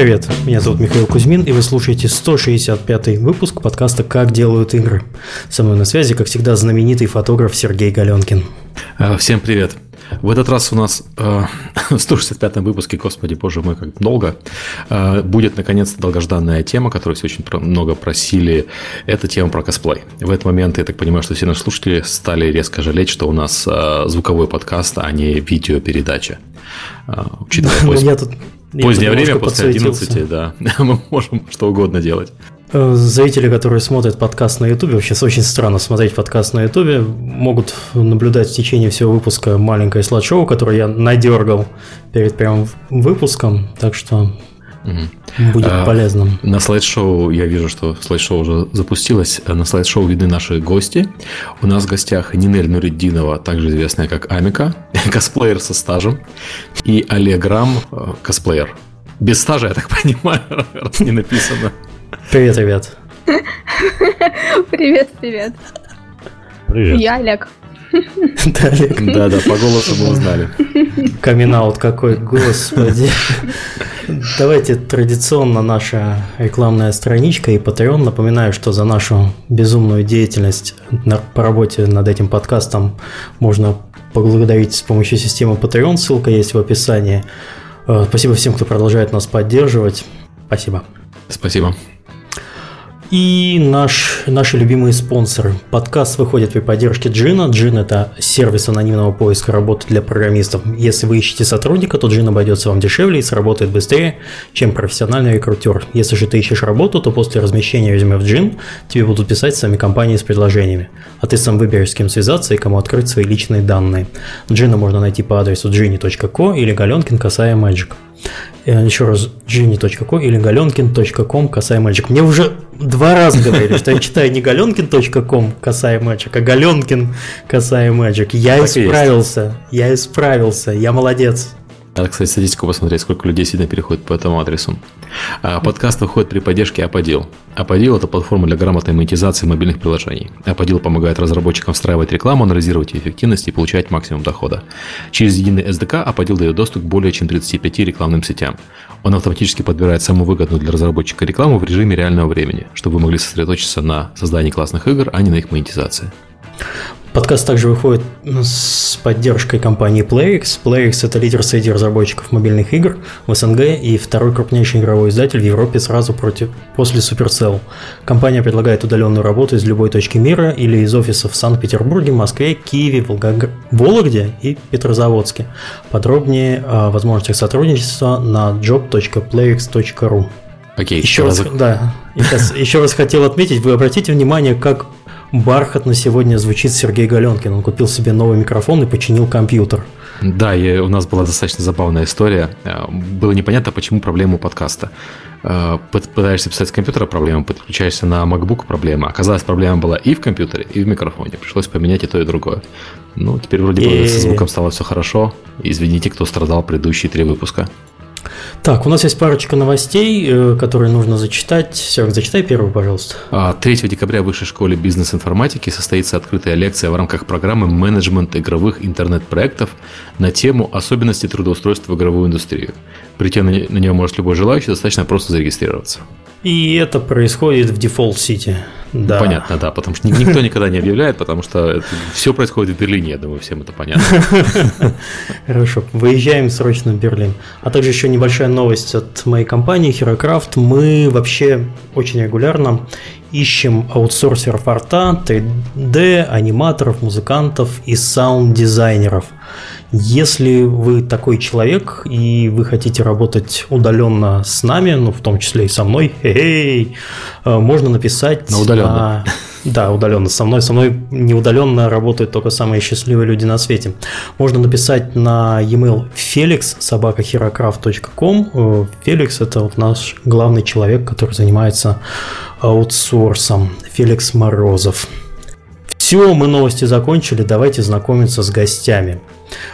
Привет, меня зовут Михаил Кузьмин, и вы слушаете 165-й выпуск подкаста «Как делают игры». Со мной на связи, как всегда, знаменитый фотограф Сергей Галенкин. А, всем привет. В этот раз у нас э, в 165-м выпуске, господи, боже мой, как долго, э, будет наконец-то долгожданная тема, которую все очень много просили. Это тема про косплей. В этот момент, я так понимаю, что все наши слушатели стали резко жалеть, что у нас э, звуковой подкаст, а не видеопередача. Э, учитывая позднее, позднее время, после 11, да, мы можем что угодно делать. Э, зрители, которые смотрят подкаст на Ютубе, вообще очень странно смотреть подкаст на Ютубе, могут наблюдать в течение всего выпуска маленькое слайд-шоу, которое я надергал перед прямым выпуском, так что угу. будет а, полезным. На слайд-шоу я вижу, что слайд-шоу уже запустилось. На слайд-шоу видны наши гости. У нас в гостях Нинель Нуриддинова, также известная как Амика, косплеер со стажем, и Олег Рам, э, косплеер. Без стажа, я так понимаю, раз не написано. Привет, ребят. Привет, привет. Привет. Я Олег. Да, Олег. Да, да, по голосу мы узнали. камин какой, господи. Давайте традиционно наша рекламная страничка и Patreon. Напоминаю, что за нашу безумную деятельность по работе над этим подкастом можно поблагодарить с помощью системы Patreon. Ссылка есть в описании. Э, спасибо всем, кто продолжает нас поддерживать. Спасибо. Спасибо. И наш, наши любимые спонсоры. Подкаст выходит при поддержке Джина. Джин – это сервис анонимного поиска работы для программистов. Если вы ищете сотрудника, то Джин обойдется вам дешевле и сработает быстрее, чем профессиональный рекрутер. Если же ты ищешь работу, то после размещения резюме в Джин тебе будут писать сами компании с предложениями. А ты сам выберешь, с кем связаться и кому открыть свои личные данные. Джина можно найти по адресу gini.co или галенкин касая magic. Э, еще раз, genie.co или galenkin.com касая magic. Мне уже два раза говорили, что я читаю не galenkin.com касая magic, а galenkin касая magic. Я так исправился, я исправился, я молодец. Надо, кстати, статистику посмотреть, сколько людей сильно переходит по этому адресу. А, подкаст выходит при поддержке Аподил. Аподил – это платформа для грамотной монетизации мобильных приложений. Аподил помогает разработчикам встраивать рекламу, анализировать ее эффективность и получать максимум дохода. Через единый SDK Аподил дает доступ к более чем 35 рекламным сетям. Он автоматически подбирает самую выгодную для разработчика рекламу в режиме реального времени, чтобы вы могли сосредоточиться на создании классных игр, а не на их монетизации. Подкаст также выходит с поддержкой компании PlayX. PlayX – это лидер среди разработчиков мобильных игр в СНГ и второй крупнейший игровой издатель в Европе сразу против, после Supercell. Компания предлагает удаленную работу из любой точки мира или из офисов в Санкт-Петербурге, Москве, Киеве, Волгогр... Вологде и Петрозаводске. Подробнее о возможностях сотрудничества на job.playx.ru. Окей, еще раз, да, еще раз хотел отметить, вы обратите внимание, как бархатно сегодня звучит Сергей Галенкин. Он купил себе новый микрофон и починил компьютер. Да, и у нас была достаточно забавная история. Э, было непонятно, почему проблема у подкаста. Э, пытаешься писать с компьютера проблема, подключаешься на MacBook проблема. Оказалось, проблема была и в компьютере, и в микрофоне. Пришлось поменять и то, и другое. Ну, теперь вроде бы со звуком стало все хорошо. Извините, кто страдал предыдущие три выпуска. Так, у нас есть парочка новостей, э, которые нужно зачитать. Серег, зачитай первую, пожалуйста. 3 а, декабря в Высшей школе бизнес-информатики состоится открытая лекция в рамках программы «Менеджмент игровых интернет-проектов» на тему «Особенности трудоустройства в игровую индустрию». Прийти на нее может любой желающий, достаточно просто зарегистрироваться. И это происходит в Default City. Да. Понятно, да, потому что никто никогда не объявляет, потому что все происходит в Берлине, я думаю, всем это понятно. Хорошо, выезжаем срочно в Берлин. А также еще небольшая новость от моей компании HeroCraft. Мы вообще очень регулярно ищем аутсорсеров арта, 3D, аниматоров, музыкантов и саунд-дизайнеров – если вы такой человек и вы хотите работать удаленно с нами, ну, в том числе и со мной, хе-хей, э, можно написать... На удаленно. На... Да, удаленно. Со мной, со мной не удаленно работают только самые счастливые люди на свете. Можно написать на e-mail felix собакахерокрафт.ком. Феликс – это вот наш главный человек, который занимается аутсорсом. Феликс Морозов. Все, мы новости закончили, давайте знакомиться с гостями.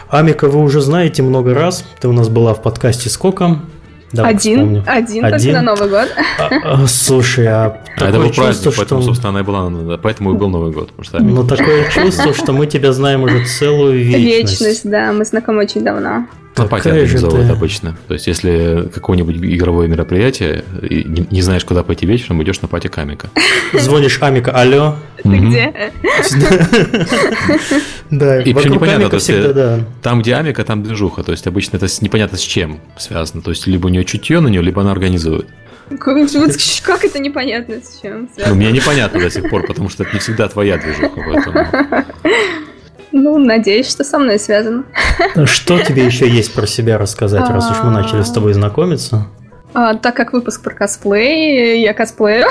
Амика вы уже знаете много раз, ты у нас была в подкасте сколько? Давай один, вспомню. один, один только на Новый год. А, а, слушай, а, а это был праздник, что... поэтому, собственно, она и была, поэтому и был Новый год. Потому что Но такое чувство, что мы тебя знаем уже целую вечность. Вечность, да, мы знакомы очень давно. На пати организовывают обычно. То есть, если какое-нибудь игровое мероприятие, и не, не знаешь, куда пойти вечером, идешь на пати к Амика. Звонишь Амика, алло. Ты где? Да, и причем непонятно, то есть, там, где Амика, там движуха. То есть, обычно это непонятно с чем связано. То есть, либо у нее чутье на нее, либо она организует. Как это непонятно с чем связано? Ну, мне непонятно до сих пор, потому что это не всегда твоя движуха. Поэтому... Ну, надеюсь, что со мной связано. Что тебе еще есть про себя рассказать, раз уж мы начали с тобой знакомиться? А, так как выпуск про косплей, я косплею.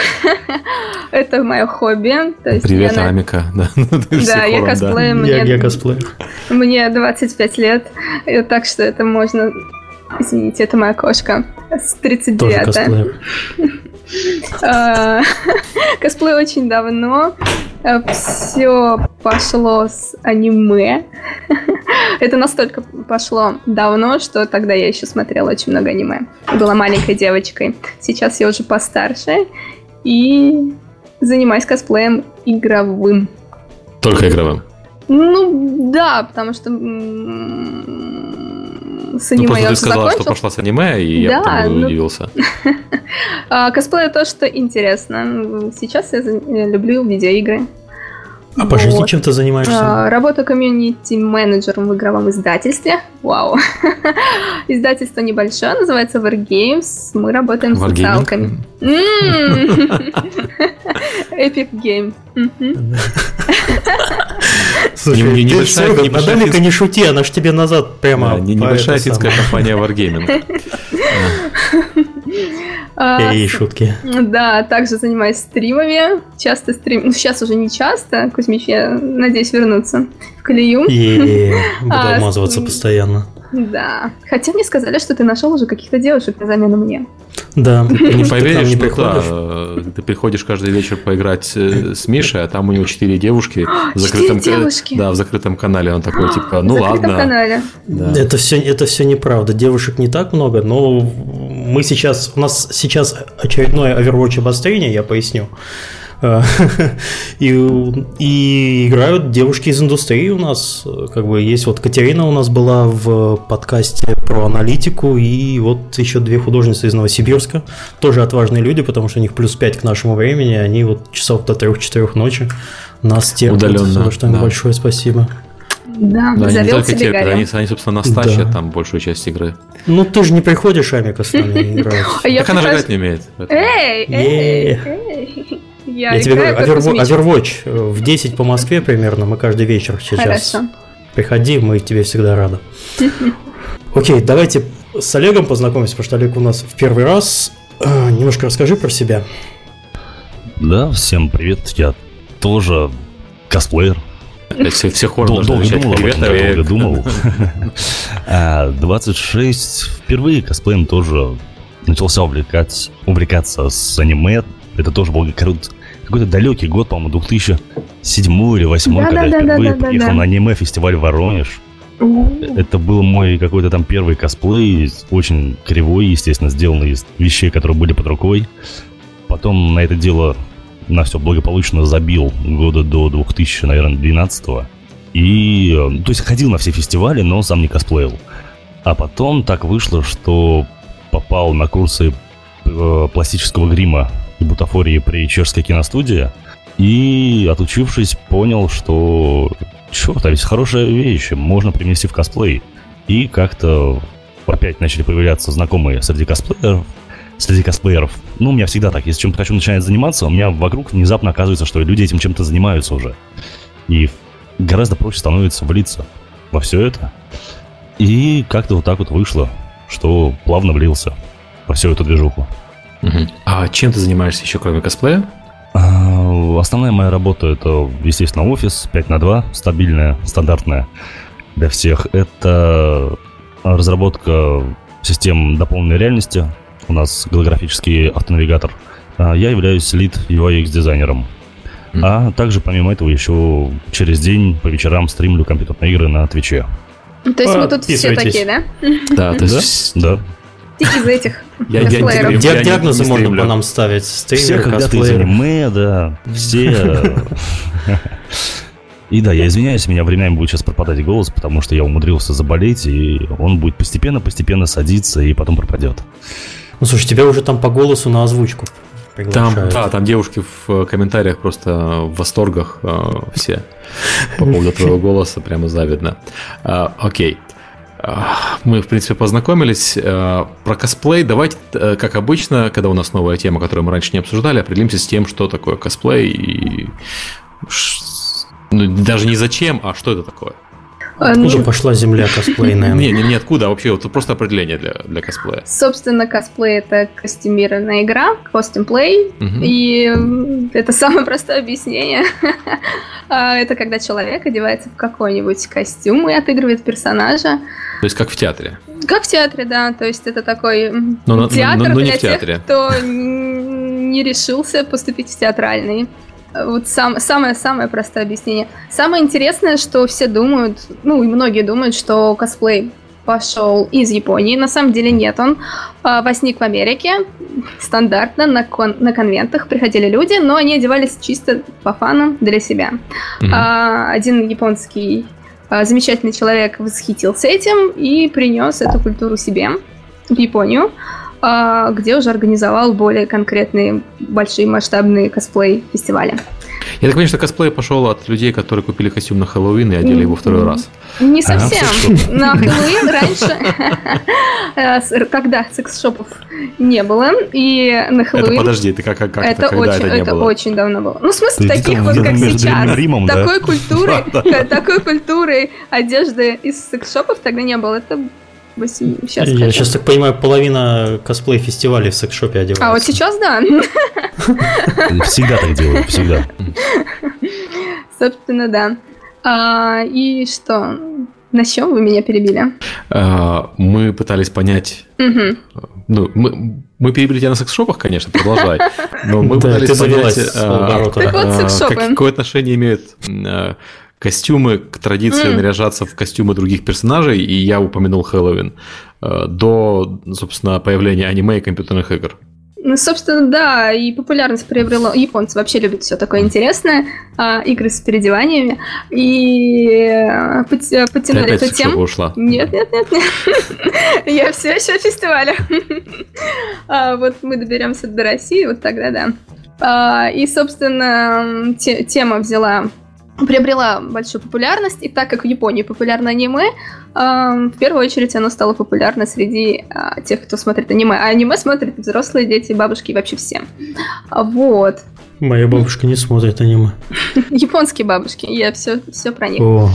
Это мое хобби. То есть Привет, я... Амика. Да, да я косплею. Да. Мне... Я, я косплею. Мне 25 лет, так что это можно... Извините, это моя кошка с 39 Тоже косплею. А, косплей очень давно. Э, Все пошло с аниме. Это настолько пошло давно, что тогда я еще смотрела очень много аниме. Была маленькой девочкой. Сейчас я уже постарше и занимаюсь косплеем игровым. Только игровым? Ну, да, потому что с аниме ну, я ты сказала, закончил. что пошла с аниме, и да, я потом ну... удивился. А, косплей то, что интересно. Сейчас я люблю видеоигры. А вот. по жизни чем ты занимаешься? А, работаю комьюнити-менеджером в игровом издательстве. Вау. Издательство небольшое, называется Wargames. Мы работаем с социалками. Epic Game. Слушай, не, небольшая, финская... не шути, она ж тебе назад прямо... Да, небольшая финская компания Wargaming. А, И шутки. Да, также занимаюсь стримами. Часто стрим... Ну, сейчас уже не часто. Кузьмич, я надеюсь вернуться в колею. И буду а, обмазываться постоянно. Да. Хотя мне сказали, что ты нашел уже каких-то девушек на замену мне. Да. Ты не поверишь, не приходишь. Да, ты приходишь каждый вечер поиграть э, с Мишей, а там у него четыре девушки в закрытом, девушки. Да, в закрытом канале. Он такой, типа, ну ладно. Канале. Это, все, это все неправда. Девушек не так много, но мы сейчас, у нас сейчас очередное Overwatch обострение, я поясню. И, и играют девушки из индустрии у нас. Как бы есть вот Катерина у нас была в подкасте про аналитику, и вот еще две художницы из Новосибирска. Тоже отважные люди, потому что у них плюс 5 к нашему времени, они вот часов до 3-4 ночи нас терпят. Удаленно. За что им да. большое спасибо. Да, да они не только терпят, они, они, собственно, настащат да. там большую часть игры. Ну, ты же не приходишь, Амика, с нами играть. Так она играть не умеет. Эй, эй, эй. Я, я тебе говорю, Overwatch э, в 10 по Москве примерно, мы каждый вечер сейчас. Хорошо. Приходи, мы тебе всегда рады. Окей, давайте с Олегом познакомимся, потому что Олег у нас в первый раз. Э, немножко расскажи про себя. Да, всем привет, я тоже косплеер. Все, все хором Дол- долго думал об этом, долго думал. 26, а, впервые косплеем тоже начался увлекать, увлекаться с аниме. Это тоже был какой-то далекий год, по-моему, 2007 или 2008, да, когда да, я впервые да, да, приехал да, на аниме-фестиваль Воронеж. Это был мой какой-то там первый косплей, очень кривой, естественно, сделанный из вещей, которые были под рукой. Потом на это дело на все благополучно забил года до 2000, наверное, 12 -го. И, э, то есть, ходил на все фестивали, но сам не косплеил. А потом так вышло, что попал на курсы э, пластического грима бутафории при чешской киностудии. И, отучившись, понял, что черт, а ведь хорошая вещь, можно принести в косплей. И как-то опять начали появляться знакомые среди косплееров, среди косплееров. Ну, у меня всегда так. Если чем-то хочу начинать заниматься, у меня вокруг внезапно оказывается, что люди этим чем-то занимаются уже. И гораздо проще становится влиться во все это. И как-то вот так вот вышло, что плавно влился во всю эту движуху. Угу. А чем ты занимаешься еще, кроме косплея? А, основная моя работа это, естественно, офис 5 на 2, стабильная, стандартная для всех. Это разработка систем дополненной реальности. У нас голографический автонавигатор. А, я являюсь лид UX дизайнером. А также, помимо этого, еще через день по вечерам стримлю компьютерные игры на Твиче. То есть мы тут все такие, да? Да, то есть, да. Из этих я, я, я, Диагнозы не можно по нам ставить. Стример, все когда-то из аниме, да. Все... И да, я извиняюсь, у меня временами будет сейчас пропадать голос, потому что я умудрился заболеть, и он будет постепенно-постепенно садиться и потом пропадет. Ну, слушай, тебя уже там по голосу на озвучку там, да, там девушки в комментариях просто в восторгах э, все по поводу твоего голоса, прямо завидно. Э, окей. Мы, в принципе, познакомились. Про косплей давайте, как обычно, когда у нас новая тема, которую мы раньше не обсуждали, определимся с тем, что такое косплей и ну, даже не зачем, а что это такое. Откуда ну, пошла земля косплейная? Не, не, не откуда, а вообще вот просто определение для, для косплея. Собственно, косплей это костюмированная игра, костюмплей, угу. и это самое простое объяснение. А, это когда человек одевается в какой-нибудь костюм и отыгрывает персонажа. То есть как в театре? Как в театре, да. То есть это такой но, театр но, но, но для тех, кто не решился поступить в театральный. Вот сам, самое-самое простое объяснение. Самое интересное, что все думают, ну и многие думают, что косплей пошел из Японии. На самом деле нет, он э, возник в Америке. Стандартно на, кон- на конвентах приходили люди, но они одевались чисто по фану для себя. Mm-hmm. А, один японский а, замечательный человек восхитился этим и принес эту культуру себе в Японию. А, где уже организовал более конкретные большие масштабные косплей-фестивали. Я так понимаю, что косплей пошел от людей, которые купили костюм на Хэллоуин и одели его второй раз. Не совсем. На Хэллоуин раньше, когда секс-шопов не было, и на Хэллоуин... Это подожди, ты как, как это, очень, это не это было? очень давно было. Ну, в смысле, таких вот, как сейчас. Такой культуры, такой культуры одежды из секс-шопов тогда не было. Это 8, сейчас Я сейчас так понимаю, половина косплей-фестивалей в секс-шопе одевается. А вот сейчас да. Всегда так делаю, всегда. Собственно, да. А, и что? На чем вы меня перебили? А, мы пытались понять. Угу. Ну, мы, мы перебили тебя на секс-шопах, конечно, продолжай. Но мы пытались понять, а, какое отношение имеют костюмы к традиции mm. наряжаться в костюмы других персонажей, и я упомянул Хэллоуин, э, до, собственно, появления аниме и компьютерных игр. Ну, собственно, да, и популярность приобрело. Японцы вообще любят все такое интересное, а, игры с переодеваниями. И э, подтянули эту тему. ушла? Нет, нет, нет, нет. Я все еще в фестивале. А, вот мы доберемся до России, вот тогда да. А, и, собственно, тема взяла приобрела большую популярность, и так как в Японии популярно аниме, в первую очередь оно стало популярно среди а, тех, кто смотрит аниме. А аниме смотрят взрослые дети, бабушки и вообще все. Вот. Моя бабушка не смотрит аниме. Японские бабушки, я все, все про них. О.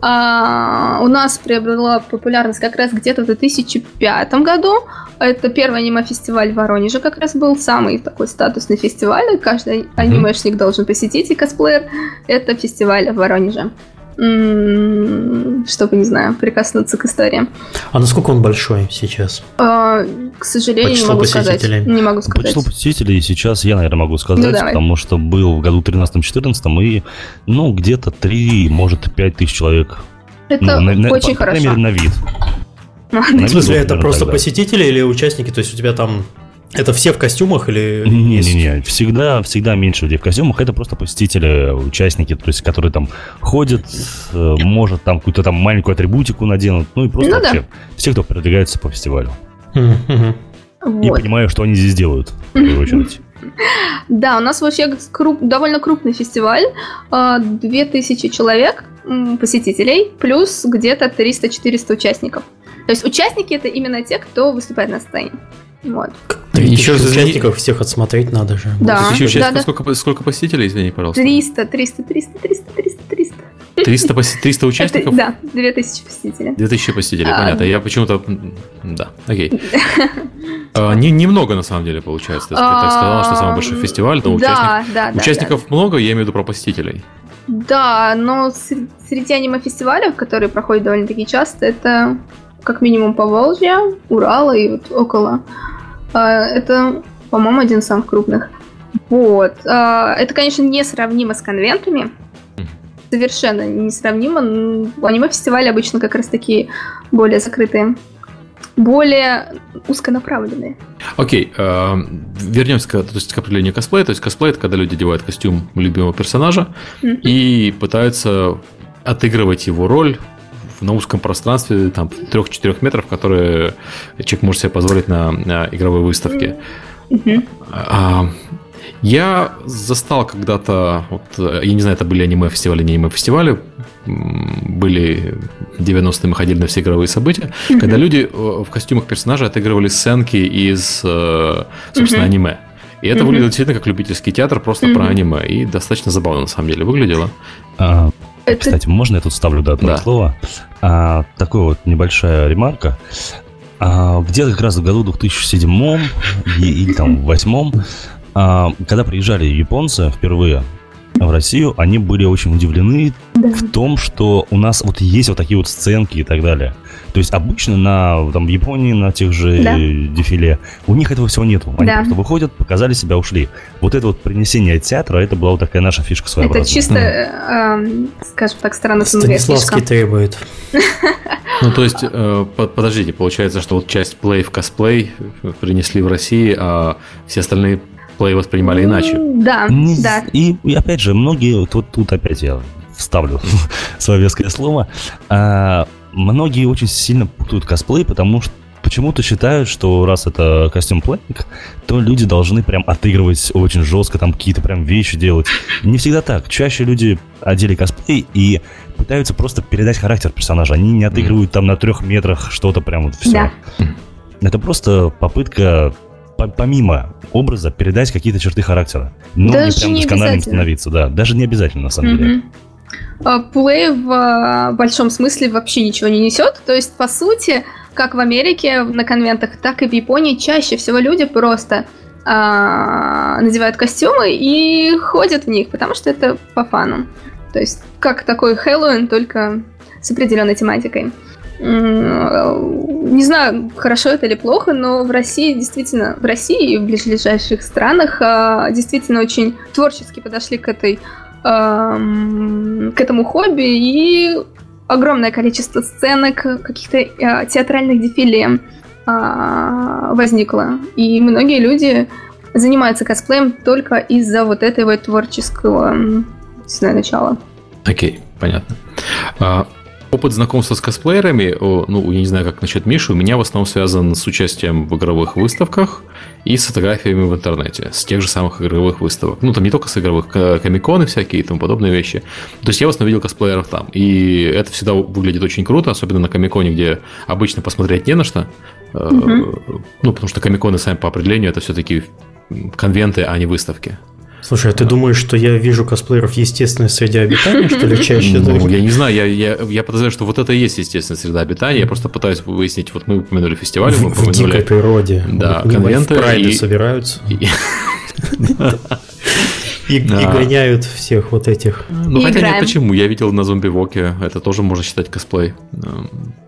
А, у нас приобрела популярность как раз где-то в 2005 году. Это первый аниме-фестиваль в Воронеже как раз был, самый такой статусный фестиваль. Каждый анимешник должен посетить и косплеер. Это фестиваль в Воронеже чтобы, не знаю, прикоснуться к истории. А насколько он большой сейчас? А, к сожалению, не могу сказать. Не могу сказать. По числу посетителей сейчас я, наверное, могу сказать, ну, потому что был в году 13-14 и, ну, где-то 3, может, 5 тысяч человек. Это ну, очень на, хорошо. По мере, на вид. В смысле, это просто посетители или участники? То есть у тебя там это все в костюмах или Не-не-не, всегда, всегда меньше людей в костюмах. Это просто посетители, участники, то есть, которые там ходят, э, может, там какую-то там маленькую атрибутику наденут, ну и просто ну, вообще да. все, кто продвигается по фестивалю. Вот. И понимаю, что они здесь делают, в первую очередь. Да, у нас вообще круп, довольно крупный фестиваль. 2000 а, человек, посетителей, плюс где-то 300-400 участников. То есть участники это именно те, кто выступает на сцене. Вот. Еще из участников всех отсмотреть надо же. Да. Еще да, да. Сколько, сколько посетителей, извини, пожалуйста? 300, 300, 300, 300, 300, 300. 300, 300 участников? Это, да, 2000 посетителей. 2000 посетителей, а, понятно. Я почему-то... Да, окей. а, не, немного, на самом деле, получается. Ты так сказала, что самый большой фестиваль, но да, участник... да, участников да. много, я имею в виду про посетителей. Да, но среди аниме-фестивалей, которые проходят довольно-таки часто, это как минимум по Волжье, Урала и вот около. А, это, по-моему, один из самых крупных. Вот. А, это, конечно, несравнимо с конвентами. Совершенно несравнимо. Аниме-фестивали обычно как раз такие более закрытые. более узконаправленные. Окей, э, вернемся к, то есть, к определению косплея. То есть косплей это когда люди одевают костюм любимого персонажа mm-hmm. и пытаются отыгрывать его роль на узком пространстве, там, 3-4 метров, которые человек может себе позволить на, на игровой выставке. Mm-hmm. А, я застал когда-то, вот, я не знаю, это были аниме-фестивали, не аниме-фестивали, были 90-е мы ходили на все игровые события, mm-hmm. когда люди э, в костюмах персонажей отыгрывали сценки из, э, собственно, mm-hmm. аниме. И это mm-hmm. выглядело действительно как любительский театр, просто mm-hmm. про аниме. И достаточно забавно, на самом деле, выглядело. А, это... Кстати, можно я тут ставлю да, одно да. слово? А, такое вот небольшая ремарка. А, где-то как раз в году 2007 или там 2008, а, когда приезжали японцы впервые в Россию, они были очень удивлены да. в том, что у нас вот есть вот такие вот сценки и так далее. То есть обычно на там, в Японии, на тех же да. дефиле, у них этого всего нету. Они да. просто выходят, показали себя, ушли. Вот это вот принесение театра, это была вот такая наша фишка своеобразная. Это чисто, э, скажем так, странно Станиславский требует. Ну, то есть, э, подождите, получается, что вот часть плей в косплей принесли в России, а все остальные плей воспринимали иначе. Да, Не, да. И, и опять же, многие, вот тут опять я вставлю свое веское слово, а, многие очень сильно путают косплей, потому что почему-то считают, что раз это костюм плейник, то люди должны прям отыгрывать очень жестко, там какие-то прям вещи делать. Не всегда так. Чаще люди одели косплей и пытаются просто передать характер персонажа. Они не отыгрывают там на трех метрах что-то прям вот все. Да. Это просто попытка помимо образа передать какие-то черты характера. Даже не прям не доскональным становиться, да. Даже не обязательно, на самом mm-hmm. деле. Плей в а, большом смысле вообще ничего не несет. То есть, по сути, как в Америке на конвентах, так и в Японии чаще всего люди просто а, надевают костюмы и ходят в них, потому что это по фану. То есть, как такой Хэллоуин, только с определенной тематикой. Не знаю, хорошо это или плохо, но в России действительно, в России и в ближайших странах а, действительно очень творчески подошли к этой к этому хобби и огромное количество сценок, каких-то э, театральных дефиле э, возникло. И многие люди занимаются косплеем только из-за вот этого творческого начала. Окей, okay, понятно. А, Опыт знакомства с косплеерами, ну, я не знаю, как насчет Миши, у меня в основном связан с участием в игровых выставках и с фотографиями в интернете, с тех же самых игровых выставок. Ну, там не только с игровых, комиконы всякие и тому подобные вещи. То есть я в основном видел косплееров там. И это всегда выглядит очень круто, особенно на комиконе, где обычно посмотреть не на что. Угу. Ну, потому что комиконы сами по определению это все-таки конвенты, а не выставки. Слушай, а ты думаешь, что я вижу косплееров в естественной среде обитания, что ли, чаще? Ну, я не знаю, я, я, я подозреваю, что вот это и есть естественная среда обитания. Я просто пытаюсь выяснить, вот мы упомянули фестиваль, мы упомянули... В дикой природе. Да, вот конвенты. И... собираются. И, и гоняют всех вот этих. Ну, и хотя играем. нет, почему? Я видел на зомби-воке, это тоже можно считать косплей.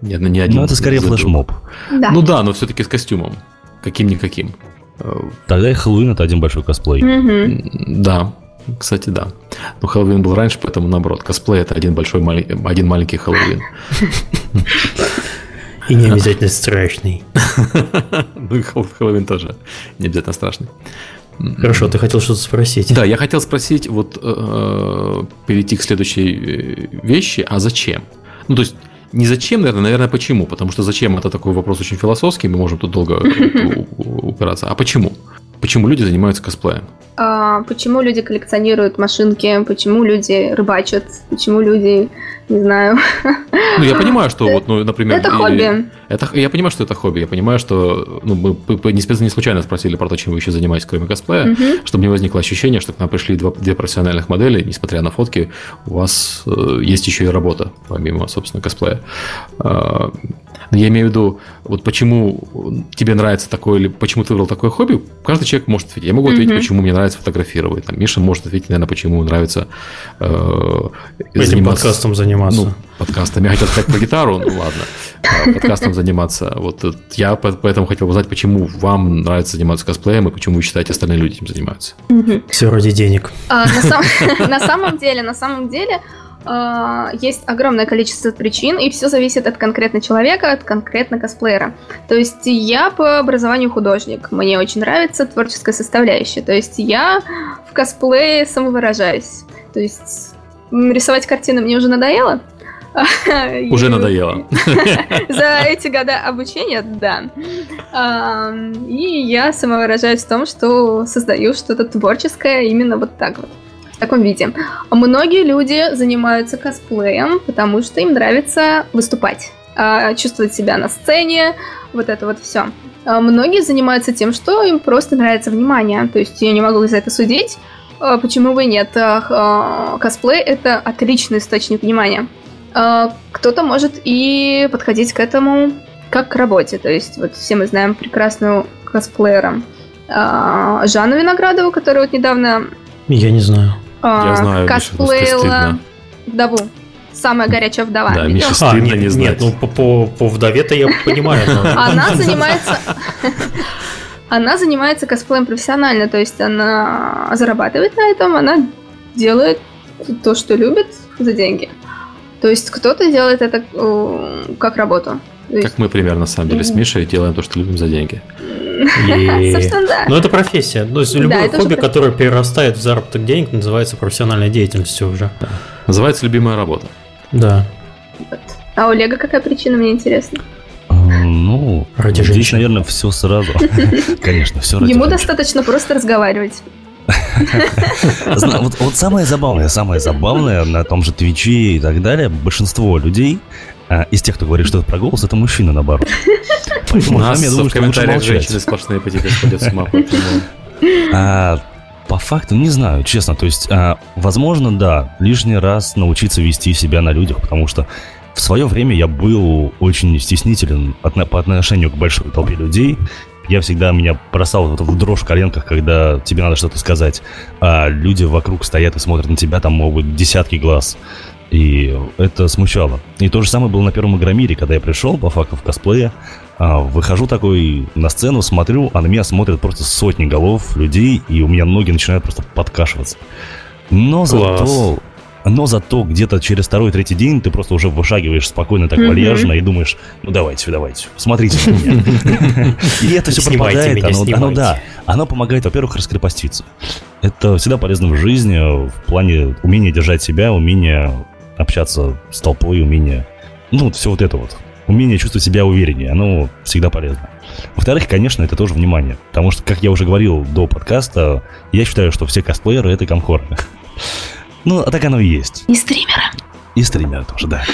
Не, не один. Ну, это скорее флешмоб. Да. Ну да, но все-таки с костюмом. Каким-никаким. Тогда и Хэллоуин это один большой косплей. Да, кстати, да. Но Хэллоуин был раньше, поэтому наоборот. Косплей это один большой, один маленький Хэллоуин. И не обязательно страшный. Ну, Хэллоуин тоже не обязательно страшный. Хорошо, ты хотел что-то спросить. Да, я хотел спросить, вот э, перейти к следующей э, вещи, а зачем? Ну, то есть, не зачем, наверное, наверное, почему. Потому что зачем это такой вопрос очень философский, мы можем тут долго упираться. А почему? Почему люди занимаются косплеем? А, почему люди коллекционируют машинки? Почему люди рыбачат? Почему люди не знаю. Ну, я понимаю, что вот, ну, например... Это хобби. Это, я понимаю, что это хобби. Я понимаю, что ну, мы не, случайно спросили про то, чем вы еще занимаетесь, кроме косплея, угу. чтобы не возникло ощущение, что к нам пришли два, две профессиональных модели, несмотря на фотки, у вас э, есть еще и работа, помимо, собственно, косплея. Э, я имею в виду, вот почему тебе нравится такое, или почему ты выбрал такое хобби, каждый человек может ответить. Я могу ответить, mm почему мне нравится фотографировать. Там, Миша может ответить, наверное, почему ему нравится э, Этим заниматься... подкастом заниматься. Ну, подкастом. Я хотел сказать про гитару, ну ладно. А, подкастом заниматься. Вот я поэтому хотел узнать, почему вам нравится заниматься косплеем и почему вы считаете, остальные люди этим занимаются. Все ради денег. А, на самом деле, на самом деле, э, есть огромное количество причин, и все зависит от конкретного человека, от конкретно косплеера. То есть я по образованию художник, мне очень нравится творческая составляющая. То есть я в косплее самовыражаюсь. То есть рисовать картины мне уже надоело, уже надоело. За эти года обучения, да. И я самовыражаюсь в том, что создаю что-то творческое именно вот так вот в таком виде. Многие люди занимаются косплеем, потому что им нравится выступать, а, чувствовать себя на сцене, вот это вот все. А многие занимаются тем, что им просто нравится внимание. То есть я не могу за это судить. А почему бы и нет? Косплей это отличный источник внимания. Кто-то может и подходить к этому как к работе. То есть вот все мы знаем прекрасную косплеера Жанну Виноградову, которая вот недавно... Я не знаю. Я знаю, косплеила вдову. Самая горячая вдова. Да, Миша а, стыдно нет, не знать. Нет, ну по, по, по вдове-то я понимаю. Она занимается... Она занимается косплеем профессионально, то есть она зарабатывает на этом, она делает то, что любит за деньги. То есть кто-то делает это как работу. Как мы примерно, на самом деле, с Мишей делаем то, что любим за деньги. Собственно, да. Но ну, это профессия. То есть любое хобби, которое перерастает в заработок денег, называется профессиональной деятельностью уже. Называется любимая работа. Да. А у Олега какая причина, мне интересно? Ну, ради здесь, женщин. наверное, все сразу. Конечно, все ради Ему достаточно просто разговаривать. Вот, вот самое забавное, самое забавное на том же Твиче и так далее, большинство людей а, из тех, кто говорит что-то про голос, это мужчина, наоборот. У нас в комментариях женщины сплошные по тебе сходят с ума. А, по факту не знаю, честно. То есть, а, возможно, да, лишний раз научиться вести себя на людях, потому что в свое время я был очень стеснителен по отношению к большой толпе людей. Я всегда меня бросал в дрожь в коленках, когда тебе надо что-то сказать, а люди вокруг стоят и смотрят на тебя, там могут десятки глаз. И это смущало. И то же самое было на первом Игромире, когда я пришел по факту в косплее. А, выхожу такой на сцену, смотрю, а на меня смотрят просто сотни голов людей, и у меня ноги начинают просто подкашиваться. Но Класс. зато но зато где-то через второй-третий день ты просто уже вышагиваешь спокойно, так вальяжно и думаешь, ну давайте, давайте, смотрите на меня. И это все пропадает. Оно да, оно помогает, во-первых, раскрепоститься. Это всегда полезно в жизни в плане умения держать себя, умения общаться с толпой, умение, ну, все вот это вот. Умение чувствовать себя увереннее, оно всегда полезно. Во-вторых, конечно, это тоже внимание. Потому что, как я уже говорил до подкаста, я считаю, что все косплееры — это комхоры. Ну, а так оно и есть. И стримеры. И стримеры тоже, да.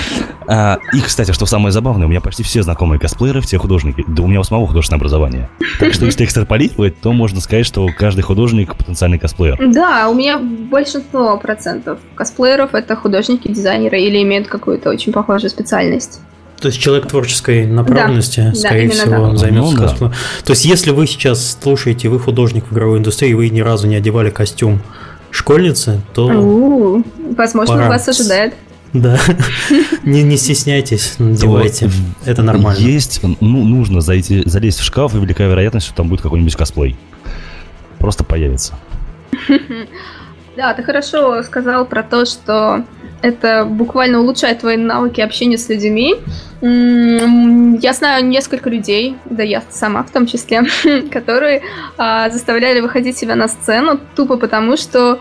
А, и, кстати, что самое забавное, у меня почти все знакомые косплееры, все художники. Да у меня у самого художественное образование. Так что, если экстраполировать, то можно сказать, что каждый художник потенциальный косплеер. Да, у меня большинство процентов косплееров это художники, дизайнеры или имеют какую-то очень похожую специальность. То есть человек творческой направленности, да, скорее да, всего, так. займется ну, косплеем. Да. То есть, если вы сейчас слушаете, вы художник в игровой индустрии, вы ни разу не одевали костюм школьницы, то... У-у-у. Возможно, пора. вас ожидает. Да. не, не стесняйтесь, надевайте. Это нормально. Есть, ну, нужно зайти, залезть в шкаф, и велика вероятность, что там будет какой-нибудь косплей. Просто появится. Да, ты хорошо сказал про то, что это буквально улучшает твои навыки общения с людьми. Я знаю несколько людей, да я сама в том числе, которые а, заставляли выходить себя на сцену тупо потому, что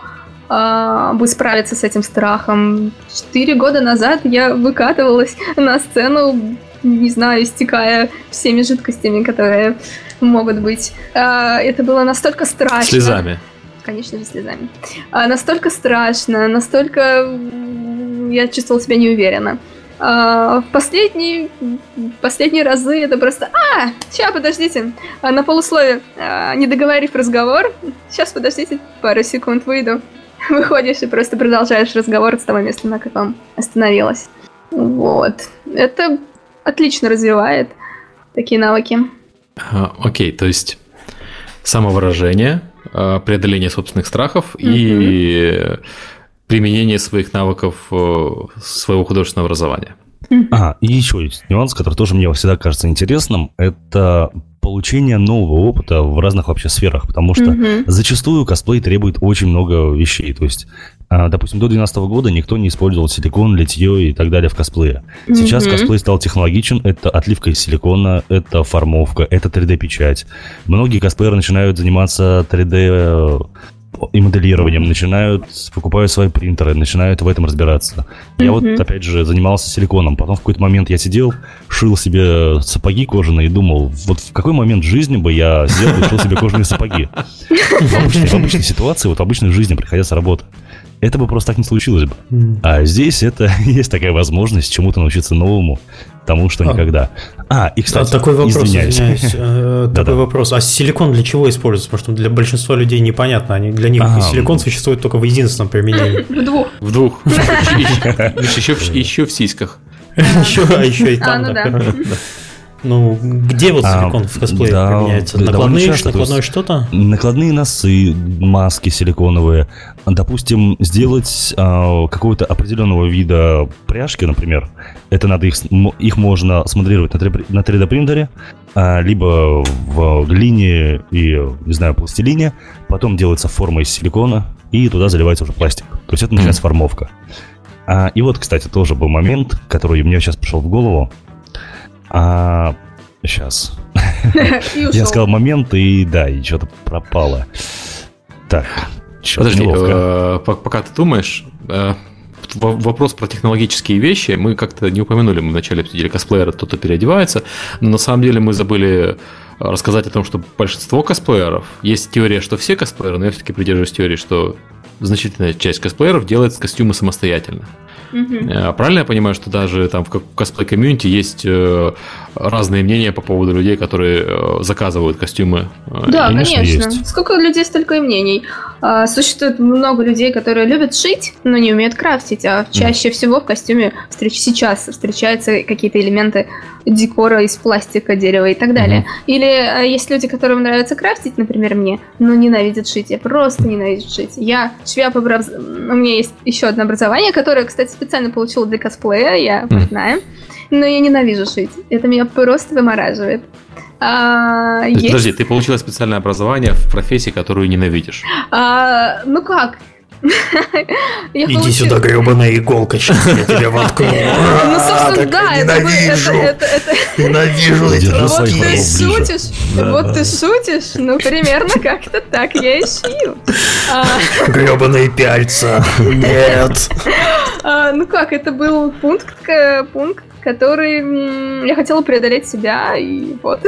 а, бы справиться с этим страхом. Четыре года назад я выкатывалась на сцену, не знаю, истекая всеми жидкостями, которые могут быть. А, это было настолько страшно. Слезами. Конечно же, слезами. А, настолько страшно, настолько я чувствовала себя неуверенно. А, в последние, последние разы это просто «А, сейчас, подождите!» а, На полусловие, а, не договорив разговор «Сейчас, подождите, пару секунд выйду». выходишь и просто продолжаешь разговор с того места, на котором остановилась. Вот. Это отлично развивает такие навыки. А, окей, то есть самовыражение, преодоление собственных страхов mm-hmm. и применение своих навыков э, своего художественного образования. А, и еще есть нюанс, который тоже мне всегда кажется интересным. Это получение нового опыта в разных вообще сферах, потому что Мгм. зачастую косплей требует очень много вещей. То есть, а, допустим, до 2012 года никто не использовал силикон, литье и так далее в косплее. Сейчас Мгм. косплей стал технологичен. Это отливка из силикона, это формовка, это 3D-печать. Многие косплееры начинают заниматься 3D и моделированием, начинают, покупают свои принтеры, начинают в этом разбираться. Я вот, Мгм. опять же, занимался силиконом. Потом в какой-то момент я сидел, шил себе сапоги кожаные и думал, вот в какой момент жизни бы я сделал и шил себе кожаные сапоги. В обычной, в обычной ситуации, вот в обычной жизни, приходя с работы. Это бы просто так не случилось бы. М. А здесь это есть такая возможность чему-то научиться новому, тому, что А. никогда. А, и, А, кстати, такой вопрос, извиняюсь. извиняюсь. э, Да-да. Такой вопрос. А силикон для чего используется? Потому что для большинства людей непонятно. Они, для них А. силикон существует только в единственном применении. В двух. В двух. Еще в- еще в сиськах. Еще, а еще и А, там, ну да. Ну, где вот А, силикон в косплее да, применяется? Накладные, часто, то накладное есть- что-то? Накладные носы, маски силиконовые. Допустим, сделать а, какого-то определенного вида пряжки, например. Это надо их, их можно смоделировать на 3D на 3D принтере, а, либо в глине и, не знаю, пластилине. Потом делается форма из силикона, и туда заливается уже пластик. То есть это начинается формовка. А, и вот, кстати, тоже был момент, который мне сейчас пришел в голову. А, сейчас. Я сказал момент, и да, и что-то пропало. Так, чё, Подожди, э, по- пока ты думаешь, э, вопрос про технологические вещи мы как-то не упомянули, мы вначале обсудили косплеера, кто-то переодевается, но на самом деле мы забыли рассказать о том, что большинство косплееров, есть теория, что все косплееры, но я все-таки придерживаюсь теории, что значительная часть косплееров делает костюмы самостоятельно. Э, Правильно я понимаю, что даже там в ко- косплей-комьюнити есть э, разные мнения по поводу людей, которые э, заказывают костюмы? Да, Конечно, конечно. есть. Сколько людей, столько и мнений. А, Существует много людей, которые любят шить, но не умеют крафтить, а чаще всего в костюме встреч... сейчас встречаются какие-то элементы декора из пластика, дерева и так далее. Или а, есть люди, которым нравится крафтить, например, мне, но ненавидят шить. Я просто ненавижу шить. Я швея по образ- У меня есть еще одно образование, которое, кстати, специально получила для косплея, я портная. Но я ненавижу шить. Это меня просто вымораживает. А, есть, Подожди, ты получила специальное образование в профессии, которую ненавидишь. А, ну как? Я Иди сюда, гребаная иголка, сейчас я тебя воткну. Ну, собственно, да, ненавижу, ненавижу эти Вот ты шутишь, вот ты шутишь, ну, примерно как-то так я и шью. А, Гребаные пяльца. Нет. а, ну как, это был пункт, к- пункт, который я хотела преодолеть себя, и вот.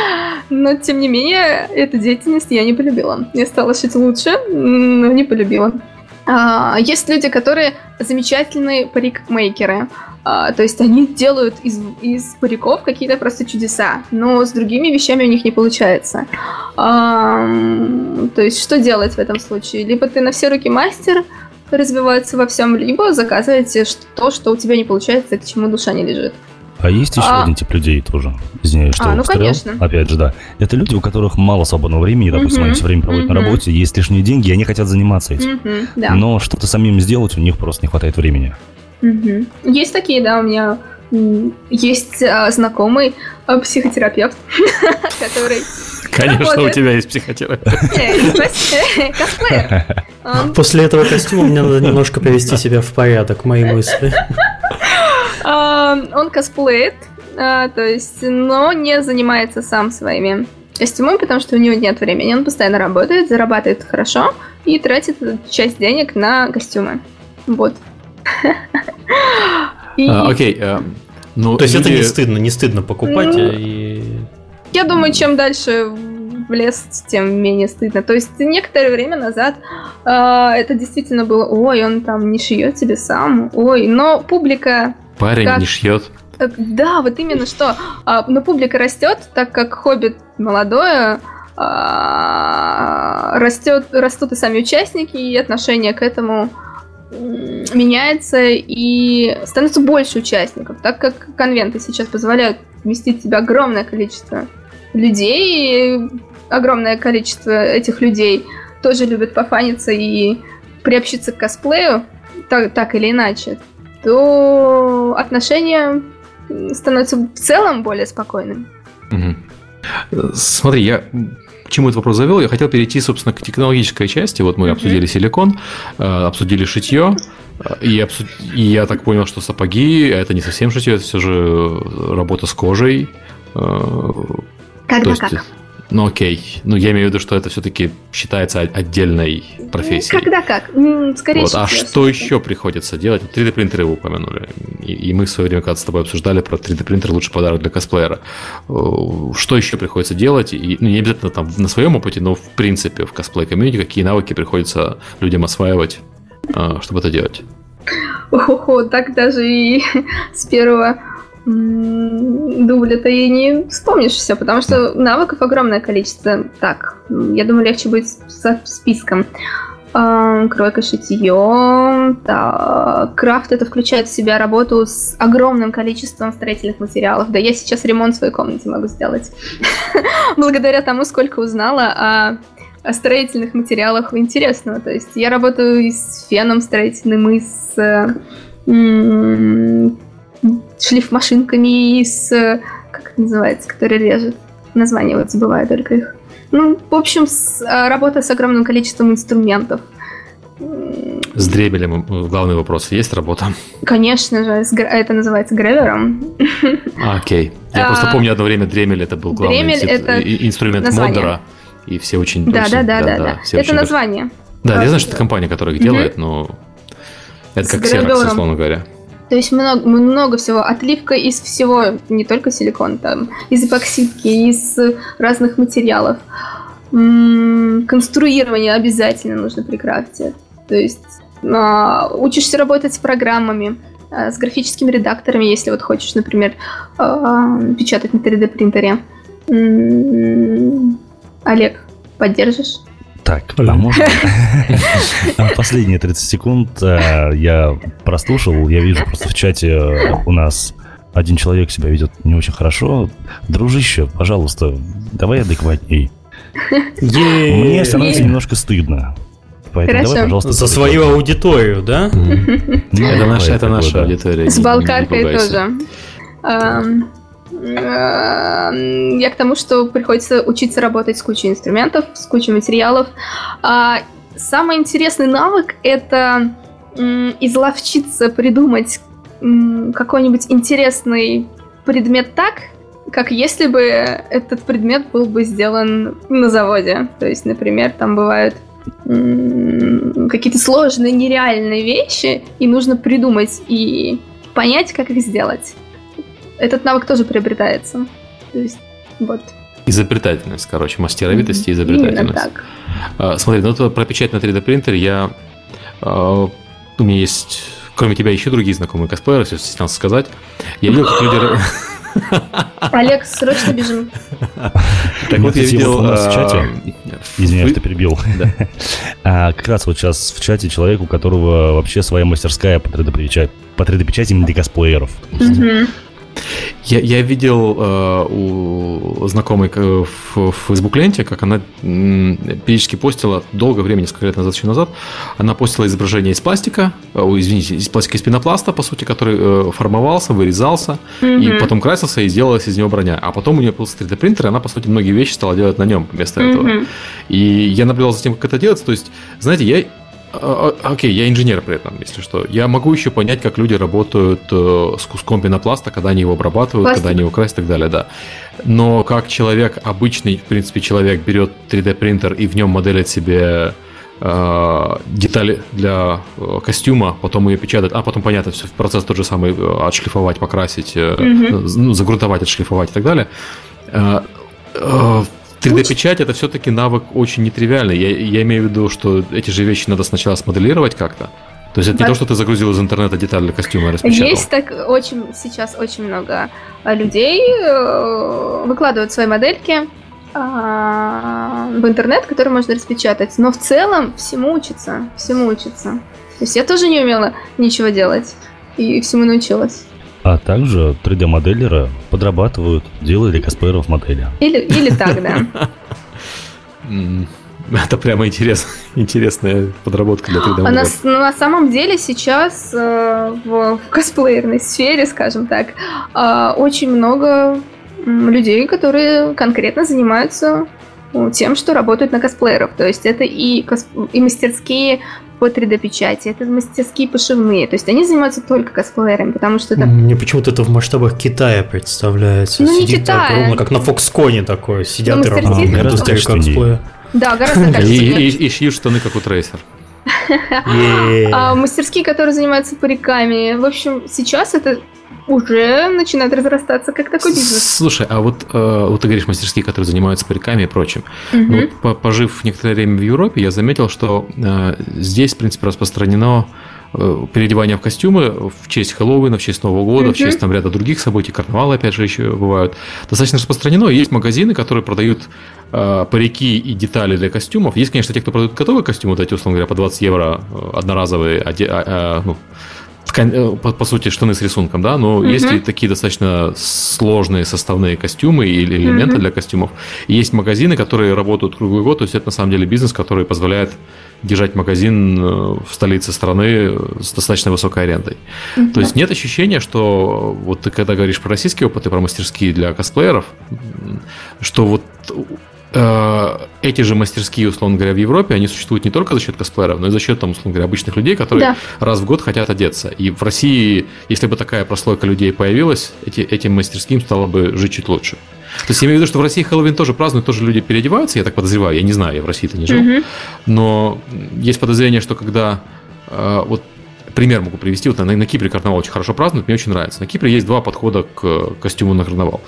Но, тем не менее, эту деятельность я не полюбила. Я стала шить лучше, но не полюбила. А, Есть люди, которые замечательные парикмейкеры. А, То есть они делают из, из париков какие-то просто чудеса, но с другими вещами у них не получается. То есть что делать в этом случае? Либо ты на все руки мастер, развиваться во всем, либо заказываете ш- то, что у тебя не получается, и к чему душа не лежит. А есть еще А. один тип людей тоже. Извиняюсь, что А, ну, повторял. конечно. Опять же, да. Это люди, у которых мало свободного времени, допустим, Мгм, они все время проводят на мгм. работе, есть лишние деньги, и они хотят заниматься этим. Мгм, да. Но что-то самим сделать у них просто не хватает времени. Мгм. Есть такие, да, у меня есть а, знакомый а, психотерапевт, который... Конечно, у тебя есть психотерапевт. Косплеер. Он После этого костюма мне надо немножко привести себя в порядок, мои мысли. А, Он косплеит, а, то есть, но не занимается сам своими костюмами, потому что у него нет времени. Он постоянно работает, зарабатывает хорошо и тратит часть денег на костюмы. Вот. А, Окей. э, Ну, То есть это люди- не стыдно, не стыдно покупать Ну, и... я думаю, чем дальше в лес, тем менее стыдно. То есть некоторое время назад а, это действительно было, ой, он там не шьет себе сам, ой, но публика Парень как- не шьет. Так, Да, вот именно что. А, Но публика растет, так как хоббит молодое, а, растет, растут и сами участники, и отношение к этому меняется, и становится больше участников, так как конвенты сейчас позволяют вместить в себя огромное количество людей, и огромное количество этих людей тоже любят пофаниться и приобщиться к косплею, так, так или иначе. то отношения становятся в целом более спокойными. Угу. Смотри, я к чему этот вопрос завел? Я хотел перейти, собственно, к технологической части. Вот мы uh обсудили силикон, э, обсудили шитье, и, обсуд... и я так понял, что сапоги это не совсем шитье, это все же работа с кожей. Э, Когда есть, как? Ну окей. Ну я имею в виду, что это все-таки считается отдельной профессией. Когда как? Скорее вот. А что еще приходится делать? 3D принтеры вы упомянули. И, и мы в свое время когда с тобой обсуждали про 3D принтер лучший подарок для косплеера. Что еще приходится делать? И, ну, не обязательно там на своем опыте, но в принципе в косплей комьюнити какие навыки приходится людям осваивать, а, чтобы это делать? Ого, так даже и с первого дубля-то и не вспомнишь все, потому что навыков огромное количество. Так, я думаю, легче будет со списком. Кройка, шитье. Так, крафт это включает в себя работу с огромным количеством строительных материалов. Да я сейчас ремонт в своей комнате могу сделать. Благодаря тому, сколько узнала о о строительных материалах интересного. То есть я работаю и с феном строительным, и с шлифмашинками и с... Как это называется? Который режет. Название вот забываю только их. Ну, в общем, с, а, работа с огромным количеством инструментов. С дребелем э, главный вопрос. Есть работа? Конечно же, это называется гревером. А, окей. Я а, просто помню одно время дремель это был главный дремель это инструмент название. модера. И все очень... Да, да, да, да, да. Это очень название. Да, я знаю, что это компания, которая их делает, но это как Xerox, условно говоря. То есть много, много всего. Отливка из всего, не только силикон, там, из эпоксидки, из разных материалов. Конструирование обязательно нужно при крафте. То есть а, учишься работать с программами, а, с графическими редакторами, если вот хочешь, например, а, печатать на 3D принтере. М-м, Олег, поддержишь? Так, а можно? Последние 30 секунд э, я прослушал, я вижу просто в чате э, у нас один человек себя ведет не очень хорошо. Дружище, пожалуйста, давай адекватней. Мне становится немножко стыдно. Поэтому Хорошо. давай, пожалуйста, За свою аудиторию, да? Это наша, это наша аудитория. С балкаркой тоже. Эм, я к тому, что приходится учиться работать с кучей инструментов, с кучей материалов. А самый интересный навык — это изловчиться, придумать какой-нибудь интересный предмет так, как если бы этот предмет был бы сделан на заводе. То есть, например, там бывают какие-то сложные, нереальные вещи, и нужно придумать и понять, как их сделать этот навык тоже приобретается. То есть, вот. Изобретательность, короче, мастеровитость mm-hmm. и изобретательность. Именно так. А, смотри, ну это про печать на 3D принтере я... А, у меня есть, кроме тебя, еще другие знакомые косплееры, если стеснялся сказать. Я видел, как люди... Олег, срочно бежим. Так вот, я видел... в а, чате... Извиняюсь, ты перебил. А, как раз вот сейчас в чате человек, у которого вообще своя мастерская по 3D-печати, по 3D-печати именно для косплееров. Я, я видел э, у знакомой в, в Facebook-ленте, как она периодически постила, долгое время, несколько лет назад, еще назад, она постила изображение из пластика, э, извините, из пластика из пенопласта, по сути, который э, формовался, вырезался, mm-hmm. и потом красился, и сделалась из него броня. А потом у нее был 3D принтер, и она, по сути, многие вещи стала делать на нем вместо mm-hmm. этого. И я наблюдал за тем, как это делается. То есть, знаете, я а, а, окей, я инженер при этом, если что. Я могу еще понять, как люди работают э, с куском пенопласта, когда они его обрабатывают, Пластик. когда они его красят и так далее, да. Но как человек, обычный, в принципе, человек берет 3D принтер и в нем моделит себе э, детали для э, костюма, потом ее печатать, а потом, понятно, все, процесс тот же самый, отшлифовать, покрасить, mm-hmm. загрунтовать, отшлифовать и так далее. 3D-печать это все-таки навык очень нетривиальный. Я, я имею в виду, что эти же вещи надо сначала смоделировать как-то. То есть это не то, что ты загрузил из интернета деталь для костюма и распечатал. Есть так очень сейчас очень много а, людей э, выкладывают свои модельки а, в интернет, которые можно распечатать. Но в целом всему учатся, всему учатся. То есть я тоже не умела ничего делать и всему научилась. А также 3D-моделеры подрабатывают, делали косплееров модели. Или, или так, да. Это прямо интерес, интересная подработка для 3D а на, на самом деле сейчас э, в, в косплеерной сфере, скажем так, э, очень много людей, которые конкретно занимаются ну, тем, что работают на косплееров. То есть это и, косп... и мастерские по 3D-печати, это мастерские пошивные. То есть они занимаются только косплеерами, потому что это... Мне почему-то это в масштабах Китая представляется. Ну, не Сидит Китая. огромно, как на Фоксконе такой. Сидят Ну, это Индустрия тоже. косплея. Да, гораздо качественнее. и- и шьют штаны, как у Трейсер. Е. А мастерские, которые занимаются париками. В общем, сейчас это уже начинает разрастаться как такой бизнес. Слушай, а вот, э, вот ты говоришь мастерские, которые занимаются париками и прочим. Ну, Мгм. вот по- пожив некоторое время в Европе, я заметил, что э, здесь, в принципе, распространено э, переодевание в костюмы в честь Хэллоуина, в честь Нового года, в Мгм. честь там ряда других событий, карнавалы, опять же, еще бывают. Достаточно распространено. Есть магазины, которые продают э, парики и детали для костюмов. Есть, конечно, те, кто продают готовые костюмы, вот эти, условно говоря, по 20 евро э, одноразовые, оде- а- а, ну, по, по сути, штаны с рисунком, да, но Мгм. есть и такие достаточно сложные составные костюмы или элементы Мгм. для костюмов. И есть магазины, которые работают круглый год, то есть это на самом деле бизнес, который позволяет держать магазин э, в столице страны с достаточно высокой арендой. То есть нет ощущения, что вот ты когда говоришь про российские опыты, про мастерские для косплееров, что вот э, эти же мастерские, условно говоря, в Европе, они существуют не только за счет косплееров, но и за счет, там, условно говоря, обычных людей, которые Да. раз в год хотят одеться. И в России, если бы такая прослойка людей появилась, эти, этим мастерским стало бы жить чуть лучше. То есть я имею в виду, что в России Хэллоуин тоже празднуют, тоже люди переодеваются, я так подозреваю, я не знаю, я в России-то не жил. Мгм. Но есть подозрение, что когда э, вот пример могу привести, вот на, на Кипре карнавал очень хорошо празднуют, мне очень нравится. На Кипре есть два подхода к костюму на карнавал.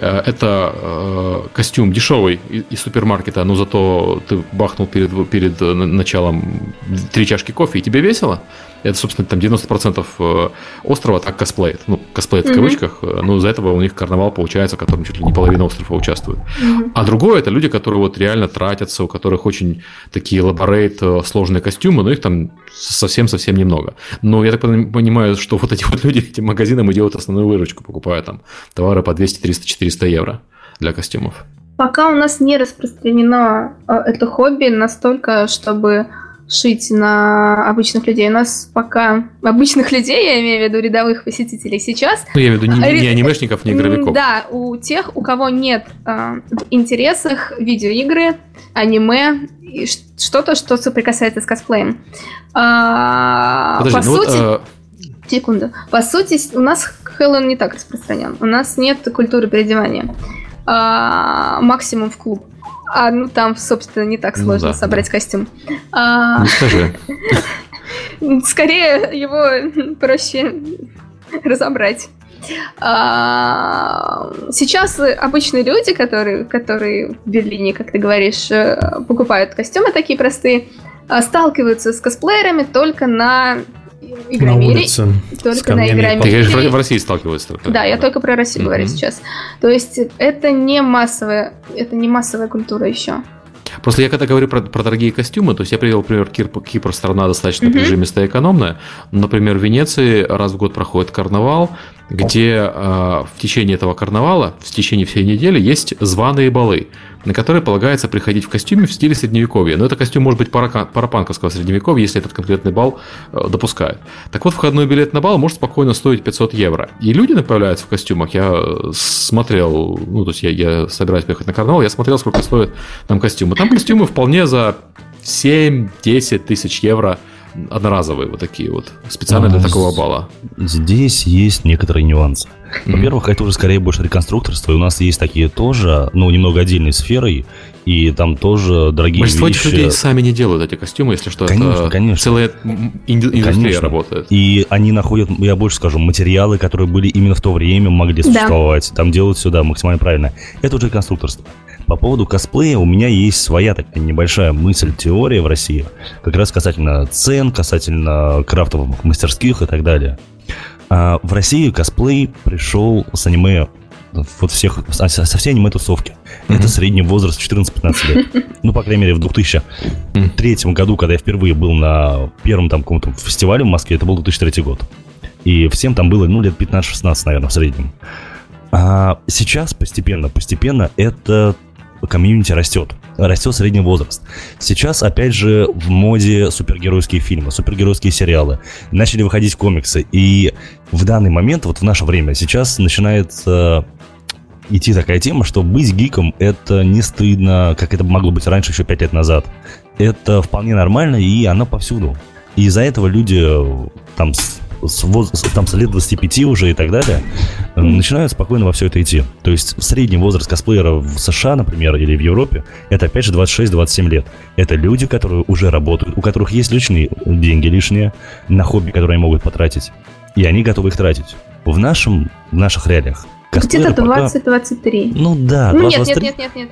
Э, Это э, костюм дешевый из супермаркета, но зато ты бахнул перед, перед э, началом три чашки кофе, и тебе весело. Это, собственно, там 90% э, острова так косплеит. Ну, косплеит в Мгм. кавычках, э, но из-за этого у них карнавал получается, в котором чуть ли не половина острова участвует. Мгм. А другое это люди, которые вот реально тратятся, у которых очень такие elaborate сложные костюмы, но их там совсем-совсем немного. Но я так поним- понимаю, что вот эти вот люди этим магазинам и делают основную выручку, покупая там товары по 200, 300, 400 евро для костюмов. Пока у нас не распространено э, это хобби настолько, чтобы шить на обычных людей. У нас пока обычных людей, я имею в виду рядовых посетителей сейчас, Ну, я имею в виду не, не анимешников, не игровиков. Да, у тех, у кого нет э, в интересах видеоигры, аниме, что-то, что соприкасается с косплеем. А, Подожди, по ну вот, сути, э, секунду. По сути, у нас Хэллоуин не так распространен. У нас нет культуры переодевания. А, максимум в клуб. А ну там, собственно, не так Ну сложно да, собрать костюм. А, не скажи. Скорее его проще разобрать. А, Сейчас обычные люди, которые, которые в Берлине, как ты говоришь, э, покупают костюмы такие простые, а, сталкиваются с косплеерами только на На Игромире. улице. с Только на камнями и Ты Игромире. говоришь, в России сталкиваются только. Да, я только про Россию говорю Мгм. сейчас. То есть это не массовая, это не массовая культура еще. Просто я когда говорю про, про дорогие костюмы, то есть я привел пример Кипр, Кипр страна достаточно Мгм. прижимистая и экономная. Например, в Венеции раз в год проходит карнавал, где э, в течение этого карнавала, в течение всей недели есть званые балы, на которые полагается приходить в костюме в стиле средневековья. Но это костюм может быть парапанковского средневековья, если этот конкретный бал э, допускают. Так вот, входной билет на бал может спокойно стоить 500 евро. И люди появляются в костюмах. Я смотрел, ну, то есть я, я собираюсь поехать на карнавал, я смотрел, сколько стоят там костюмы. Там костюмы вполне за 7-10 тысяч евро одноразовые вот такие вот, специально для А, такого бала. Здесь есть некоторые нюансы. Во-первых, это уже скорее больше реконструкторство, и у нас есть такие тоже, ну, немного отдельной сферой, и там тоже дорогие Большинство вещи. людей сами не делают эти костюмы, если что. Конечно, это конечно. целая индустрия Конечно. работает. И они находят, я больше скажу, материалы, которые были именно в то время, могли Да. существовать. Там делают сюда максимально правильно. Это уже конструкторство. По поводу косплея у меня есть своя такая небольшая мысль, теория в России. Как раз касательно цен, касательно крафтовых мастерских и так далее. А в России косплей пришел с аниме вот всех, со, со всей аниме-тусовки. Мгм. Это средний возраст 14-15 лет. Ну, по крайней мере, в 2003 году, когда я впервые был на первом там каком-то фестивале в Москве, это был 2003 год. И всем там было, ну, лет 15-16, наверное, в среднем. А сейчас постепенно, постепенно это комьюнити растет. Растет средний возраст. Сейчас, опять же, в моде супергеройские фильмы, супергеройские сериалы. Начали выходить комиксы. И в данный момент, вот в наше время, сейчас начинается идти такая тема, что быть гиком это не стыдно, как это могло быть раньше, еще пять лет назад. Это вполне нормально, и оно повсюду. И из-за этого люди э, там с, там, с лет 25 уже и так далее начинают спокойно во все это идти. То есть средний возраст косплеера в США, например, или в Европе, это опять же 26-27 лет. Это люди, которые уже работают, у которых есть лишние деньги лишние на хобби, которые они могут потратить. И они готовы их тратить. В, нашем, в наших реалиях Где-то 20-23. Ну да, ну, нет, нет, нет, нет, нет.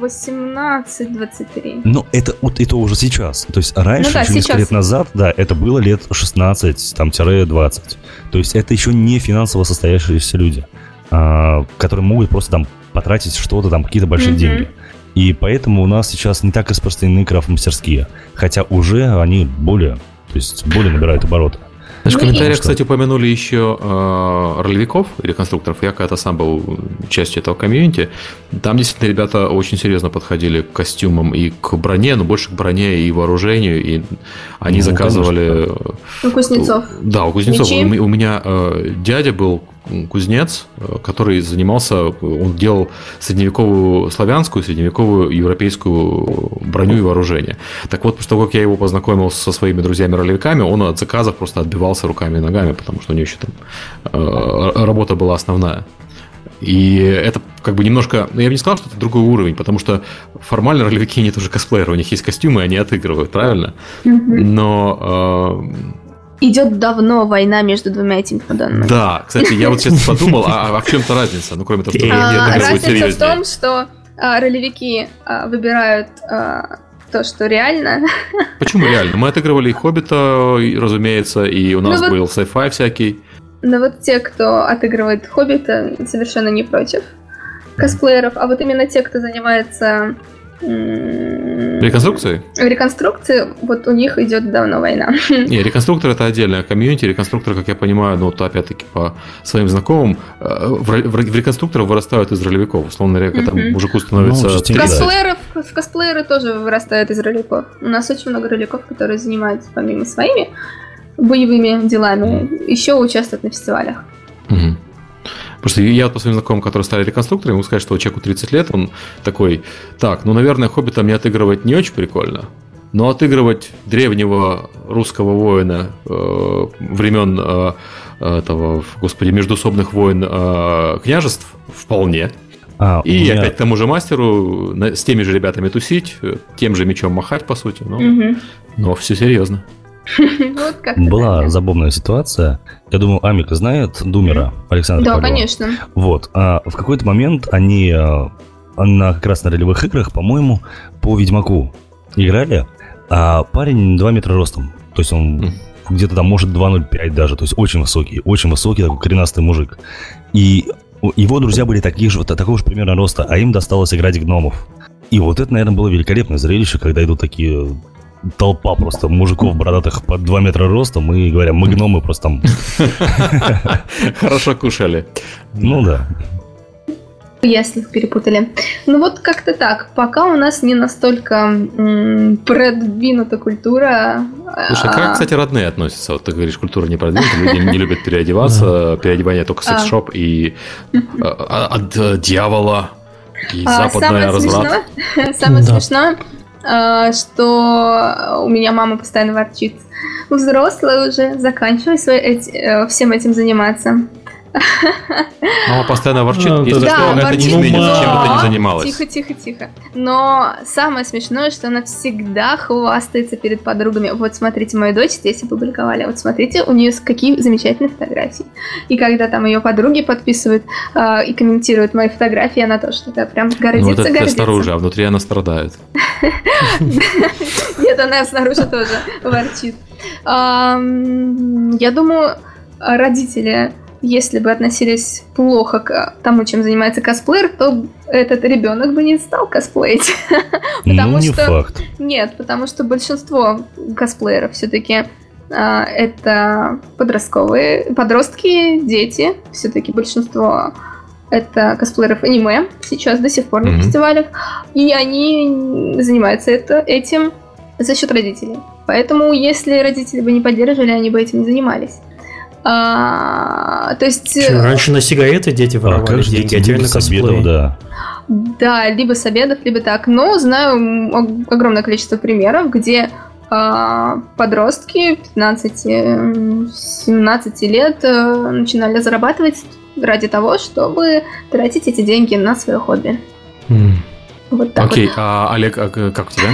18-23. Ну, это, вот, это уже сейчас. То есть раньше, ну, да, еще несколько лет назад, да, это было лет 16-20. То есть это еще не финансово состоявшиеся люди, а, которые могут просто там потратить что-то, там какие-то большие mm-hmm. деньги. И поэтому у нас сейчас не так распространены крафт-мастерские. Хотя уже они более, то есть более набирают обороты. Знаешь, в ну, комментариях, кстати, упомянули еще э, ролевиков или конструкторов. Я когда-то сам был частью этого комьюнити. Там действительно ребята очень серьезно подходили к костюмам и к броне, но больше к броне и вооружению. И они ну, заказывали... Конечно. У кузнецов. Да, у кузнецов. У, у меня э, дядя был кузнец, э, который занимался, он делал средневековую славянскую, средневековую европейскую броню и вооружение. Так вот, после того, как я его познакомил со своими друзьями-ролевиками, он от заказов просто отбивался руками и ногами, потому что у него еще там э, работа была основная. И это как бы немножко, ну я бы не сказал, что это другой уровень, потому что формально ролевики не тоже косплееры, у них есть костюмы, они отыгрывают, правильно? Но э, Идет давно война между двумя этими подданными. Да, кстати, я вот сейчас подумал, а, а в чем-то разница? Ну, кроме того, что а, Разница в том, что а, ролевики а, выбирают а, то, что реально. Почему реально? Мы отыгрывали и Хоббита, разумеется, и у нас ну, был вот, sci-fi всякий. Но вот те, кто отыгрывает Хоббита, совершенно не против косплееров, а вот именно те, кто занимается Реконструкции? Реконструкции, вот у них идет давно война. Не, реконструктор это отдельная комьюнити. Реконструктор, как я понимаю, ну вот опять-таки по своим знакомым, э, в, в, в реконструкторов вырастают из ролевиков. Условно говоря, когда mm мужику становится... Ну, косплееров, косплееры тоже вырастают из ролевиков. У нас очень много ролевиков, которые занимаются помимо своими боевыми делами, еще участвуют на фестивалях. Угу. Потому что я вот по своим знакомым, которые стали реконструкторами, могу сказать, что человеку 30 лет, он такой, так, ну, наверное, Хоббита мне отыгрывать не очень прикольно, но отыгрывать древнего русского воина э, времен э, этого, господи, междусобных войн э, княжеств вполне. А, и меня... опять тому же мастеру с теми же ребятами тусить, тем же мечом махать, по сути. Но, угу. но все серьезно. Была забавная ситуация. Я думаю, Амика знает Думера Александра Да, конечно. Вот. А в какой-то момент они а, на как раз на ролевых играх, по-моему, по Ведьмаку играли, а парень 2 метра ростом. То есть он где-то там может 2,05 даже, то есть очень высокий, очень высокий, такой коренастый мужик. И его друзья были таких же, такого же примерно роста, а им досталось играть гномов. И вот это, наверное, было великолепное зрелище, когда идут такие толпа просто мужиков бородатых под 2 метра ростом и говорят, мы гномы просто там... Хорошо кушали. Ну да. Ясно, перепутали. Ну вот как-то так. Пока у нас не настолько м- продвинута культура. Слушай, как, а кстати, родные относятся? Вот ты говоришь, культура не продвинута, люди не любят переодеваться, переодевание только секс-шоп и а, от дьявола и западная разврат. Самое смешное, а, что у меня мама постоянно ворчит. Взрослая уже, заканчивай свои, эти, э, всем этим заниматься. Мама постоянно ворчит, ну, если да, что, ворчит, это не изменит, но... чем бы ты ни занималась. Тихо, тихо, тихо. Но самое смешное, что она всегда хвастается перед подругами. Вот смотрите, мою дочь здесь опубликовали. Вот смотрите, у нее какие замечательные фотографии. И когда там ее подруги подписывают э, и комментируют мои фотографии, она тоже такая прям гордится, ну, вот это гордится. снаружи, а внутри она страдает. Нет, она снаружи тоже ворчит. Я думаю, родители если бы относились плохо к тому, чем занимается косплеер, то этот ребенок бы не стал косплеить. потому ну, не что... факт. Нет, потому что большинство косплееров все-таки а, это подростковые, подростки, дети. Все-таки большинство это косплееров аниме, сейчас до сих пор на mm-hmm. фестивалях, и они занимаются это, этим за счет родителей. Поэтому, если родители бы не поддерживали, они бы этим не занимались. А, то есть... Что, раньше на сигареты дети воровали а деньги, а теперь на косплей. Да. да, либо с обедов, либо так. Но знаю огромное количество примеров, где а, подростки 15-17 лет э, начинали зарабатывать ради того, чтобы тратить эти деньги на свое хобби. Mm. Вот так Окей, вот. а Олег, а как у тебя?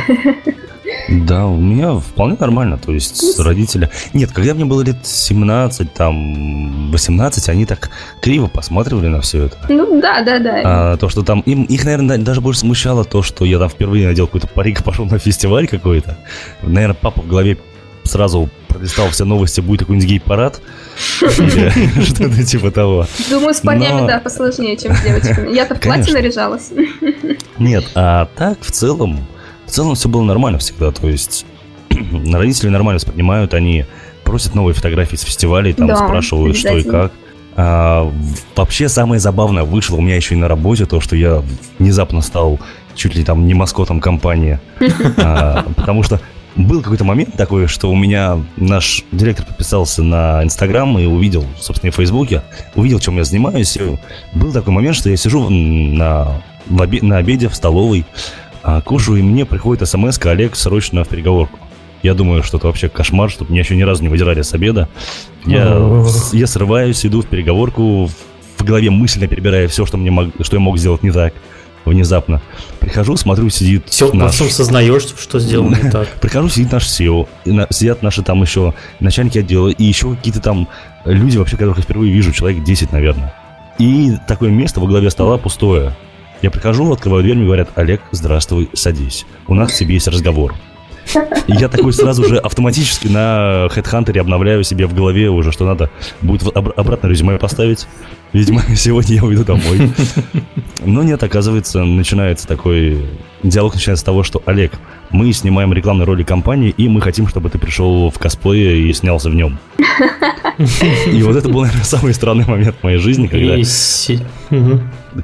Да, у меня вполне нормально. То есть родители... Нет, когда мне было лет 17, там, 18, они так криво посматривали на все это. Ну, да, да, да. А, то, что там... Им, их, наверное, даже больше смущало то, что я там впервые надел какой-то парик и пошел на фестиваль какой-то. Наверное, папа в голове сразу пролистал все новости, будет какой-нибудь гей-парад. Что-то типа того. Думаю, с парнями, да, посложнее, чем с девочками. Я-то в платье наряжалась. Нет, а так, в целом, в целом все было нормально всегда, то есть родители нормально воспринимают, они просят новые фотографии с фестивалей, там да, спрашивают, что и как. А, вообще самое забавное вышло у меня еще и на работе, то, что я внезапно стал чуть ли там не маскотом компании. А, потому что был какой-то момент такой, что у меня наш директор подписался на Инстаграм и увидел, собственно, и в Фейсбуке, увидел, чем я занимаюсь. И был такой момент, что я сижу на, в обе, на обеде в столовой, а, кушаю, и мне приходит смс Олег, срочно в переговорку. Я думаю, что это вообще кошмар, чтобы меня еще ни разу не выдирали с обеда. Я, я срываюсь, иду в переговорку, в голове мысленно перебирая все, что, мне мог, что я мог сделать не так внезапно. Прихожу, смотрю, сидит Все, наш... во сознаешь, что сделал не так. Прихожу, сидит наш SEO, сидят наши там еще начальники отдела, и еще какие-то там люди, вообще, которых я впервые вижу, человек 10, наверное. И такое место во главе стола пустое. Я прихожу, открываю дверь, мне говорят, Олег, здравствуй, садись. У нас к тебе есть разговор. И я такой сразу же автоматически на HeadHunter обновляю себе в голове уже, что надо будет обратно резюме поставить. Видимо, сегодня я уйду домой. Но нет, оказывается, начинается такой... Диалог начинается с того, что Олег, мы снимаем рекламные роли компании, и мы хотим, чтобы ты пришел в косплее и снялся в нем. И вот это был, наверное, самый странный момент в моей жизни, когда...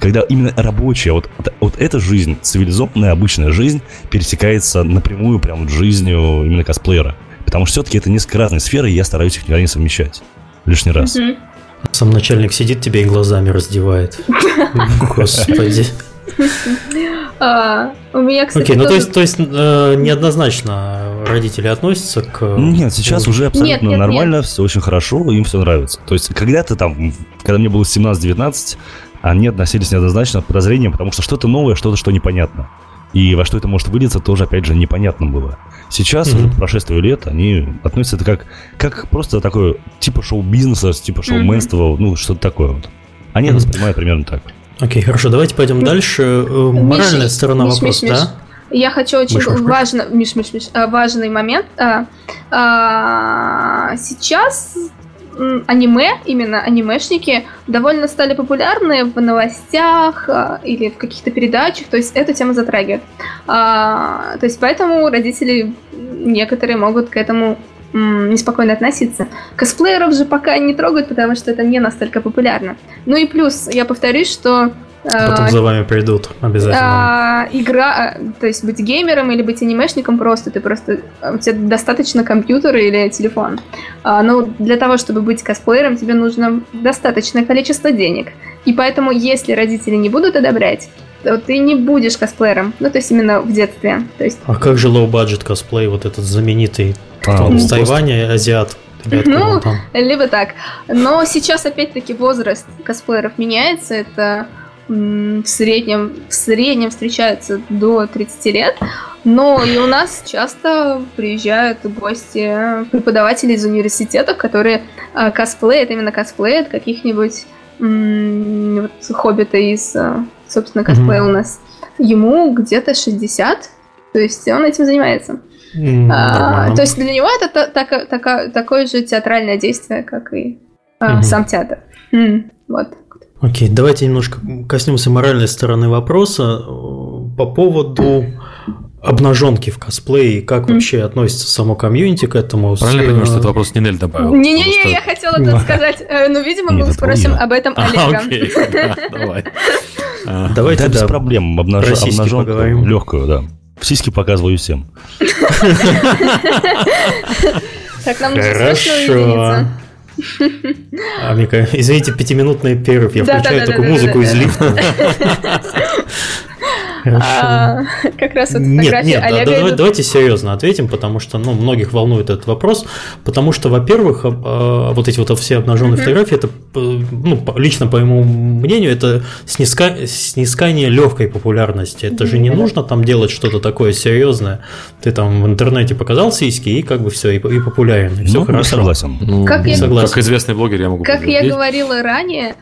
Когда именно рабочая, вот, вот эта жизнь, цивилизованная, обычная жизнь, пересекается напрямую прямо с жизнью именно косплеера. Потому что все-таки это несколько разные сферы, и я стараюсь их никогда не совмещать. Лишний раз. Сам начальник сидит тебе и глазами раздевает. Господи. А, у меня, кстати, Окей, ну то есть, то есть э, неоднозначно родители относятся к... Нет, сейчас уже абсолютно нормально, все очень хорошо, им все нравится. То есть когда-то там, когда мне было 17-19, они относились неоднозначно к подозрениям, потому что что-то новое, что-то, что непонятно. И во что это может вылиться, тоже, опять же, непонятно было. Сейчас, mm-hmm. уже по прошествию лет, они относятся это как, как просто такое, типа шоу-бизнеса, типа шоу-менства, mm-hmm. ну, что-то такое вот. Они mm-hmm. это воспринимают примерно так. Окей, okay, хорошо, давайте пойдем дальше. Э, моральная Миш, сторона Миш, вопроса, Миш, да? Я хочу очень Миш, важно, Миш, Миш, Миш, э, важный момент. А, а, сейчас аниме, именно анимешники, довольно стали популярны в новостях а, или в каких-то передачах, то есть эту тему затрагивают. А, то есть поэтому родители некоторые могут к этому неспокойно относиться. Косплееров же пока не трогают, потому что это не настолько популярно. Ну и плюс, я повторюсь, что Потом а, за вами придут обязательно. А, игра, то есть быть геймером или быть анимешником просто, ты просто, у тебя достаточно компьютера или телефон. А, но для того, чтобы быть косплеером, тебе нужно достаточное количество денег. И поэтому, если родители не будут одобрять, то ты не будешь косплеером. Ну, то есть именно в детстве. То есть... А как же low-budget косплей, вот этот знаменитый а, он с Тайваня, азиат? Ну, либо так. Но сейчас, опять-таки, возраст косплееров меняется. Это в среднем, в среднем встречаются до 30 лет, но и у нас часто приезжают гости, преподаватели из университетов, которые э, косплеят, именно косплеят каких-нибудь вот, хоббита из, а, собственно, косплея mm-hmm. у нас. Ему где-то 60, то есть он этим занимается. Mm, а, то есть для него это та, та, та, такое же театральное действие, как и а, mm-hmm. сам театр. Mm, вот. Окей, давайте немножко коснемся моральной стороны вопроса э, по поводу обнаженки в косплее и как вообще относится само комьюнити к этому. Правильно понимаю, что этот вопрос Нинель добавил? Не-не-не, я хотела это сказать. Э, ну, видимо, мы спросим об этом а, Олега. Давай. Давайте, без проблем. Обнаженку легкую, да. Сиськи показываю всем. Так, нам нужно срочно Амика, извините, пятиминутный перерыв. Я включаю такую музыку из лифта. А, как раз вот Нет, нет, да, да, давайте серьезно ответим, потому что ну, многих волнует этот вопрос. Потому что, во-первых, а, а, вот эти вот все обнаженные фотографии, это, ну, лично по моему мнению, это снискание легкой популярности. Это же не нужно там делать что-то такое серьезное. Ты там в интернете показал сиськи, и как бы все, и, и популярен. И все ну, хорошо. согласен. Ну, как, я, согласен. как известный блогер я могу Как я говорила ранее,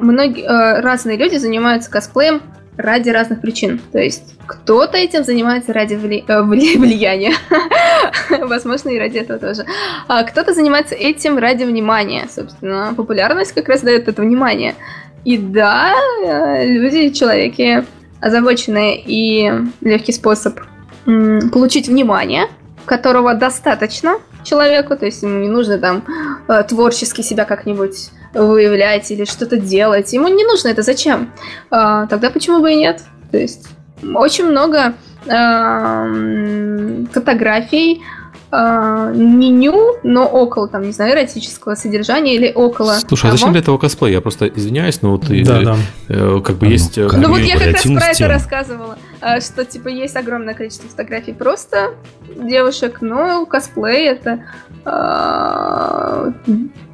многие разные люди занимаются косплеем ради разных причин. То есть кто-то этим занимается ради вли... э, вли... влияния, возможно, и ради этого тоже. А кто-то занимается этим ради внимания, собственно. Популярность как раз дает это внимание. И да, э, люди, человеки озабоченные и легкий способ получить внимание, которого достаточно человеку, то есть ему не нужно там э, творчески себя как-нибудь выявлять или что-то делать. Ему не нужно это. Зачем? А, тогда почему бы и нет? То есть очень много э, фотографий э, не ню, но около, там, не знаю, эротического содержания или около Слушай, того. а зачем для этого косплей? Я просто извиняюсь, но вот да, и, да. Э, как бы а, есть... Ну, ну вот я как раз про это рассказывала, что, типа, есть огромное количество фотографий просто девушек, но косплей это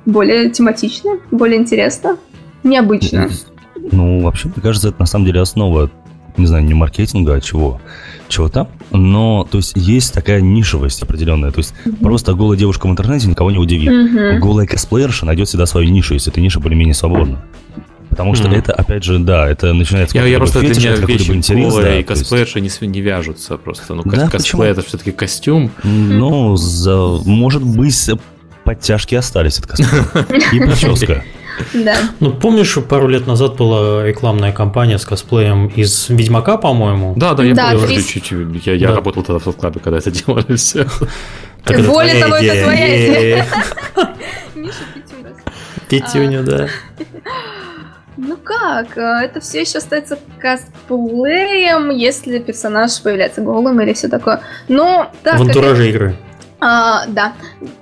более тематично, более интересно, необычно. Ну, вообще, мне кажется, это на самом деле основа, не знаю, не маркетинга, а чего, чего-то. Но, то есть, есть такая нишевость определенная. То есть, mm-hmm. просто голая девушка в интернете никого не удивит. Mm-hmm. Голая косплеерша найдет всегда свою нишу, если эта ниша более-менее свободна. Потому что mm-hmm. это, опять же, да, это начинается я, я просто фетиш, для меня вещи интерес, да, и косплеерши есть... не, не вяжутся просто. Ну, да, косплей это все-таки костюм. Ну, за, может быть, подтяжки остались от косплея. И прическа. Да. Ну, помнишь, пару лет назад была рекламная кампания с косплеем из Ведьмака, по-моему? Да, да, я да, помню, чуть-чуть. Я, я да. работал тогда в клабе, когда это делали все. Так Более того, это твоя идея. Миша Пятюня. Пятюня, да. Ну как? Это все еще остается косплеем, если персонаж появляется голым или все такое. Но так. В антураже игры. А, да,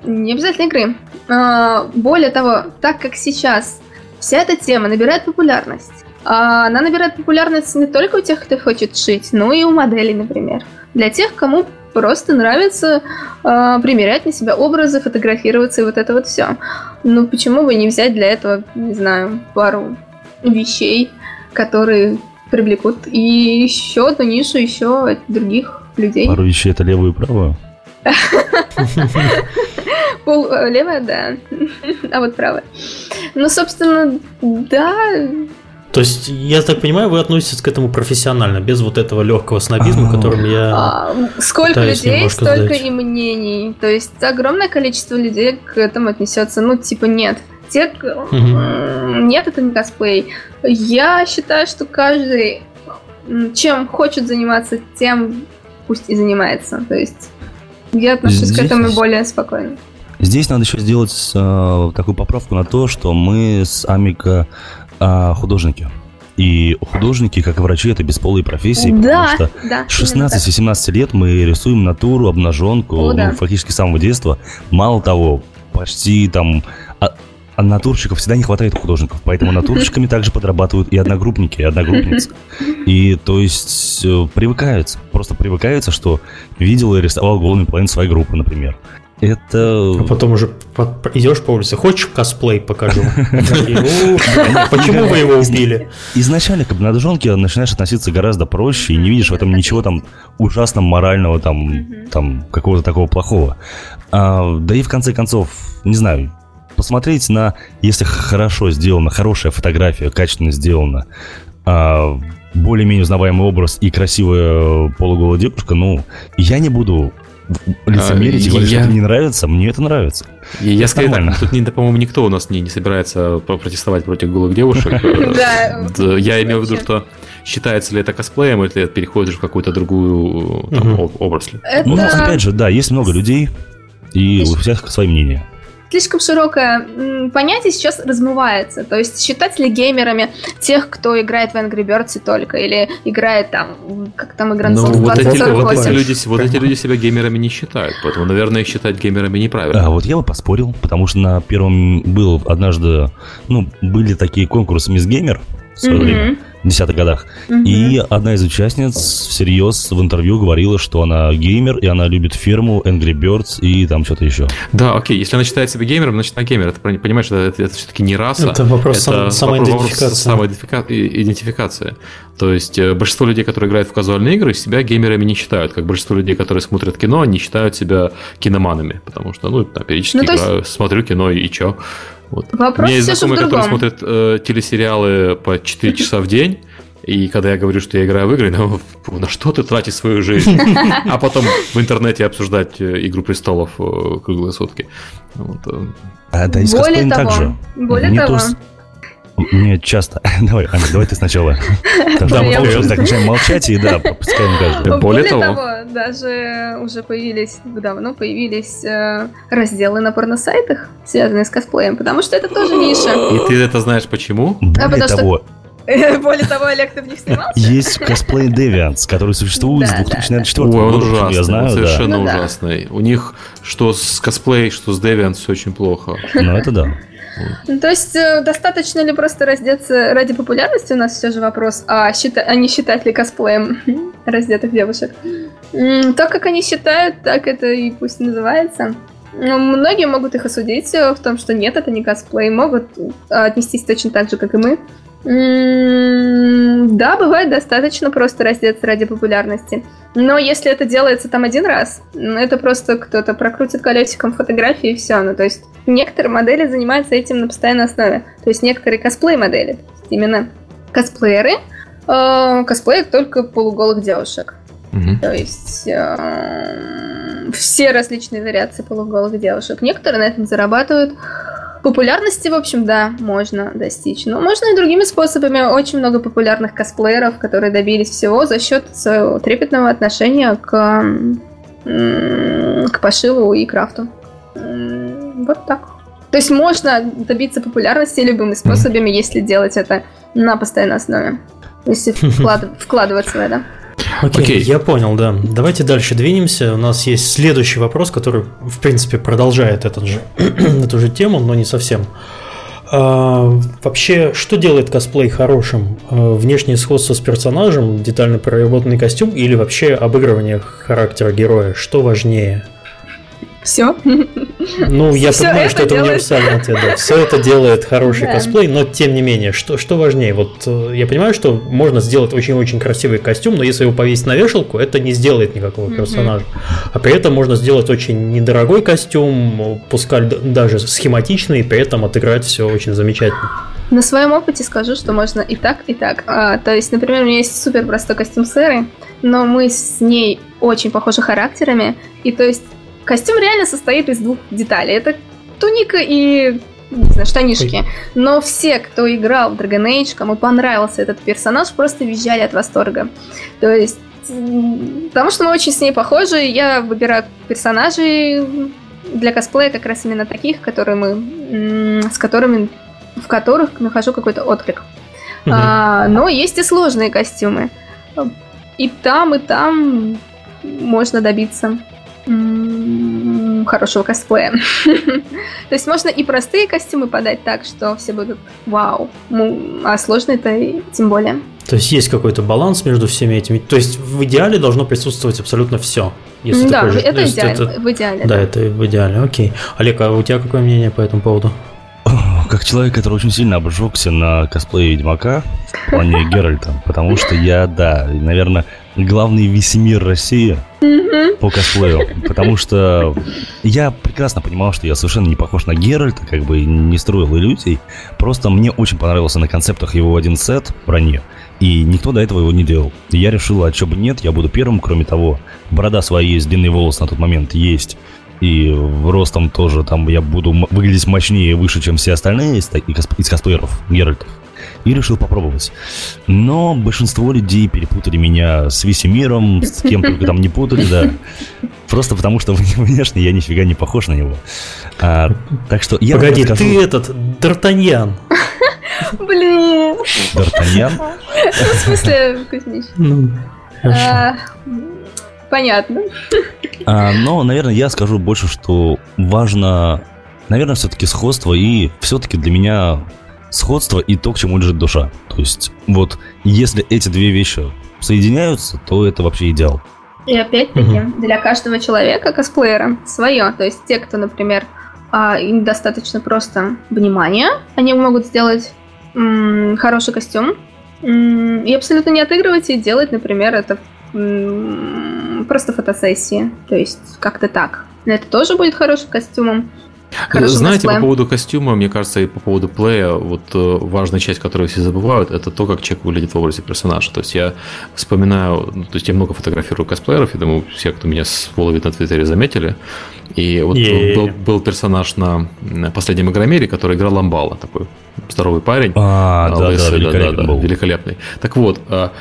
не обязательно игры. А, более того, так как сейчас вся эта тема набирает популярность, а она набирает популярность не только у тех, кто хочет шить, но и у моделей, например. Для тех, кому просто нравится э, примерять на себя образы, фотографироваться и вот это вот все. Ну почему бы не взять для этого, не знаю, пару вещей, которые привлекут и еще одну нишу еще других людей. Пару вещей это левую и правую? Пол э, левая, да. А вот правая. Ну, собственно, да. То есть, я так понимаю, вы относитесь к этому профессионально, без вот этого легкого снобизма, а. которым я. А, сколько людей, столько и мнений. То есть огромное количество людей к этому отнесется. Ну, типа, нет. Те, нет, это не косплей. Я считаю, что каждый чем хочет заниматься, тем пусть и занимается. То есть я отношусь Здесь... к этому более спокойно. Здесь надо еще сделать э, такую поправку на то, что мы с Амика э, художники. И художники, как и врачи, это бесполые профессии, да, потому что да, 16-17 лет мы рисуем натуру, обнаженку, О, да. ну, фактически с самого детства. Мало того, почти там а, натурщиков всегда не хватает художников, поэтому натурщиками также подрабатывают и одногруппники, и одногруппницы. И то есть э, привыкаются, просто привыкаются, что видел и рисовал голыми половину своей группы, например. Это... А потом уже идешь по улице, хочешь косплей покажу? Почему вы его убили? Изначально к обнаженке начинаешь относиться гораздо проще и не видишь в этом ничего там ужасно морального, там, там какого-то такого плохого. А, да и в конце концов, не знаю, посмотреть на, если хорошо сделана, хорошая фотография, качественно сделана, а, более-менее узнаваемый образ и красивая полуголая девушка, ну, я не буду лицемерить а, и говорить, я... что это не нравится, мне это нравится. Я, я скорее так, тут, по-моему, никто у нас не, не собирается протестовать против голых девушек. Я имею в виду, что считается ли это косплеем, или ты переходишь в какую-то другую угу. отрасль. Это... Ну, опять же, да, есть много людей, и у всех свои мнения слишком широкое понятие сейчас размывается. То есть считать ли геймерами тех, кто играет в Angry Birds только, или играет там, как там игра ну, вот эти, вот, эти люди, вот эти люди себя геймерами не считают, поэтому, наверное, их считать геймерами неправильно. А вот я бы поспорил, потому что на первом был однажды, ну, были такие конкурсы Мисс Геймер в свое mm-hmm. время десятых годах. Угу. И одна из участниц всерьез в интервью говорила, что она геймер, и она любит фирму Angry Birds и там что-то еще. Да, окей, если она считает себя геймером, значит она геймер. Это, понимаешь, это, это, это все-таки не раса. Это вопрос это сам, самоидентификации. Самоидентификация. То есть э, большинство людей, которые играют в казуальные игры, себя геймерами не считают. Как большинство людей, которые смотрят кино, они считают себя киноманами. Потому что, ну, там, периодически ну, играю, есть... смотрю кино и, и чё. Вот. Вопрос У меня есть знакомые, которые смотрят э, телесериалы по 4 часа в день, и когда я говорю, что я играю в игры, ну, на что ты тратишь свою жизнь? А потом в интернете обсуждать э, «Игру престолов» э, круглые сутки. Вот. Э. А, да, и с более того, так же. Более не того. То, мне часто... Давай, Аня, давай ты сначала. Да, мы так начинаем молчать, и да, пускаем каждый. Более того, даже уже появились, давно появились разделы на порносайтах, связанные с косплеем, потому что это тоже ниша. И ты это знаешь почему? Более того, Более того, Олег, ты в них снимался? Есть косплей Deviants, который существует с 2004 года. он ужасный, я знаю, совершенно ну ужасный. У них что с косплей, что с Deviants все очень плохо. Ну, это да. Ну, то есть, э, достаточно ли просто раздеться ради популярности, у нас все же вопрос, а, счита... а не считать ли косплеем раздетых девушек? То, как они считают, так это и пусть называется. Ну, многие могут их осудить в том, что нет, это не косплей, могут отнестись точно так же, как и мы. Да, бывает достаточно просто раздеться ради популярности. Но если это делается там один раз, ну, это просто кто-то прокрутит колесиком фотографии и все. Ну, то есть некоторые модели занимаются этим на постоянной основе. То есть некоторые косплей-модели, именно косплееры, э, косплеят только полуголых девушек. Mm-hmm. То есть э, все различные вариации полуголых девушек. Некоторые на этом зарабатывают. Популярности, в общем, да, можно достичь. Но можно и другими способами. Очень много популярных косплееров, которые добились всего за счет своего трепетного отношения к, к пошиву и крафту. Вот так. То есть можно добиться популярности любыми способами, если делать это на постоянной основе. Если вклад... вкладываться в это. Окей, Окей, я понял, да. Давайте дальше двинемся. У нас есть следующий вопрос, который, в принципе, продолжает этот же, эту же тему, но не совсем. А, вообще, что делает косплей хорошим? А, внешнее сходство с персонажем, детально проработанный костюм или вообще обыгрывание характера героя? Что важнее? Все. Ну, я Все понимаю, это что это делает... универсальный ответ. Да. Все это делает хороший да. косплей, но тем не менее, что, что важнее? Вот э, я понимаю, что можно сделать очень-очень красивый костюм, но если его повесить на вешалку, это не сделает никакого персонажа. А при этом можно сделать очень недорогой костюм, пускай даже схематичный, и при этом отыграть все очень замечательно. На своем опыте скажу, что можно и так, и так. А, то есть, например, у меня есть супер простой костюм Сэры, но мы с ней очень похожи характерами, и то есть Костюм реально состоит из двух деталей. Это туника и не знаю, штанишки. Но все, кто играл в Dragon Age, кому понравился этот персонаж, просто визжали от восторга. То есть, потому что мы очень с ней похожи, я выбираю персонажей для косплея как раз именно таких, которые мы, с которыми, в которых нахожу какой-то отклик. Mm-hmm. А, но есть и сложные костюмы. И там, и там можно добиться хорошего косплея. То есть можно и простые костюмы подать так, что все будут вау, а сложные-то тем более. То есть есть какой-то баланс между всеми этими. То есть в идеале должно присутствовать абсолютно все. Если да, такой, это идеально, это, в идеале. Да, да, это в идеале, окей. Олег, а у тебя какое мнение по этому поводу? Как человек, который очень сильно обжегся на косплее Ведьмака в плане Геральта, потому что я, да, наверное, главный весь мир России по косплею, потому что я прекрасно понимал, что я совершенно не похож на Геральта, как бы не строил иллюзий, просто мне очень понравился на концептах его один сет брони, и никто до этого его не делал. И я решил, а что бы нет, я буду первым, кроме того, борода своя есть, длинные волосы на тот момент есть, и ростом тоже там я буду выглядеть мощнее и выше, чем все остальные из, из косплееров Геральтов. И решил попробовать. Но большинство людей перепутали меня с Весемиром, с кем только там не путали, да. Просто потому, что внешне я нифига не похож на него. А, так что я Погоди, расскажу... ты этот, Д'Артаньян. Блин. Д'Артаньян? В смысле, Кузьмич? Ну, а, понятно. А, но, наверное, я скажу больше, что важно, наверное, все-таки сходство, и все-таки для меня сходство и то, к чему лежит душа. То есть, вот, если эти две вещи соединяются, то это вообще идеал. И опять-таки, угу. для каждого человека, косплеера, свое. То есть те, кто, например, а, им достаточно просто внимания, они могут сделать м- хороший костюм м- и абсолютно не отыгрывать и делать, например, это м- просто фотосессии. То есть как-то так. Но это тоже будет хорошим костюмом. Хорошим Знаете, косплеем. по поводу костюма, мне кажется, и по поводу плея, вот э, важная часть, которую все забывают, это то, как человек выглядит в образе персонажа. То есть я вспоминаю, ну, то есть я много фотографирую косплееров, я думаю, все, кто меня с Воловит на Твиттере заметили. И вот был, был персонаж на, на последнем Игромере, который играл Ламбала, такой здоровый парень. А, да, лысый, да, великолепный, да, да, да, великолепный. Так вот, а,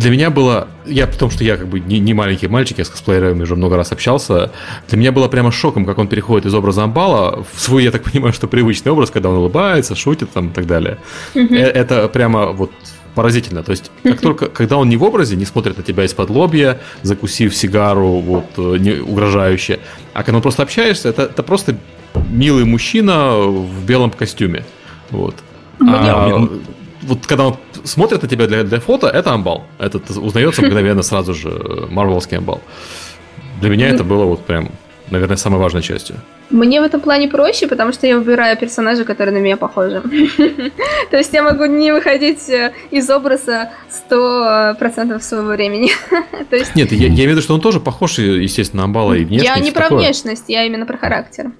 для меня было, я потому что я как бы не, не маленький мальчик, я с косплеерами уже много раз общался, для меня было прямо шоком, как он переходит из образа амбала в свой, я так понимаю, что привычный образ, когда он улыбается, шутит там и так далее. Mm-hmm. Это прямо вот поразительно. То есть, как только, когда он не в образе, не смотрит на тебя из-под лобья, закусив сигару, вот, э, не, угрожающе, а когда он просто общаешься, это, это просто милый мужчина в белом костюме. Вот. А, вот когда он смотрит на тебя для, для фото, это амбал. Это узнается мгновенно сразу же э, марвеловский амбал. Для меня это было вот прям, наверное, самой важной частью. Мне в этом плане проще, потому что я выбираю персонажа, который на меня похожи. То есть я могу не выходить э, из образа 100% своего времени. Нет, я, имею в виду, что он тоже похож, естественно, на Амбала и внешность. Я не про внешность, я именно про характер.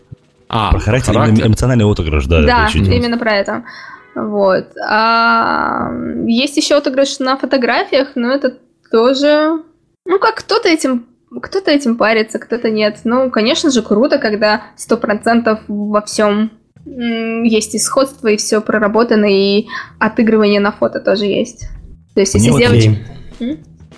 А, про характер, характер. эмоциональный отыгрыш, да. Да, именно про это. Вот. А есть еще отыгрыш на фотографиях, но это тоже... Ну, как кто-то этим кто-то этим парится, кто-то нет. Ну, конечно же, круто, когда сто процентов во всем есть и сходство, и все проработано, и отыгрывание на фото тоже есть. То есть, если девочка...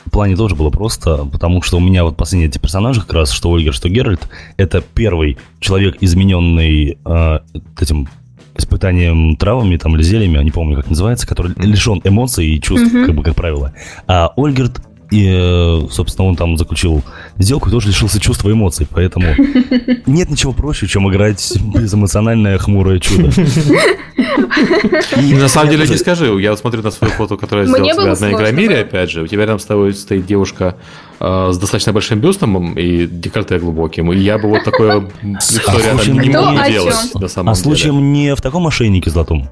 В плане тоже было просто, потому что у меня вот последние эти персонажи, как раз, что Ольгер, что Геральт, это первый человек, измененный э, этим испытанием травами там, или зельями, не помню, как называется, который лишен эмоций и чувств, mm-hmm. как бы, как правило. А Ольгерт и, э, собственно, он там заключил сделку и тоже лишился чувства эмоций. Поэтому нет ничего проще, чем играть безэмоциональное хмурое чудо. На самом деле, не скажи. Я вот смотрю на свою фото, которую я сделал на Игромире, опять же. У тебя рядом с тобой стоит девушка э, с достаточно большим бюстом и декольте глубоким. И я бы вот такое лицо рядом не мог делать, на самом деле. А случаем не в таком ошейнике золотом?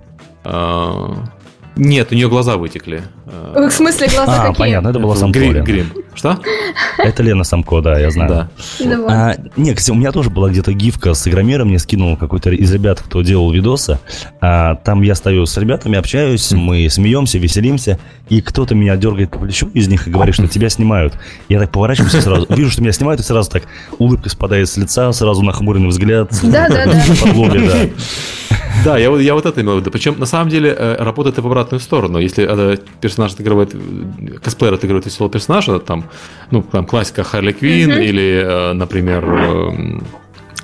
Нет, у нее глаза вытекли. В смысле глаза а, какие? понятно, это была Самко. Грим, грим. Что? Это Лена Самко, да, я знаю. Да. А, нет, кстати, у меня тоже была где-то гифка с игромером, мне скинул какой-то из ребят, кто делал видосы. А, там я стою с ребятами, общаюсь, мы смеемся, веселимся, и кто-то меня дергает по плечу из них и говорит, что тебя снимают. Я так поворачиваюсь и сразу, вижу, что меня снимают, и сразу так улыбка спадает с лица, сразу нахмуренный взгляд. Да, да, да. да. Да, я, я вот это имел в виду. Причем, на самом деле, э, работает и в обратную сторону. Если э, персонаж отыгрывает, косплеер отыгрывает веселого персонажа, там, ну, там, классика Харли Квин mm-hmm. или, э, например, эм,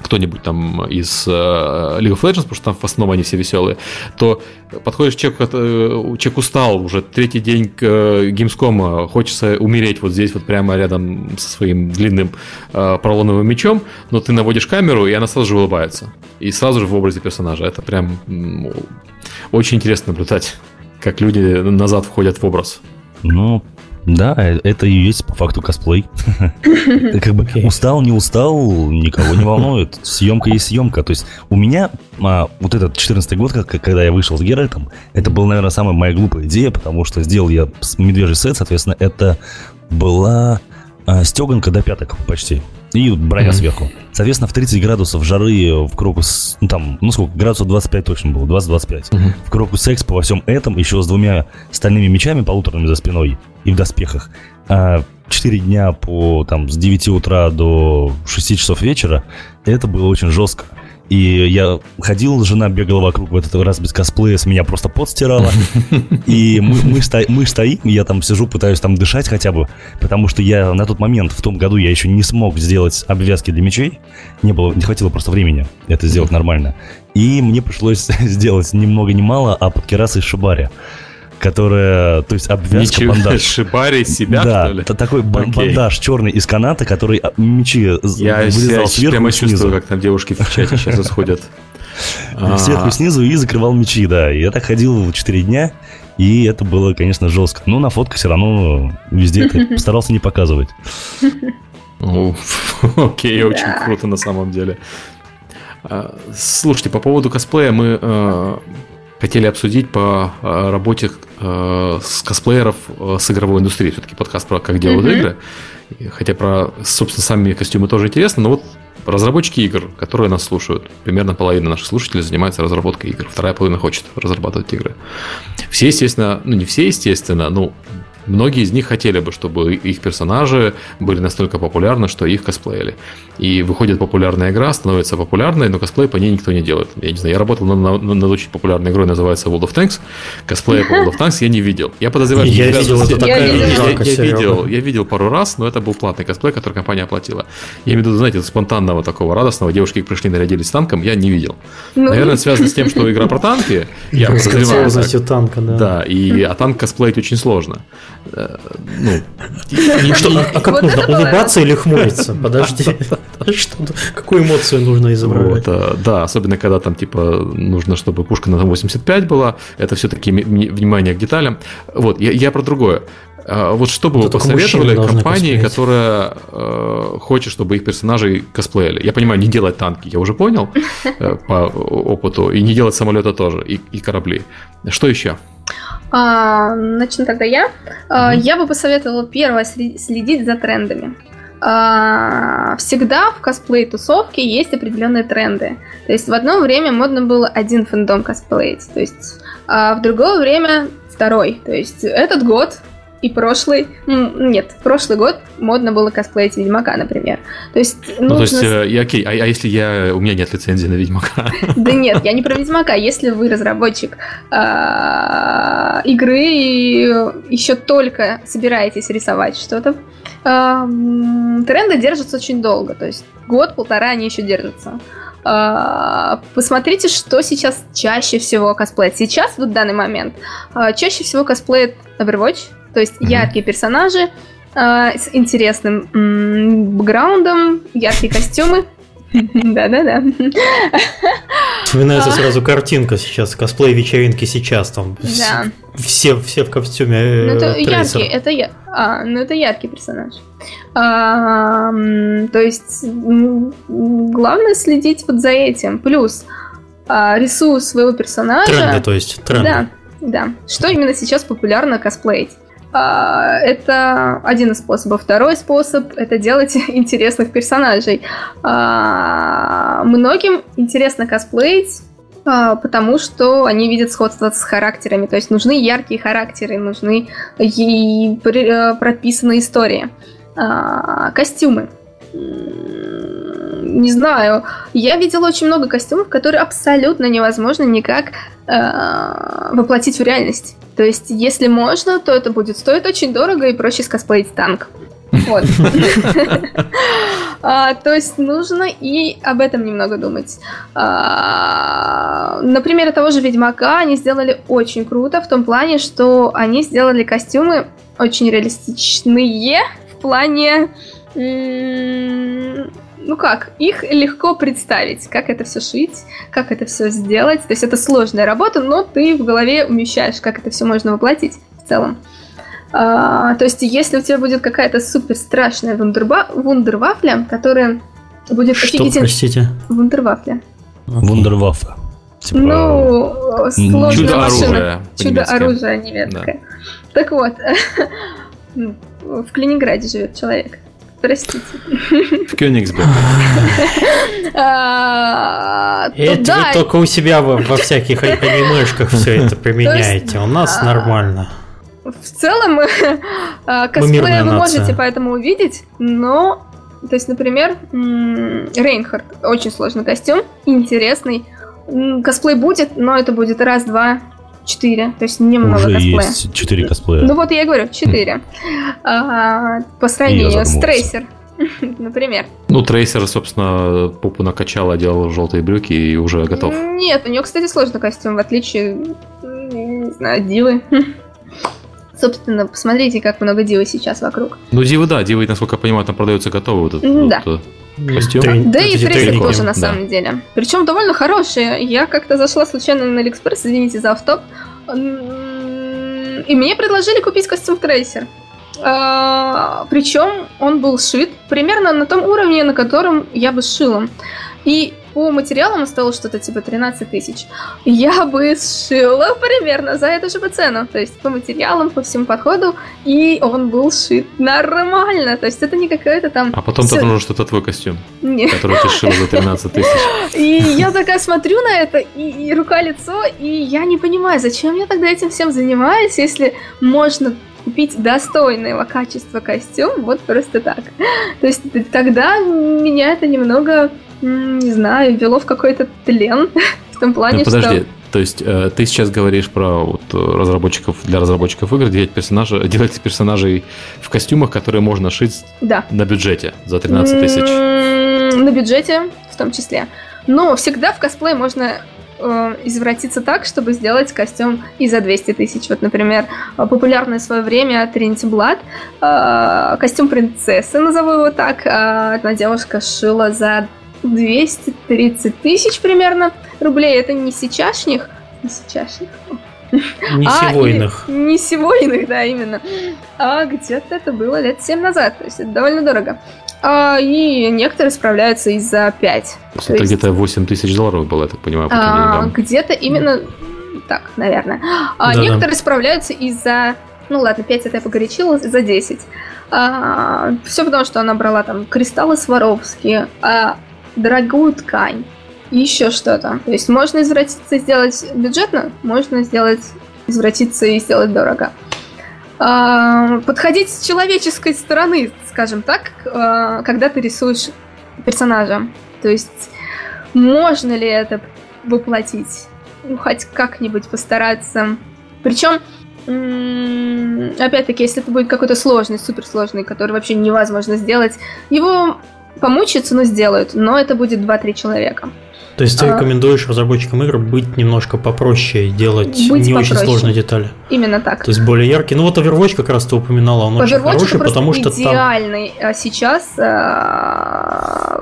кто-нибудь там из uh, League of Legends, потому что там в основном они все веселые, то подходишь человек, человек устал, уже третий день к Gamescom, хочется умереть вот здесь вот прямо рядом со своим длинным поролоновым мечом, но ты наводишь камеру, и она сразу же улыбается. И сразу же в образе персонажа. Это прям очень интересно наблюдать, как люди назад входят в образ. Ну, да, э, это и есть по факту косплей. Как бы устал, не устал, никого не волнует. Съемка есть съемка. То есть у меня а, вот этот 14 год, когда я вышел с Геральтом, это была, наверное, самая моя глупая идея, потому что сделал я медвежий сет, соответственно, это была а, стеганка до пяток почти. И броня mm-hmm. сверху. Соответственно, в 30 градусов жары в Крокус, ну там, ну сколько, градусов 25 точно было, 20-25. Mm-hmm. В Крокус Экспо во всем этом, еще с двумя стальными мечами полуторными за спиной и в доспехах. А 4 дня по, там, с 9 утра до 6 часов вечера, это было очень жестко. И я ходил, жена бегала вокруг в этот раз без косплея, с меня просто пот стирала. И мы, мы, сто, мы стоим, я там сижу, пытаюсь там дышать хотя бы, потому что я на тот момент, в том году, я еще не смог сделать обвязки для мечей. Не было, не хватило просто времени это сделать нормально. И мне пришлось сделать ни много ни мало, а под керасой шибари которая, то есть обвязка, Ничего, бандаж. Шибари себя, да, что ли? это такой бан- Окей. бандаж черный из каната, который а, мечи з- Я вырезал себя сверху прямо и снизу. чувствую, как там девушки в чате сейчас исходят. А, Сверху и снизу и закрывал мечи, да. И я так ходил 4 дня, и это было, конечно, жестко. Но на фотках все равно везде это постарался не показывать. Ну, Окей, очень круто на самом деле. А, Слушайте, по поводу косплея мы э, хотели обсудить по э, работе э, с косплееров э, с игровой индустрией. Все-таки подкаст про как делают Мгм. игры. Хотя про, собственно, сами костюмы тоже интересно, но вот разработчики игр, которые нас слушают, примерно половина наших слушателей занимается разработкой игр, вторая половина хочет разрабатывать игры. Все, естественно, ну не все, естественно, ну многие из них хотели бы, чтобы их персонажи были настолько популярны, что их косплеили. И выходит популярная игра, становится популярной, но косплей по ней никто не делает. Я не знаю, я работал над, над- над очень популярной игрой, называется World of Tanks. Косплея по World of Tanks я не видел. Я подозреваю, Я что видел, это я- такая Я я, я видел, я видел пару раз, но это был платный косплей, который компания оплатила. Я имею в виду, знаете, спонтанного такого радостного, девушки пришли, нарядились танком, я не видел. Ну, Наверное, связано с тем, что игра про танки. Я подозреваю танка, да. Да, и а танк косплеить очень сложно. Э, Ну, И что, а, а как Вот нужно, улыбаться или хмуриться? Подожди. Что, какую эмоцию нужно изображать? вот, э, да, особенно когда там типа нужно, чтобы пушка на 85 была, это все-таки внимание к деталям. Вот, я, я про другое. А Вот что бы вы посоветовали компании, которая э, хочет, чтобы их персонажей косплеили? Я понимаю, не делать танки, я уже понял э, по опыту, и не делать самолета тоже, и, и корабли. Что еще? А, начну тогда я. А, Я бы посоветовала первое следить за трендами. А, Всегда в косплей-тусовке есть определенные тренды. То есть в одно время модно было один фэндом косплеить, то есть а в другое время второй. То есть этот год и прошлый... м, Нет, прошлый год модно было косплеить Ведьмака, например. То есть Ну, то есть, нужно э, я, окей, а, а если я, у меня нет лицензии на Ведьмака? да нет, я не про Ведьмака. Если вы разработчик а, игры и еще только собираетесь рисовать что-то, а, тренды держатся очень долго. То есть год-полтора они еще держатся. А, Посмотрите, что сейчас чаще всего косплеит. Сейчас, в данный момент, а, чаще всего косплеит Overwatch, то есть Мгм. яркие персонажи а, с интересным м, бэкграундом, яркие костюмы. Да-да-да. Вспоминается А. сразу картинка сейчас, косплей-вечеринки сейчас там. Да. Все, все в костюме э, Ну, это яркий, это я. А, ну это яркий персонаж. А, то есть главное следить вот за этим. Плюс а, рисую своего персонажа. Тренды, то есть, тренды. Да, да. Что именно сейчас популярно косплеить? А, Это один из способов. Второй способ – это делать интересных персонажей. А, Многим интересно косплеить, а, потому что они видят сходство с характерами. То есть нужны яркие характеры, нужны и э, прописанные истории. Костюмы. Не знаю. Я видела очень много костюмов, которые абсолютно невозможно никак э, воплотить в реальность. То есть, если можно, то это будет стоить очень дорого и проще скосплеить танк. Вот. А, То есть нужно и об этом немного думать. А, Например, того же Ведьмака они сделали очень круто в том плане, что они сделали костюмы очень реалистичные в плане ну как, их легко представить, как это все шить, как это все сделать. То есть это сложная работа, но ты в голове умещаешь, как это все можно воплотить в целом. А, то есть, если у тебя будет какая-то супер страшная вундерба- вундервафля, которая будет Что, офигительно... простите? Вундервафля. Вундерваффе. Типа, Ну, сложная Чудо-оружие машина. по-немецки. Чудо-оружие немецкое. Так вот, в Калининграде живет человек простите. В Кёнигсберг. А, ну это вы только у себя во всяких анимешках все это применяете. У нас а, нормально. В целом, а, косплея вы можете поэтому увидеть, но то есть, например, Рейнхард. Очень сложный костюм, интересный. Косплей будет, но это будет раз-два 4, то есть немного Уже косплея. есть 4 косплея. Ну вот я говорю, хм. 4. А, по сравнению с Tracer, например. Ну, Tracer, собственно, попу накачала, одел желтые брюки и уже готов. Нет, у нее, кстати, сложный костюм, в отличие, не знаю, Дивы. Собственно, посмотрите, как много дивы сейчас вокруг. Ну, дивы, да, дивы, насколько я понимаю, там продаются готовые. Вот этот, да. Вот, Костюм? Трени- Да и тренинги. тоже, на да. самом деле. Причем довольно хорошие. Я как-то зашла случайно на Алиэкспресс, извините за автоп, и мне предложили купить костюм трейсер. Причем он был шит примерно на том уровне, на котором я бы сшила. И по материалам стоил что-то типа 13 тысяч. Я бы сшила примерно за эту же бы цену. То есть по материалам, по всему подходу. И он был шит нормально. То есть это не какая-то там... А потом ты всё- обнаружил, что это твой костюм, Не. который ты сшил за 13 тысяч. И я такая смотрю на это, и, и рука-лицо, и я не понимаю, зачем я тогда этим всем занимаюсь, если можно купить достойного качества костюм вот просто так. То есть тогда меня это немного, не знаю, ввело в какой-то тлен, в том плане, Ну, подожди, что... то есть э, ты сейчас говоришь про вот, э, разработчиков, для разработчиков игр делать, персонажа, делать персонажей в костюмах, которые можно шить Да. на бюджете за 13 тысяч. На бюджете в том числе. Но всегда в косплей можно э, извратиться так, чтобы сделать костюм и за 200 тысяч. Вот, например, э, популярное в свое время Trinity Blood, э, костюм принцессы, назову его так, э, одна девушка шила за 230 тысяч примерно рублей. Это не сейчасшних, не сейчасшних, Не а, сегойных. и- Не сегойных, да, именно. А где-то это было лет 7 назад, то есть это довольно дорого. А, и некоторые справляются и за 5. То есть то это есть- где-то 8 тысяч долларов было, я так понимаю, по А, где-то именно так, наверное. А Да-да. некоторые справляются и за... Ну ладно, 5 это я погорячила, за 10. все потому, что она брала там кристаллы Сваровски, а, дорогую ткань и еще что-то. То есть можно извратиться и сделать бюджетно, можно сделать извратиться и сделать дорого. А, подходить с человеческой стороны, скажем так, а, когда ты рисуешь персонажа. То есть можно ли это воплотить? Ну, хоть как-нибудь постараться. Причем, опять-таки, если это будет какой-то сложный, суперсложный, который вообще невозможно сделать, его помучаются, но сделают. Но это будет 2-3 человека. То есть ты А. рекомендуешь разработчикам игр быть немножко попроще и делать Быть не очень попроще. сложные детали. Именно так. То есть более яркие. Ну вот Overwatch как раз ты упоминала, он очень Overwatch это хороший, потому что там... идеальный а сейчас, а,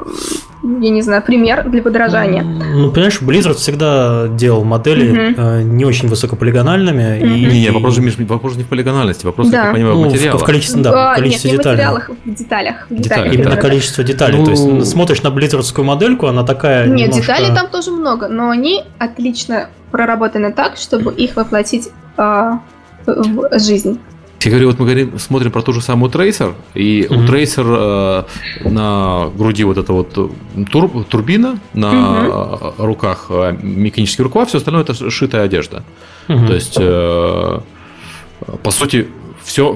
я не знаю, пример для подражания. Ну, понимаешь, Blizzard всегда делал модели Мгм. э, не очень высокополигональными. Мгм. И, Не, не, вопрос же, Миш, вопрос не в полигональности, вопрос, Да. как я понимаю, ну, в в, материалах. в количестве, да, в А, количестве нет, не в деталей. материалах, в деталях. В Деталях, деталях Именно да-да-да. количество деталей. Ну, То есть смотришь на близзардскую модельку, она такая Нет, немножко- деталей там тоже много, но они отлично проработаны так, чтобы их воплотить а, в жизнь. Я говорю, вот мы говорим, смотрим про ту же самую Tracer, и у Мгм. Tracer э, на груди вот эта вот э, тур- турбина, на э, руках э, механические рукава, все остальное это шитая одежда. Мгм. То есть, э, по сути, все,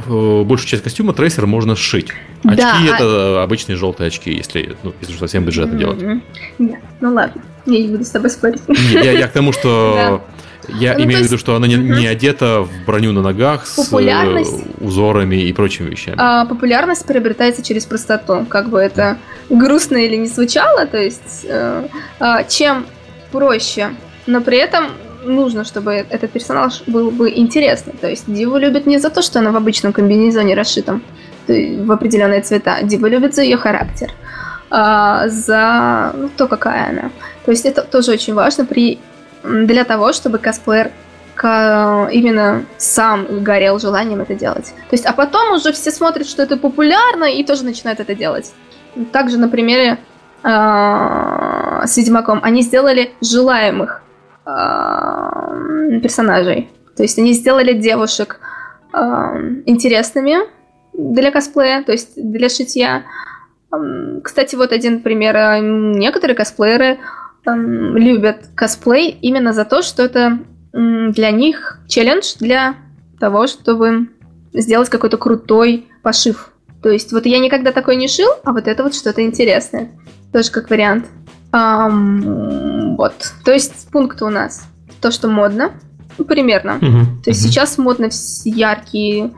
большую часть костюма Tracer можно сшить. Очки Да, а- это обычные желтые очки, если, ну, если совсем бюджетно делать. Мгм. Нет, ну ладно, я не буду с тобой спорить. Не, Я, я к тому, что я Ну, имею в виду, что она не, не одета в броню на ногах с э, узорами и прочими вещами. А, популярность приобретается через простоту, как бы это грустно или не звучало, то есть э, а, чем проще, но при этом нужно, чтобы этот персонаж был бы интересный. То есть Диву любит не за то, что она в обычном комбинезоне расшитом в определенные цвета. Дива любит за ее характер, а, за ну, то, какая она. То есть это тоже очень важно при для того, чтобы косплеер ка- именно сам горел желанием это делать. То есть, а потом уже все смотрят, что это популярно, и тоже начинают это делать. Также на примере а, с Ведьмаком они сделали желаемых а, персонажей. То есть они сделали девушек а, интересными для косплея, то есть для шитья. Кстати, вот один пример. Некоторые косплееры ам, любят косплей именно за то, что это м, для них челлендж для того, чтобы сделать какой-то крутой пошив. То есть вот я никогда такой не шил, а вот это вот что-то интересное. Тоже как вариант. Ам, вот. То есть пункты у нас. То, что модно. Ну, примерно. Мгм. То есть Мгм. сейчас модно яркие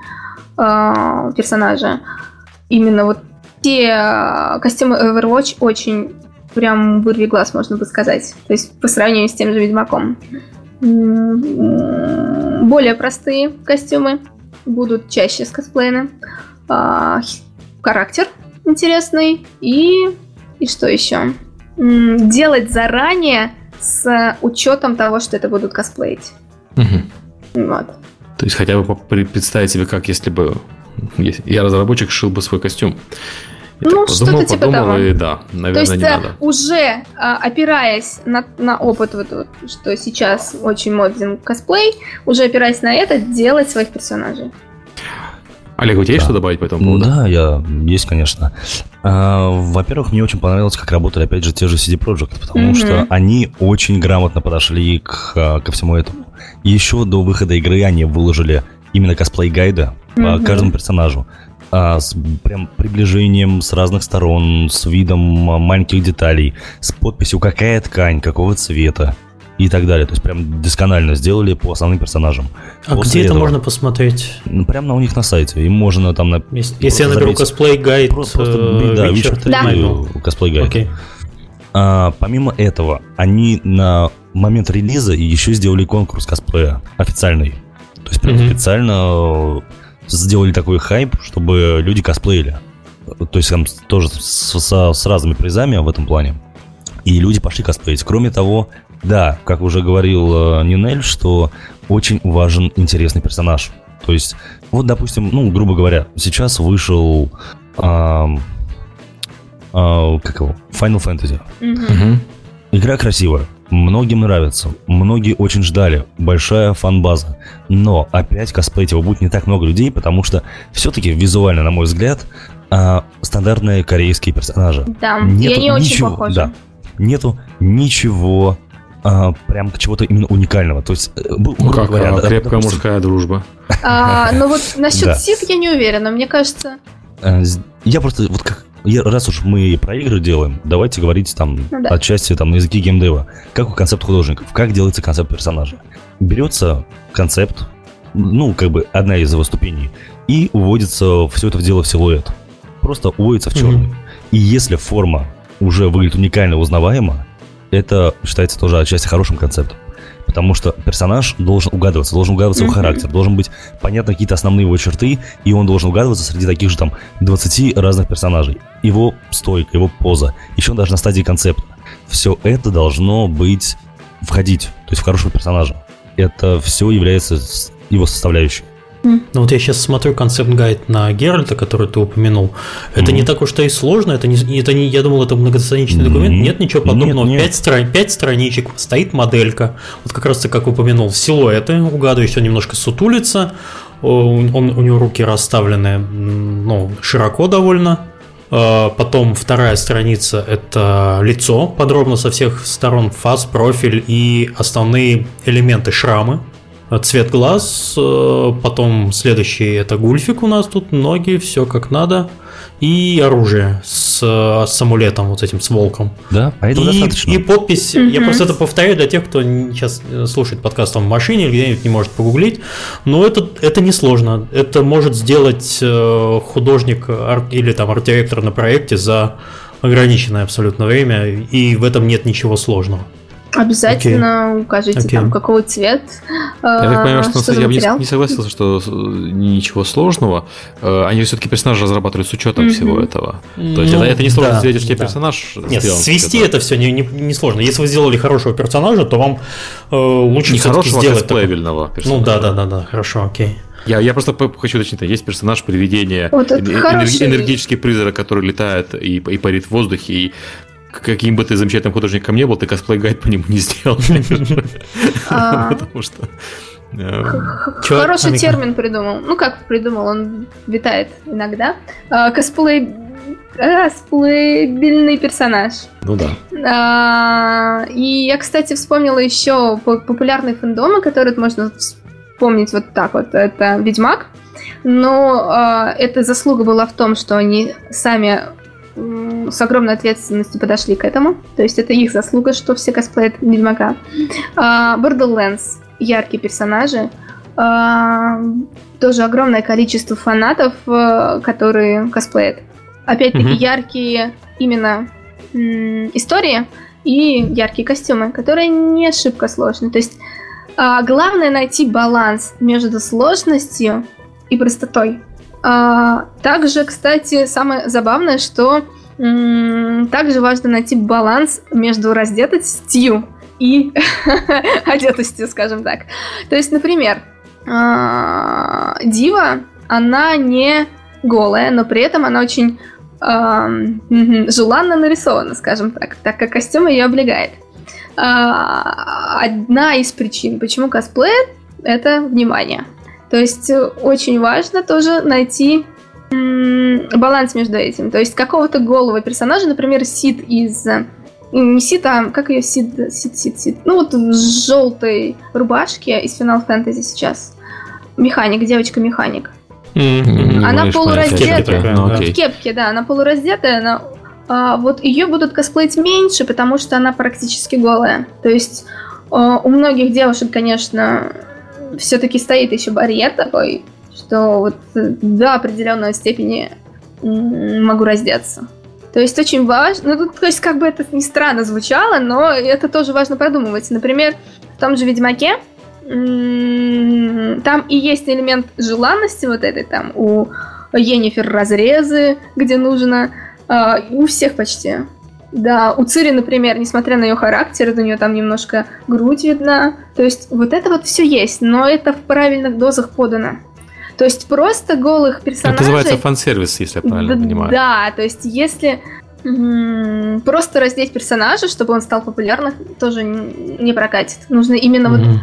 а, персонажи. Именно вот те а, костюмы Overwatch очень прям вырви глаз, можно бы сказать. То есть по сравнению с тем же Ведьмаком. М, Более простые костюмы будут чаще скосплеены. А, х- Характер интересный. И, и что еще? М, Делать заранее с учетом того, что это будут косплеить. Вот. То есть хотя бы представить себе, как если бы я разработчик, шил бы свой костюм. Ну, так подумал, что-то типа подумал, того. и да, То наверное, есть не э, надо. уже а, опираясь на, на опыт, вот, вот, что сейчас очень моден косплей, уже опираясь на это, делать своих персонажей. Олег, у тебя есть Да. что добавить по этому поводу? Да, я есть, конечно. А, Во-первых, мне очень понравилось, как работали, опять же, те же CD Projekt, потому Мгм. что они очень грамотно подошли к, а, ко всему этому. Еще до выхода игры они выложили именно косплей-гайды по Мгм. каждому персонажу. А, с прям приближением с разных сторон, с видом маленьких деталей, с подписью какая ткань, какого цвета и так далее. То есть прям досконально сделали по основным персонажам. А После где это этого- можно посмотреть? Ну, Прямо на у них на сайте. И можно там на Если, если я наберу косплей гайд, Просто, просто э, да, Witcher Witcher 3 Да. косплей гайд. Окей. А, помимо этого, они на момент релиза еще сделали конкурс косплея официальный. То есть прям Мгм. специально э, сделали такой хайп, чтобы люди косплеили. То есть там с- тоже с, со- с разными призами в этом плане. И люди пошли косплеить. Кроме того, да, как уже говорил э, Нинель, что очень важен интересный персонаж. То есть, вот, допустим, ну, грубо говоря, сейчас вышел ам, а, как его? Final Fantasy. Мгм. Игра красивая, многим нравится, многие очень ждали, большая фан-база. Но опять косплеить его будет не так много людей, потому что все-таки визуально, на мой взгляд, а, стандартные корейские персонажи. Да, и Нету они очень ничего, похожи. да. Нету ничего а, прям чего-то именно уникального. То есть, э, Ну как, говоря, а, да, крепкая допустим, мужская дружба. А, но вот насчет Да. Сид я не уверена. Мне кажется, Э, Я просто, вот как, раз уж мы про игры делаем, давайте говорить там Ну да. отчасти там на языке геймдева. Как у концепт художников, как делается концепт персонажа. Берется концепт, ну, как бы одна из его ступеней, и уводится все это в дело в силуэт. Просто уводится в черный. Мгм. И если форма уже выглядит уникально узнаваемо, это считается тоже отчасти хорошим концептом. Потому что персонаж должен угадываться, должен угадываться его характер, должен быть понятны какие-то основные его черты, и он должен угадываться среди таких же там 20 разных персонажей. Его стойка, его поза, еще даже на стадии концепта. Все это должно быть, входить, то есть в хорошего персонажа. Это все является его составляющей. Ну вот я сейчас смотрю концепт-гайд на Геральта, который ты упомянул. Это Мгм. не так уж-то и сложно. Это не, это не, я думал, это многостраничный документ. Нет. Нет ничего Нет, подобного. нет. Пять, стра- пять страничек, стоит моделька. Вот как раз ты, как упомянул, силуэты. Угадываешь, он немножко сутулится. О, Он, у него руки расставлены ну, широко довольно. А, Потом вторая страница – это лицо, подробно со всех сторон, фас, профиль и основные элементы шрамы. Цвет глаз, э, потом следующий это гульфик у нас тут, ноги, все как надо. И оружие с, э, с амулетом, вот этим, с волком. Да, а этого и, достаточно. и подпись, я Мгм. просто это повторяю для тех, кто сейчас э, слушает подкаст там в машине или где-нибудь не может погуглить. Но это, это несложно. Это может сделать художник ар- или там арт-директор на проекте за ограниченное абсолютно время, и в этом нет ничего сложного. Обязательно укажите Окей. там, какой цвет, Я так понимаю, что, что деле, я бы не, не согласился, что э, ничего сложного. Э, Они все-таки персонажи разрабатывали с учетом Мгм. всего этого. То есть Ну, это, это не сложно да, сделать, что тебе да. персонаж Нет, сделан. свести Это это все не, не, не сложно. Если вы сделали хорошего персонажа, то вам э, лучше не хорошего, а сделать такой- косплеебельного персонажа. Ну да, да, да, да, хорошо, окей. Я, я просто хочу уточнить, есть персонаж привидения, Вот это энер- хороший. энергетический призрак, который летает и, и парит в воздухе, и каким бы ты замечательным художником не был, ты косплей-гайд по нему не сделал. А, Потому что... э, Хороший термин придумал. Ну как придумал, он витает иногда. А, Косплей... Косплейбельный персонаж. Ну да. А, И я, кстати, вспомнила еще по- популярные фандомы, которые можно вспомнить вот так вот. Это Ведьмак. но э, эта заслуга была в том, что они сами э, с огромной ответственностью подошли к этому. То есть это их заслуга, что все косплеят Ведьмака. Э, Borderlands яркие персонажи. Э, тоже огромное количество фанатов, э, которые косплеят. Опять-таки mm-hmm. яркие именно истории и яркие костюмы, которые не шибко сложны. То есть а, главное найти баланс между сложностью и простотой. А, также, кстати, самое забавное, что также важно найти баланс между раздетостью и одетостью, скажем так. То есть, например, а, Дива, она не голая, но при этом она очень желанно нарисована, скажем так, так как костюм ее облегает. А, одна из причин, почему косплей, это внимание. То есть э, очень важно тоже найти баланс между этим. То есть какого-то голого персонажа, например, Сид из... Э, не Сид, а как ее Сид, Сид, Сид, Сид. Ну вот в желтой рубашке из Final Fantasy сейчас. Механик, девочка-механик. Mm-hmm. Она полураздетая. Ну, в кепке, да, она полураздетая, она а, вот ее будут косплеить меньше, потому что она практически голая. То есть а, у многих девушек, конечно, все-таки стоит еще барьер такой, что вот до определенной степени могу раздеться. То есть очень важно, ну, то есть как бы это ни странно звучало, но это тоже важно продумывать. Например, в том же Ведьмаке там и есть элемент желанности вот этой, там у Енифер разрезы, где нужно а, у всех почти. Да, у Цири, например, несмотря на ее характер, у нее там немножко грудь видна. То есть вот это вот все есть, но это в правильных дозах подано. То есть просто голых персонажей... Это называется фан-сервис, если я правильно да, понимаю. Да, то есть если просто раздеть персонажа, чтобы он стал популярным, тоже не прокатит. Нужно именно mm-hmm.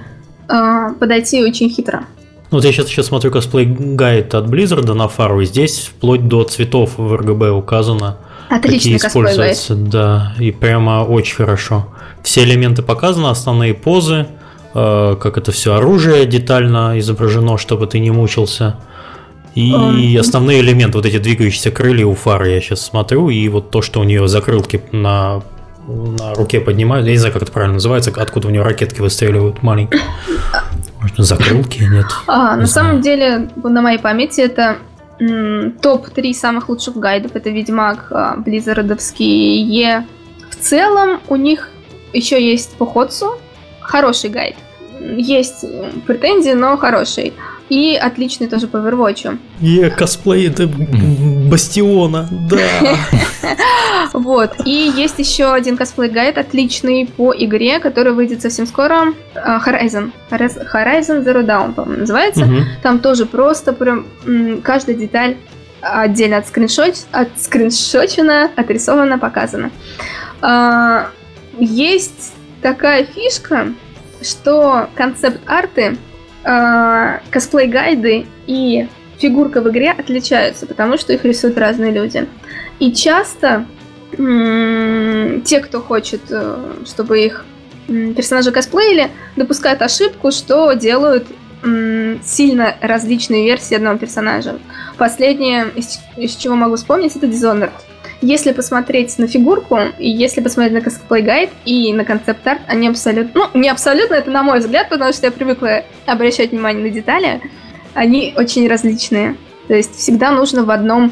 вот э, подойти очень хитро. Вот я сейчас еще смотрю косплей гайд от Blizzard на фару, и здесь вплоть до цветов в РГБ указано. Отличный какие используются, да, и прямо очень хорошо. Все элементы показаны, основные позы, э, как это все оружие детально изображено, чтобы ты не мучился. И um. основные элементы, вот эти двигающиеся крылья у фары я сейчас смотрю, и вот то, что у нее закрылки на, на руке поднимают, я не знаю, как это правильно называется, откуда у нее ракетки выстреливают маленькие. Может, закрылки нет? А, на знаю. самом деле, на моей памяти это топ-3 самых лучших гайдов. Это Ведьмак, а, Близзардовские. В целом у них еще есть по Хотсу хороший гайд. Есть претензии, но хороший. И отличный тоже по Overwatch. Е, косплей-гайд Бастиона, да. Вот. И есть еще один косплей-гайд, отличный по игре, который выйдет совсем скоро. А, Horizon. Horizon Zero Dawn, по-моему, называется. Там тоже просто прям каждая деталь отдельно от скриншот, от скриншочена, отрисована, показана. А, есть такая фишка, что концепт-арты э, косплей-гайды и фигурка в игре отличаются, потому что их рисуют разные люди. И часто те, кто хочет, э, чтобы их персонажи косплеили, допускают ошибку, что делают сильно различные версии одного персонажа. Последнее, из, из чего могу вспомнить, это Dishonored. Если посмотреть на фигурку, и если посмотреть на косплей гайд и на концепт-арт, они абсолютно... Ну, не абсолютно, это на мой взгляд, потому что я привыкла обращать внимание на детали. Они очень различные. То есть всегда нужно в одном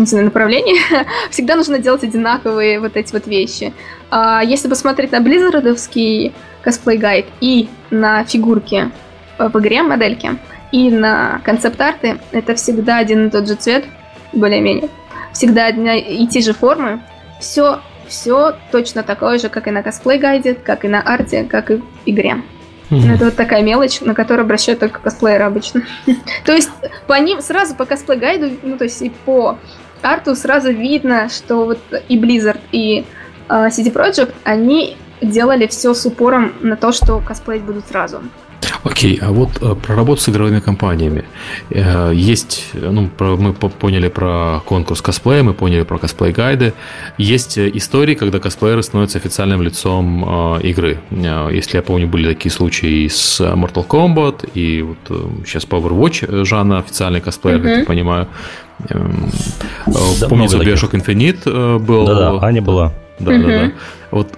не знаю, направлении, всегда нужно делать одинаковые вот эти вот вещи. А если посмотреть на Близзардовский косплей-гайд и на фигурки в игре, модельки, и на концепт-арты, это всегда один и тот же цвет, более-менее. Всегда одни и те же формы. Все, все точно такое же, как и на косплей-гайде, как и на арте, как и в игре. Mm-hmm. Это вот такая мелочь, на которую обращают только косплееры обычно. то есть по ним сразу по косплей-гайду, ну то есть и по арту сразу видно, что вот и Blizzard, и uh, City Project, они делали все с упором на то, что косплеить будут сразу. Окей, а вот э, про работу с игровыми компаниями. Э, есть, ну, про, мы поняли про конкурс косплея, мы поняли про косплей-гайды. Есть э, истории, когда косплееры становятся официальным лицом игры. Если я помню, были такие случаи с Mortal Kombat, и вот сейчас Powerwatch Жанна официальный косплеер, mm-hmm. как я понимаю. Эм, да, Помню, Bioshock Infinite был. Да-да, Аня была. Да-да-да. Вот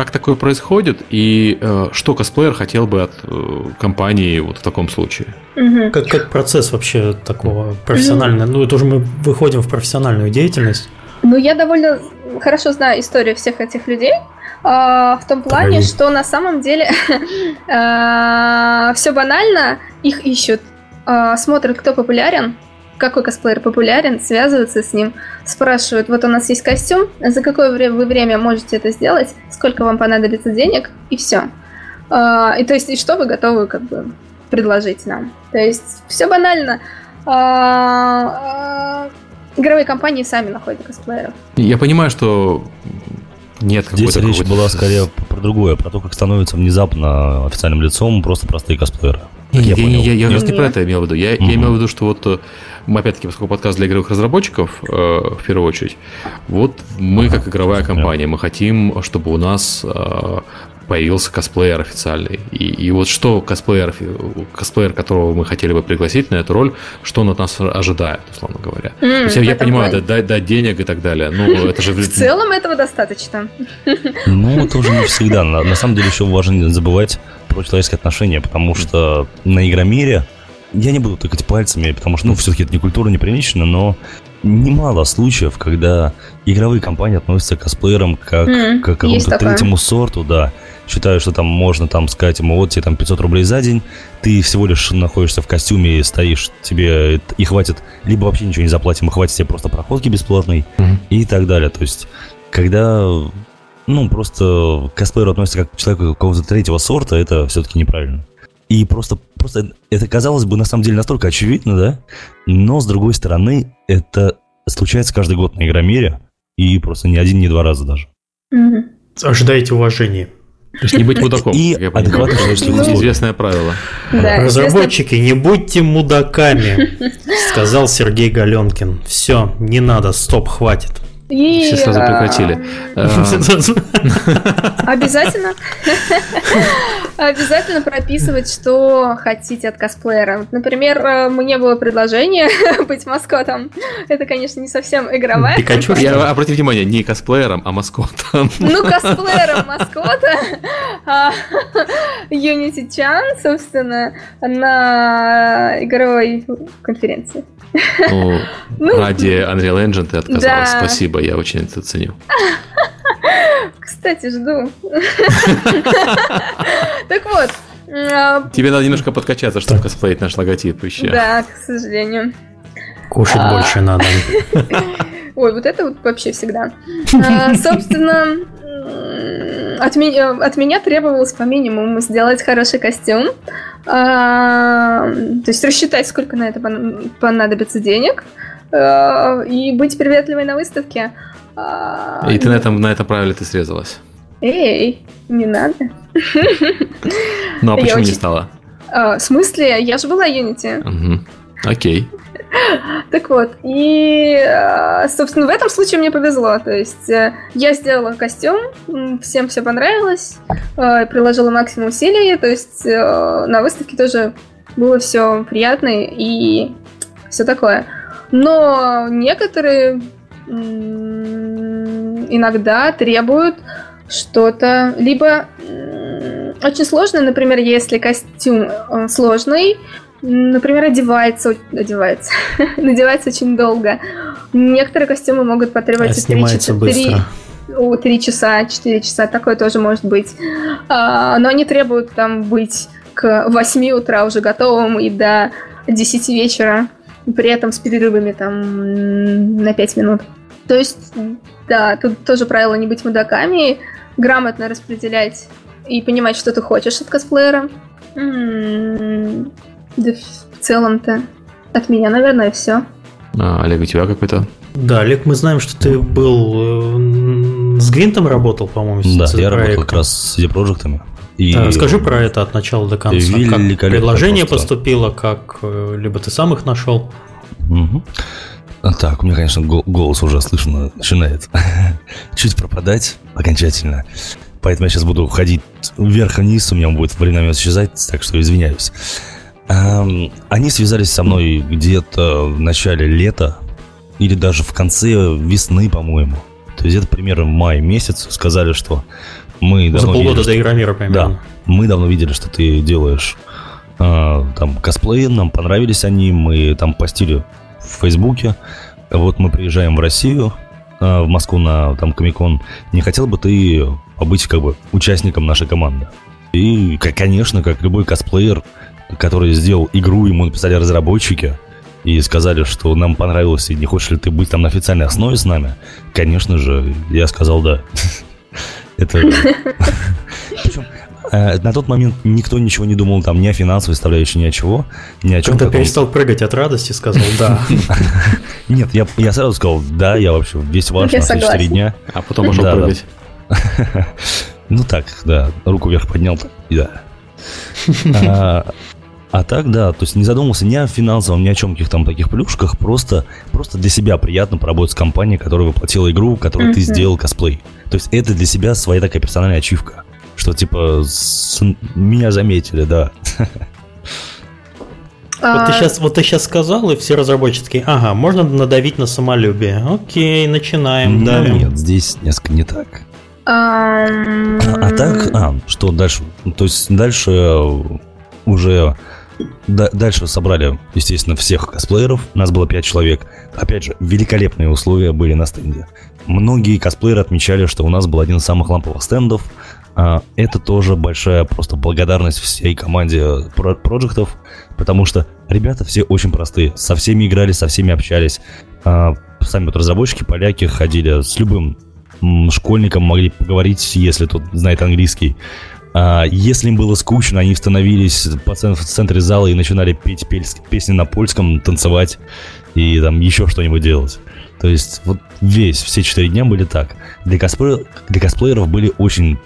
как такое происходит и э, что косплеер хотел бы от э, компании вот в таком случае? Угу. Как, как процесс вообще такого профессионального? Угу. Ну, это уже мы выходим в профессиональную деятельность. Ну, я довольно хорошо знаю историю всех этих людей. Uh, в том плане, Трой. что на самом деле uh, все банально, их ищут, uh, смотрят, кто популярен, какой косплеер популярен, связываются с ним, спрашивают, вот у нас есть костюм, за какое время вы время можете это сделать, сколько вам понадобится денег, и все. А, и то есть, и что вы готовы как бы предложить нам. То есть, все банально. А, а, игровые компании сами находят косплееров. Я понимаю, что нет Здесь речь была скорее про другое, про то, как становятся внезапно официальным лицом просто простые косплееры. Я, я, я, я, я раз не про это имел в виду. Я, mm-hmm. я имел в виду, что вот э, опять-таки, поскольку подкаст для игровых разработчиков, э, в первую очередь, вот мы как игровая компания, мы хотим, чтобы у нас э, появился косплеер официальный. И, и вот что косплеер, косплеер, которого мы хотели бы пригласить на эту роль, что он от нас ожидает, условно говоря. Mm, То есть я, я понимаю, дать, дать, дать денег и так далее. Ну, это же... В целом этого достаточно. Ну, это уже не всегда. На, на самом деле еще важно не забывать про человеческие отношения, потому что на Игромире я не буду тыкать пальцами, потому что, ну, все-таки это не культура, не прилично, но немало случаев, когда игровые компании относятся к косплеерам как mm, к какому-то третьему сорту, да. Считаю, что там можно там сказать ему, вот тебе там 500 рублей за день, ты всего лишь находишься в костюме и стоишь, тебе и хватит, либо вообще ничего не заплатим, и хватит тебе просто проходки бесплатной mm и так далее. То есть, когда ну, просто косплееру относится как к человеку какого-то третьего сорта, это все-таки неправильно. И просто, просто это казалось бы на самом деле настолько очевидно, да? Но с другой стороны, это случается каждый год на Игромире, и просто не один, не два раза даже. Угу. Ожидайте уважения. То есть не быть мудаком. И адекватно Известное правило. Да, Разработчики, не будьте мудаками, сказал Сергей Галенкин. Все, не надо, стоп, хватит. И... Все сразу прекратили. Обязательно. Обязательно прописывать, что хотите от косплеера. Например, э, мне было предложение быть маскотом. Это, конечно, не совсем игровая. Пикачу, я обратите внимание, не косплеером, а маскотом. Ну, косплеером маскота. А, Unity Chan, собственно, на игровой конференции. Ну, ну, ради Unreal Engine ты отказалась. Спасибо, я очень это ценю. Кстати, жду. Так вот. А, Тебе надо немножко подкачаться, чтобы косплеить наш логотип еще. Да, к сожалению. Кушать а. больше надо. Ой, вот это вот вообще всегда. А, собственно, от меня, от меня требовалось по минимуму сделать хороший костюм, а, то есть рассчитать, сколько на это понадобится денег, а, и быть приветливой на выставке. А, и ты на этом, на этом правиле ты срезалась? Эй, не надо. Ну а почему не стала? А, в смысле? Я же была Unity. Окей. Так вот, и, э, собственно, в этом случае мне повезло. То есть э, я сделала костюм, всем все понравилось, э, приложила максимум усилий, то есть на выставке тоже было все приятно и все такое. Но некоторые иногда требуют что-то, либо очень сложно, например, если костюм сложный, например, одевается, одевается, надевается очень долго. Некоторые костюмы могут потребовать а 3, 4, 3, 3 часа, 4 часа, такое тоже может быть. А, но они требуют там быть к 8 утра уже готовым и до 10 вечера, при этом с перерывами там на 5 минут. То есть, да, тут тоже правило не быть мудаками, грамотно распределять и понимать, что ты хочешь от косплеера. М-м-м. Да в целом-то от меня, наверное, все. А, Олег, у тебя какой-то? Да, Олег, мы знаем, что ты был э, с Гвинтом работал, по-моему. Да, я работал как раз с CD-проектами. И расскажи про это от начала до конца. Как предложение просто. поступило, как э, либо ты сам их нашел. Угу. Так, у меня, конечно, голос уже слышно начинает чуть пропадать окончательно. Поэтому я сейчас буду ходить вверх-вниз, у меня будет временами исчезать, так что извиняюсь. Они связались со мной где-то в начале лета или даже в конце весны, по-моему. То есть это примерно в мае месяц сказали, что мы За полгода видели, до Игромира примерно. Да, мы давно видели, что ты делаешь э, там косплеи, нам понравились они, мы там постили в Фейсбуке. Вот мы приезжаем в Россию, э, в Москву на там Комикон. Не хотел бы ты побыть как бы участником нашей команды? И, конечно, как любой косплеер, который сделал игру, ему написали разработчики и сказали, что нам понравилось, и не хочешь ли ты быть там на официальной основе с нами, конечно же, я сказал да. Это... Причем э, на тот момент никто ничего не думал там ни о финансовой составляющей, ни о чего, ни о чем. Когда перестал прыгать от радости, сказал да. Нет, я, я сразу сказал да, я вообще весь ваш на все четыре дня. А потом пошел прыгать. Ну так, да, руку вверх поднял, и да. А, так, да, то есть не задумывался ни о финансовом, ни о чем каких там таких плюшках, просто, просто для себя приятно поработать с компанией, которая воплотила игру, в которой ты сделал косплей. То есть это для себя своя такая персональная ачивка, что типа с... меня заметили, да. Вот ты сейчас, а. вот ты сейчас сказал, и все разработчики, ага, можно надавить на самолюбие. Окей, начинаем, ну, Нет, здесь несколько не так. А, а так, а, что дальше? То есть дальше уже дальше собрали, естественно, всех косплееров. Нас было 5 человек. Опять же, великолепные условия были на стенде. Многие косплееры отмечали, что у нас был один из самых ламповых стендов. А, это тоже большая просто благодарность всей команде проектов, потому что ребята все очень простые. Со всеми играли, со всеми общались. А, сами вот разработчики, поляки, ходили с любым школьником, могли поговорить, если тот знает английский. А, если им было скучно, они становились в центре зала и начинали петь песни на польском, танцевать и там еще что-нибудь делать. То есть вот весь, все четыре дня были так. Для, косплеер, для косплееров были очень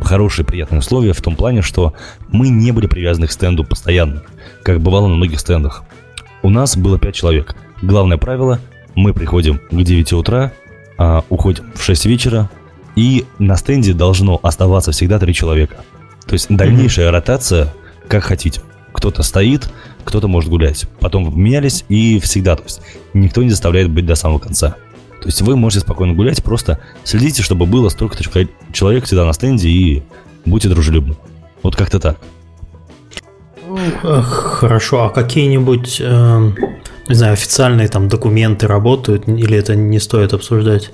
хорошие, приятные условия в том плане, что мы не были привязаны к стенду постоянно, как бывало на многих стендах. У нас было пять человек. Главное правило – мы приходим к 9 утра, а, уходим в 6 вечера, и на стенде должно оставаться всегда три человека. То есть дальнейшая mm-hmm. ротация, как хотите. Кто-то стоит, кто-то может гулять. Потом менялись и всегда. То есть никто не заставляет быть до самого конца. То есть вы можете спокойно гулять, просто следите, чтобы было столько-то человек всегда на стенде и будьте дружелюбны. Вот как-то так. Хорошо, а какие-нибудь, э, не знаю, официальные там документы работают, или это не стоит обсуждать?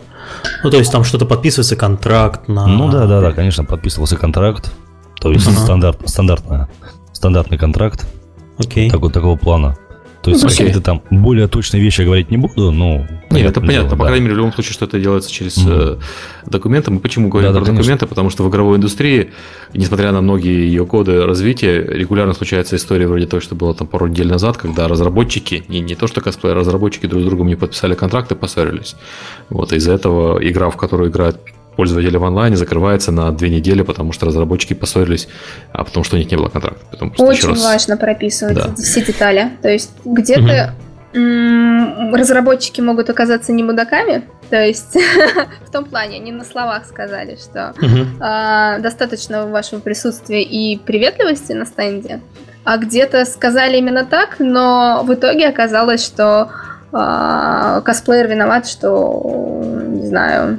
Ну, то есть там что-то подписывается контракт на... Ну да, да, да, конечно, подписывался контракт. То есть ага. стандарт, стандартная, стандартный контракт. Окей. Такого, такого плана. То есть какие-то там более точные вещи говорить не буду, но... Нет, это понятно. Дело, По да. крайней мере, в любом случае, что это делается через mm-hmm. документы. Мы почему говорим да, про да, документы? Потому что в игровой индустрии, несмотря на многие ее годы развития, регулярно случается история вроде той, что было там пару недель назад, когда разработчики, не, не то что косплей, разработчики друг с другом не подписали контракты, поссорились. Вот, из-за этого игра, в которую играют пользователя в онлайне закрывается на две недели, потому что разработчики поссорились, а потому что у них не было контракта. Потом Очень раз... важно прописывать да. все детали. То есть где-то угу. разработчики могут оказаться не мудаками, то есть в том плане, они на словах сказали, что угу. достаточно вашего присутствия и приветливости на стенде, а где-то сказали именно так, но в итоге оказалось, что а, косплеер виноват, что, не знаю,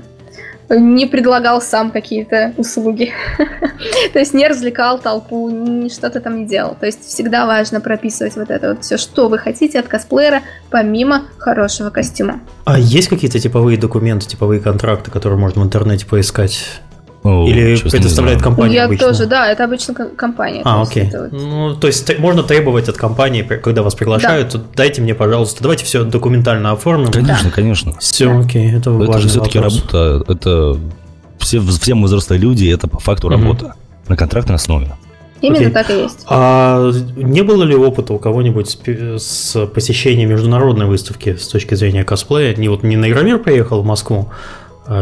не предлагал сам какие-то услуги. То есть не развлекал толпу, что-то там не делал. То есть всегда важно прописывать вот это вот все, что вы хотите от косплеера, помимо хорошего костюма. А есть какие-то типовые документы, типовые контракты, которые можно в интернете поискать? О, Или предоставляет компания Я обычно? тоже, да, это обычно компания. А, окей. Вот... Ну, то есть можно требовать от компании, когда вас приглашают, да. дайте мне, пожалуйста, давайте все документально оформим. Конечно, да. конечно. Все, да. окей, это, это важный все-таки работа, это все, все взрослые люди, это по факту работа на контрактной основе. Именно okay. так и есть. А не было ли опыта у кого-нибудь с, с посещением международной выставки с точки зрения косплея? Не вот не на Игромир приехал в Москву,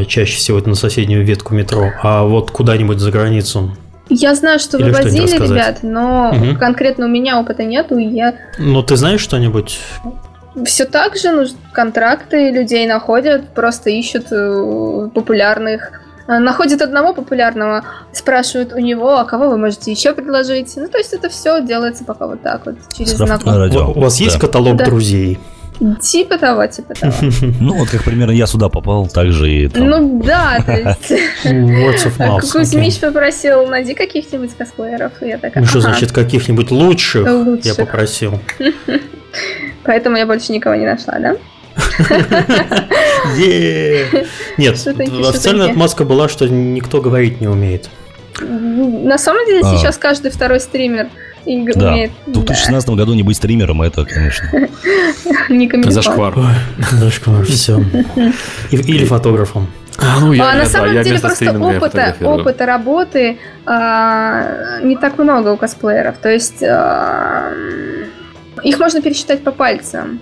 чаще всего это на соседнюю ветку метро, а вот куда-нибудь за границу. Я знаю, что Или вывозили ребят, но угу. конкретно у меня опыта нету, и я... Ну, ты знаешь что-нибудь? Все так же, ну, контракты людей находят, просто ищут э, популярных Э, находит одного популярного, спрашивают у него, а кого вы можете еще предложить. Ну, то есть это все делается пока вот так вот, через знакомых. У вас есть каталог друзей? Типа того, типа того. Ну, вот как примерно я сюда попал, так же и там. Ну да, то есть... Кузьмич попросил, найди каких-нибудь косплееров. Я такая, Ну что значит каких-нибудь лучших? Я попросил. Поэтому я больше никого не нашла, да? Нет, официальная отмазка была, что никто говорить не умеет. На самом деле а. сейчас каждый второй стример да. умеет. В 2016 году не быть стримером, это, конечно. Не Зашквар. Зашквар, все. Или фотографом. А, ну, я, а на самом да, деле просто опыта, опыта работы а, не так много у косплееров. То есть а, их можно пересчитать по пальцам.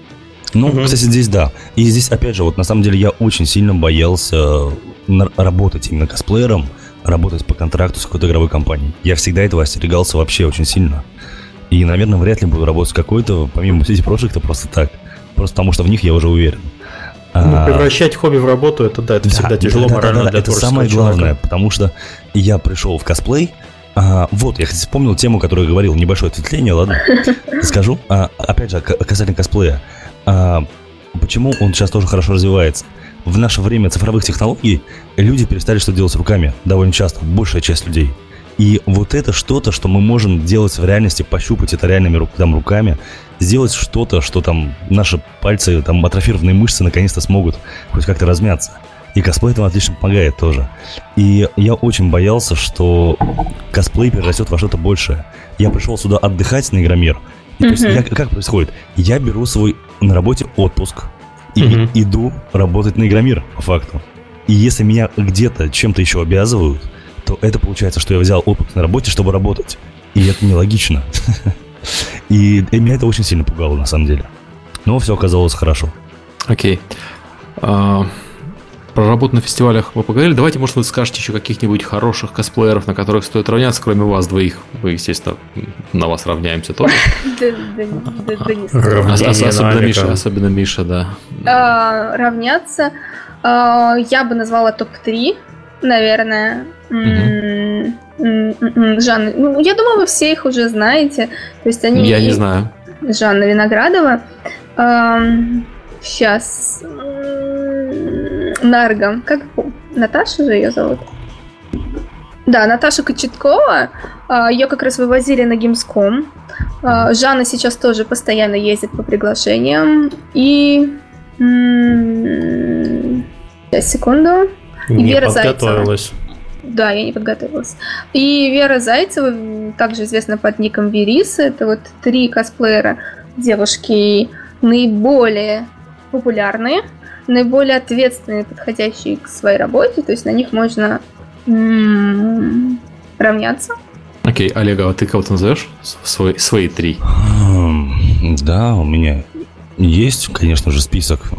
Ну, угу. кстати, здесь да. И здесь, опять же, вот на самом деле я очень сильно боялся работать именно косплеером, работать по контракту с какой-то игровой компанией. Я всегда этого остерегался вообще очень сильно. И, наверное, вряд ли буду работать с какой-то, помимо сети прошлых-то просто так. Просто потому что в них я уже уверен. Ну, а, превращать хобби в работу, это да, это да, всегда тяжело да, морально да, да, для Это самое человека. главное, потому что я пришел в косплей, а, вот, я вспомнил тему, которую я говорил, небольшое ответвление, ладно? Скажу. А, опять же, касательно косплея. А, почему он сейчас тоже хорошо развивается? В наше время цифровых технологий люди перестали что делать руками довольно часто, большая часть людей. И вот это что-то, что мы можем делать в реальности, пощупать это реальными там, руками, сделать что-то, что там наши пальцы, там атрофированные мышцы наконец-то смогут хоть как-то размяться. И косплей этому отлично помогает тоже. И я очень боялся, что косплей перерастет во что-то большее. Я пришел сюда отдыхать на Игромир, и, то есть, я, как происходит? Я беру свой на работе отпуск и иду работать на Игромир, по факту. И если меня где-то чем-то еще обязывают, то это получается, что я взял отпуск на работе, чтобы работать. И это нелогично. И, и меня это очень сильно пугало, на самом деле. Но все оказалось хорошо. Окей. Okay. Uh, про работу на фестивалях вы поговорили. Давайте, может, вы скажете еще каких-нибудь хороших косплееров, на которых стоит равняться, кроме вас двоих. Мы, естественно, на вас равняемся тоже. Особенно Миша, особенно Миша, да. А, равняться. А, я бы назвала топ-3, наверное. Жанна, ну, я думаю, вы все их уже знаете. То есть они... Я не знаю. Жанна Виноградова. Сейчас. Нарга. Как Наташа же ее зовут? Да, Наташа Кочеткова. А, ее как раз вывозили на Гимском. А, Жанна сейчас тоже постоянно ездит по приглашениям. И... Сейчас, секунду. И не Вера подготовилась. Зайцева. Да, я не подготовилась. И Вера Зайцева, также известна под ником Вериса. Это вот три косплеера девушки наиболее популярные, наиболее ответственные, подходящие к своей работе, то есть на них можно м-м, равняться. Окей, okay, Олега, а ты кого-то назовешь? Свой, свои три. Да, у меня есть, конечно же, список.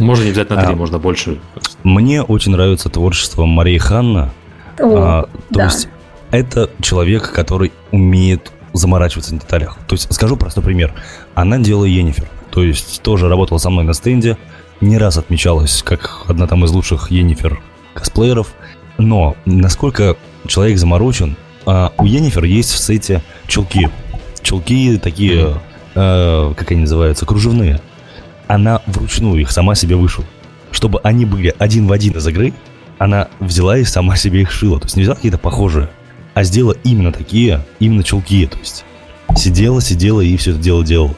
Можно не взять на три, а, можно больше. Мне очень нравится творчество Марии Ханна. О, а, то да. есть это человек, который умеет заморачиваться на деталях. То есть, скажу простой пример. Она делала Енифер. То есть тоже работала со мной на стенде, не раз отмечалась как одна там из лучших Енифер косплееров. Но насколько человек заморочен, а у Енифер есть в сете чулки. Чулки такие, э, как они называются, кружевные. Она вручную их сама себе вышла. Чтобы они были один в один из игры, она взяла и сама себе их шила. То есть не взяла какие-то похожие, а сделала именно такие, именно чулки. То есть сидела, сидела и все это дело делала.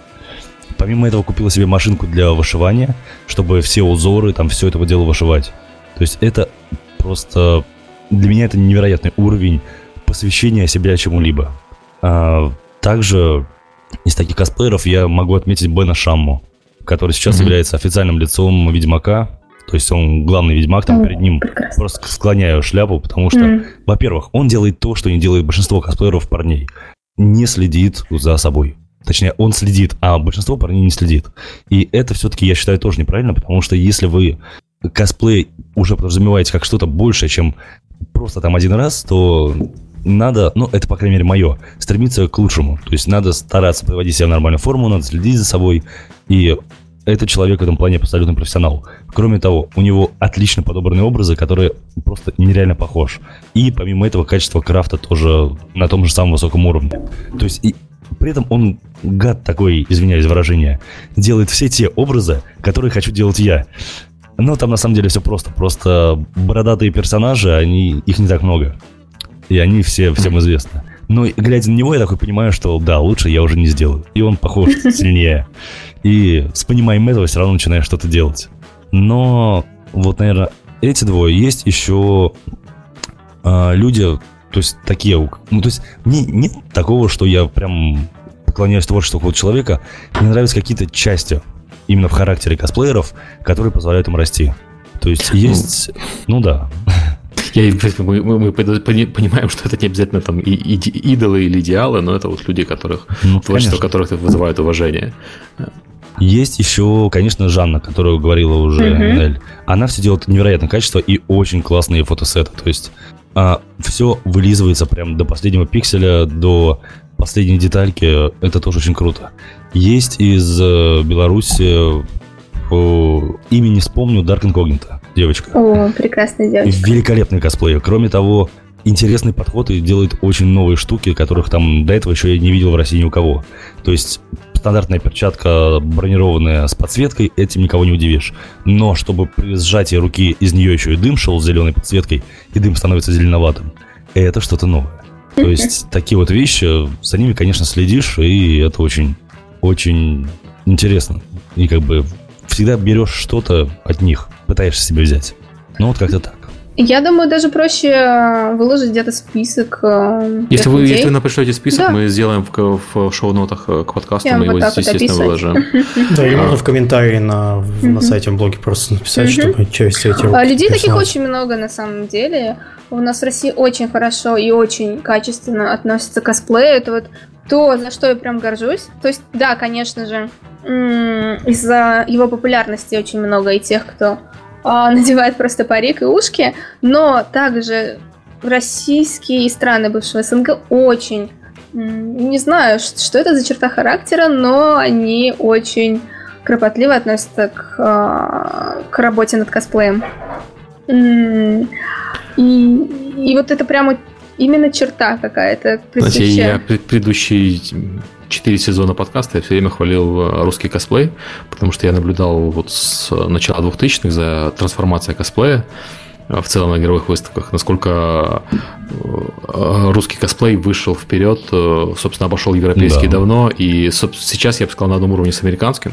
Помимо этого купила себе машинку для вышивания, чтобы все узоры, там все это дело вышивать. То есть это просто... Для меня это невероятный уровень посвящения себя чему-либо. А, также из таких косплееров я могу отметить Бена Шамму, который сейчас mm-hmm. является официальным лицом Ведьмака. То есть он главный ведьмак, там перед ним прекрасно. просто склоняю шляпу, потому что, mm. во-первых, он делает то, что не делает большинство косплееров парней. Не следит за собой. Точнее, он следит, а большинство парней не следит. И это все-таки, я считаю, тоже неправильно, потому что если вы косплей уже подразумеваете как что-то большее, чем просто там один раз, то надо, ну, это, по крайней мере, мое, стремиться к лучшему. То есть надо стараться приводить себя в нормальную форму, надо следить за собой. И этот человек в этом плане абсолютно профессионал. Кроме того, у него отлично подобранные образы, которые просто нереально похож. И помимо этого, качество крафта тоже на том же самом высоком уровне. То есть и при этом он, гад такой, извиняюсь за выражение, делает все те образы, которые хочу делать я. Но там на самом деле все просто. Просто бородатые персонажи, они, их не так много. И они все всем известны. Но глядя на него, я такой понимаю, что да, лучше я уже не сделаю. И он похож сильнее. И с пониманием этого все равно начинаешь что-то делать. Но вот, наверное, эти двое есть еще а, люди, то есть такие, ну то есть мне нет такого, что я прям поклоняюсь творчеству какого-то человека. Мне нравятся какие-то части именно в характере косплееров, которые позволяют им расти. То есть есть, ну да. Я, мы, мы, понимаем, что это не обязательно там и, и, идолы или идеалы, но это вот люди, которых, ну, творчество которых вызывает уважение. Есть еще, конечно, Жанна, которую говорила уже uh-huh. Нель. Она все делает невероятное качество и очень классные фотосеты. То есть а, все вылизывается прям до последнего пикселя, до последней детальки. Это тоже очень круто. Есть из э, Беларуси по имени вспомню Dark Incognito девочка. О, прекрасная девочка. Великолепный косплей. Кроме того, интересный подход и делает очень новые штуки, которых там до этого еще я не видел в России ни у кого. То есть стандартная перчатка бронированная с подсветкой, этим никого не удивишь. Но чтобы при сжатии руки из нее еще и дым шел с зеленой подсветкой, и дым становится зеленоватым, это что-то новое. То есть такие вот вещи, за ними, конечно, следишь, и это очень, очень интересно. И как бы всегда берешь что-то от них пытаешься себе взять. Ну вот как-то так. Я думаю, даже проще э, выложить где-то список. Э, если вы, если вы напишете список, да. мы сделаем в, в шоу-нотах э, к подкасту, Я мы его, здесь, естественно, выложим. Да, или можно в комментарии на, на сайте блоге просто написать, чтобы часть этих а Людей таких очень много на самом деле. У нас в России очень хорошо и очень качественно относятся к косплею. Это вот то, за что я прям горжусь. То есть, да, конечно же, из-за его популярности очень много и тех, кто а, надевает просто парик и ушки, но также российские страны бывшего СНГ очень, не знаю, что это за черта характера, но они очень кропотливо относятся к, а, к работе над косплеем. И, и вот это прямо именно черта какая-то. Знаете, я предыдущий четыре сезона подкаста я все время хвалил э, русский косплей, потому что я наблюдал вот с начала 2000-х за трансформацией косплея э, в целом на игровых выставках, насколько э, русский косплей вышел вперед, собственно, обошел европейский да. давно, и сейчас, я бы сказал, на одном уровне с американским.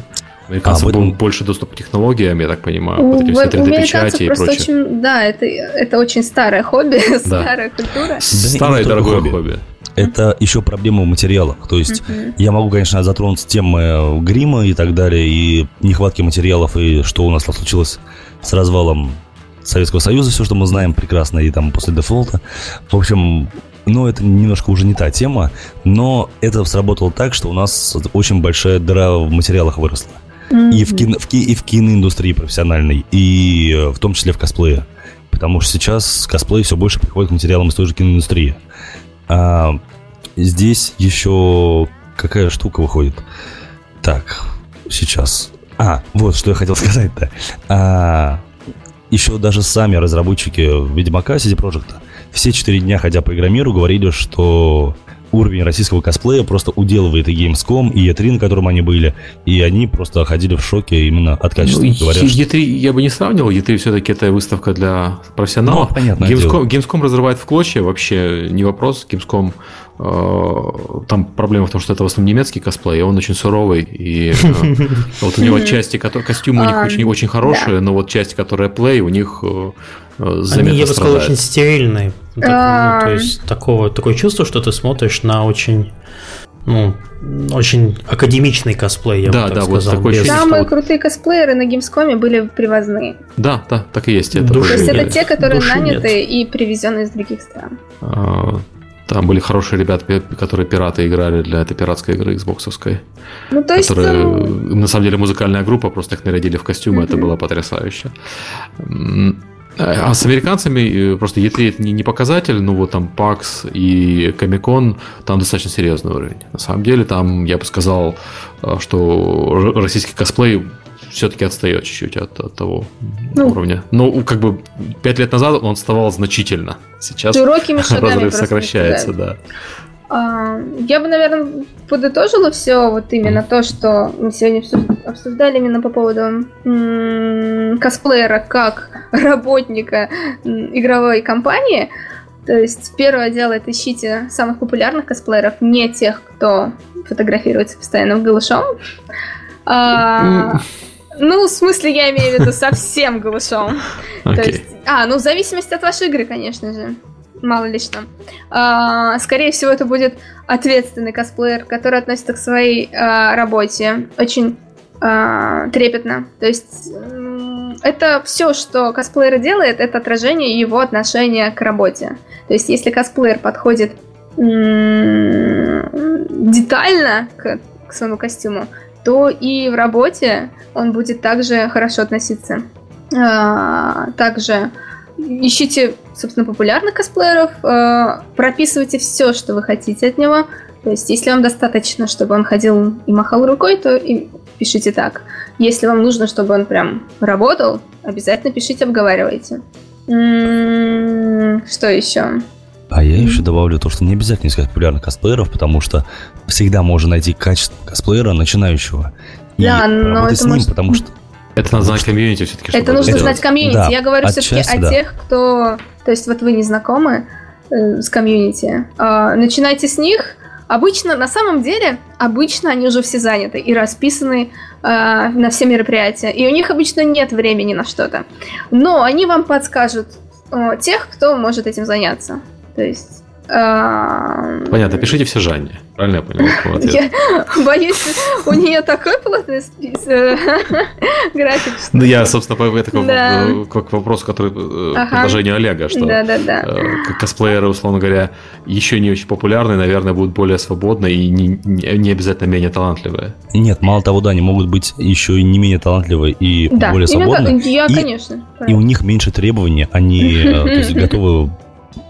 Американцам а, этом... больше доступ к технологиям, я так понимаю, вот эти все 3D-печати и прочее. Очень, да, это, это очень старое хобби, да. старая культура. Старое и дорогое хобби. хобби это еще проблема в материалах. То есть uh-huh. я могу, конечно, затронуть темы грима и так далее, и нехватки материалов, и что у нас там случилось с развалом Советского Союза, все, что мы знаем прекрасно, и там после дефолта. В общем, но это немножко уже не та тема, но это сработало так, что у нас очень большая дыра в материалах выросла. Mm-hmm. И, в кино, в, и в киноиндустрии профессиональной, и в том числе в косплее. Потому что сейчас косплей все больше приходит к материалам из той же киноиндустрии. А, здесь еще какая штука выходит. Так, сейчас. А, вот что я хотел сказать-то. А, еще даже сами разработчики Ведьмака CD Projekt все четыре дня, ходя по Игромиру, говорили, что уровень российского косплея просто уделывает и Gamescom, и E3, на котором они были, и они просто ходили в шоке именно от качества. Ну, говоря, E3 что... я бы не сравнивал, E3 все-таки это выставка для профессионалов. Ну, понятно. Gamescom, Gamescom разрывает в клочья, вообще не вопрос. Gamescom э, там проблема в том, что это в основном немецкий косплей, и он очень суровый, и э, вот у него части, которые костюмы у них очень очень хорошие, но вот части, которые play, у них э, Они, я бы сказал, очень стерильные. Так, ну, то есть такого, такое чувство, что ты смотришь на очень ну, очень академичный косплей, я да, бы так да, сказал. Вот такой без... Самые крутые косплееры на геймскоме были привозные. Да, да, так и есть. Это Души То есть это те, которые Души наняты нет. и привезены из других стран. А, там были хорошие ребята, которые пираты играли для этой пиратской игры Xbox. Ну, то есть... Которые, на самом деле, музыкальная группа, просто их нарядили в костюмы, mm-hmm. это было потрясающе. А с американцами просто E3 это не, не показатель, ну вот там PAX и Comic-Con, там достаточно серьезный уровень. На самом деле там, я бы сказал, что российский косплей все-таки отстает чуть-чуть от, от того ну, уровня. Ну, как бы пять лет назад он отставал значительно. Сейчас разрыв сокращается, да. А, я бы, наверное, подытожила все вот именно то, что мы сегодня обсуждали именно по поводу косплеера как работника игровой компании. То есть первое дело это ищите самых популярных косплееров, не тех, кто фотографируется постоянно в голышом. А, ну, в смысле, я имею в виду совсем голышом. Okay. То есть, а, ну, в зависимости от вашей игры, конечно же. Мало ли что. А, скорее всего, это будет ответственный косплеер, который относится к своей а, работе очень а, трепетно. То есть это все, что косплеер делает, это отражение его отношения к работе. То есть если косплеер подходит детально к, к своему костюму, то и в работе он будет также хорошо относиться. Также ищите, собственно, популярных косплееров, а, прописывайте все, что вы хотите от него. То есть, если вам достаточно, чтобы он ходил и махал рукой, то и пишите так. Если вам нужно, чтобы он прям работал, обязательно пишите, обговаривайте. М-м-м, что еще? А я еще добавлю то, что не обязательно искать популярных косплееров, потому что всегда можно найти качественного косплеера начинающего. И да, но это с ним, может... потому что это надо знать комьюнити все-таки. Это нужно это... знать комьюнити. Да, Я говорю все-таки о да. тех, кто... То есть вот вы не знакомы э, с комьюнити. Э, начинайте с них. Обычно, на самом деле, обычно они уже все заняты и расписаны э, на все мероприятия. И у них обычно нет времени на что-то. Но они вам подскажут э, тех, кто может этим заняться. То есть Понятно, пишите все Жанне. Правильно я понял? Я боюсь, у нее такой плотный список график. Ну, я, собственно, это к вопросу, который э, предложению Олега, что э, косплееры, условно говоря, еще не очень популярные, наверное, будут более свободные и не обязательно менее талантливые. Нет, мало того, да, они могут быть еще и не менее талантливые и более свободные. Я, конечно. И у них меньше требований, они э, готовы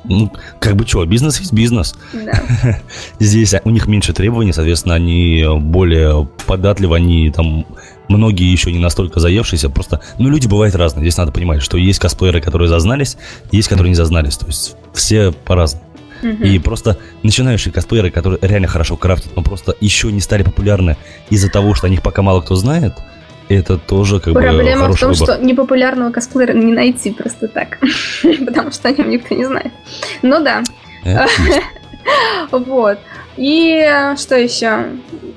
ну, как бы что, бизнес есть бизнес. Да. Здесь у них меньше требований, соответственно, они более податливы, они там многие еще не настолько заевшиеся, просто, ну, люди бывают разные, здесь надо понимать, что есть косплееры, которые зазнались, есть, которые не зазнались, то есть все по-разному. И просто начинающие косплееры, которые реально хорошо крафтят, но просто еще не стали популярны из-за того, что о них пока мало кто знает – это тоже как Проблема бы в том, выбор. что непопулярного косплеера не найти просто так, потому что о нем никто не знает. Ну да. Вот. И что еще?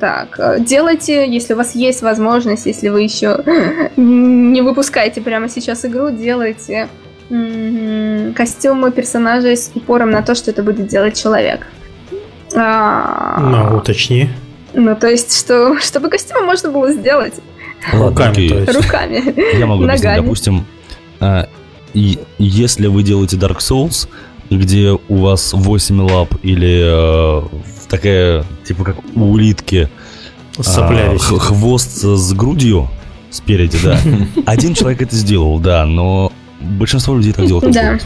Так, делайте, если у вас есть возможность, если вы еще не выпускаете прямо сейчас игру, делайте костюмы персонажей с упором на то, что это будет делать человек. А, ну, уточни. Ну, то есть, что, чтобы костюмы можно было сделать. Руками, то есть. Руками. Я могу объяснить, допустим, а, и если вы делаете Dark Souls, где у вас 8 лап или э, такая, типа как у улитки, э, хвост с грудью спереди, да. Один человек это сделал, да, но большинство людей так делают. Да.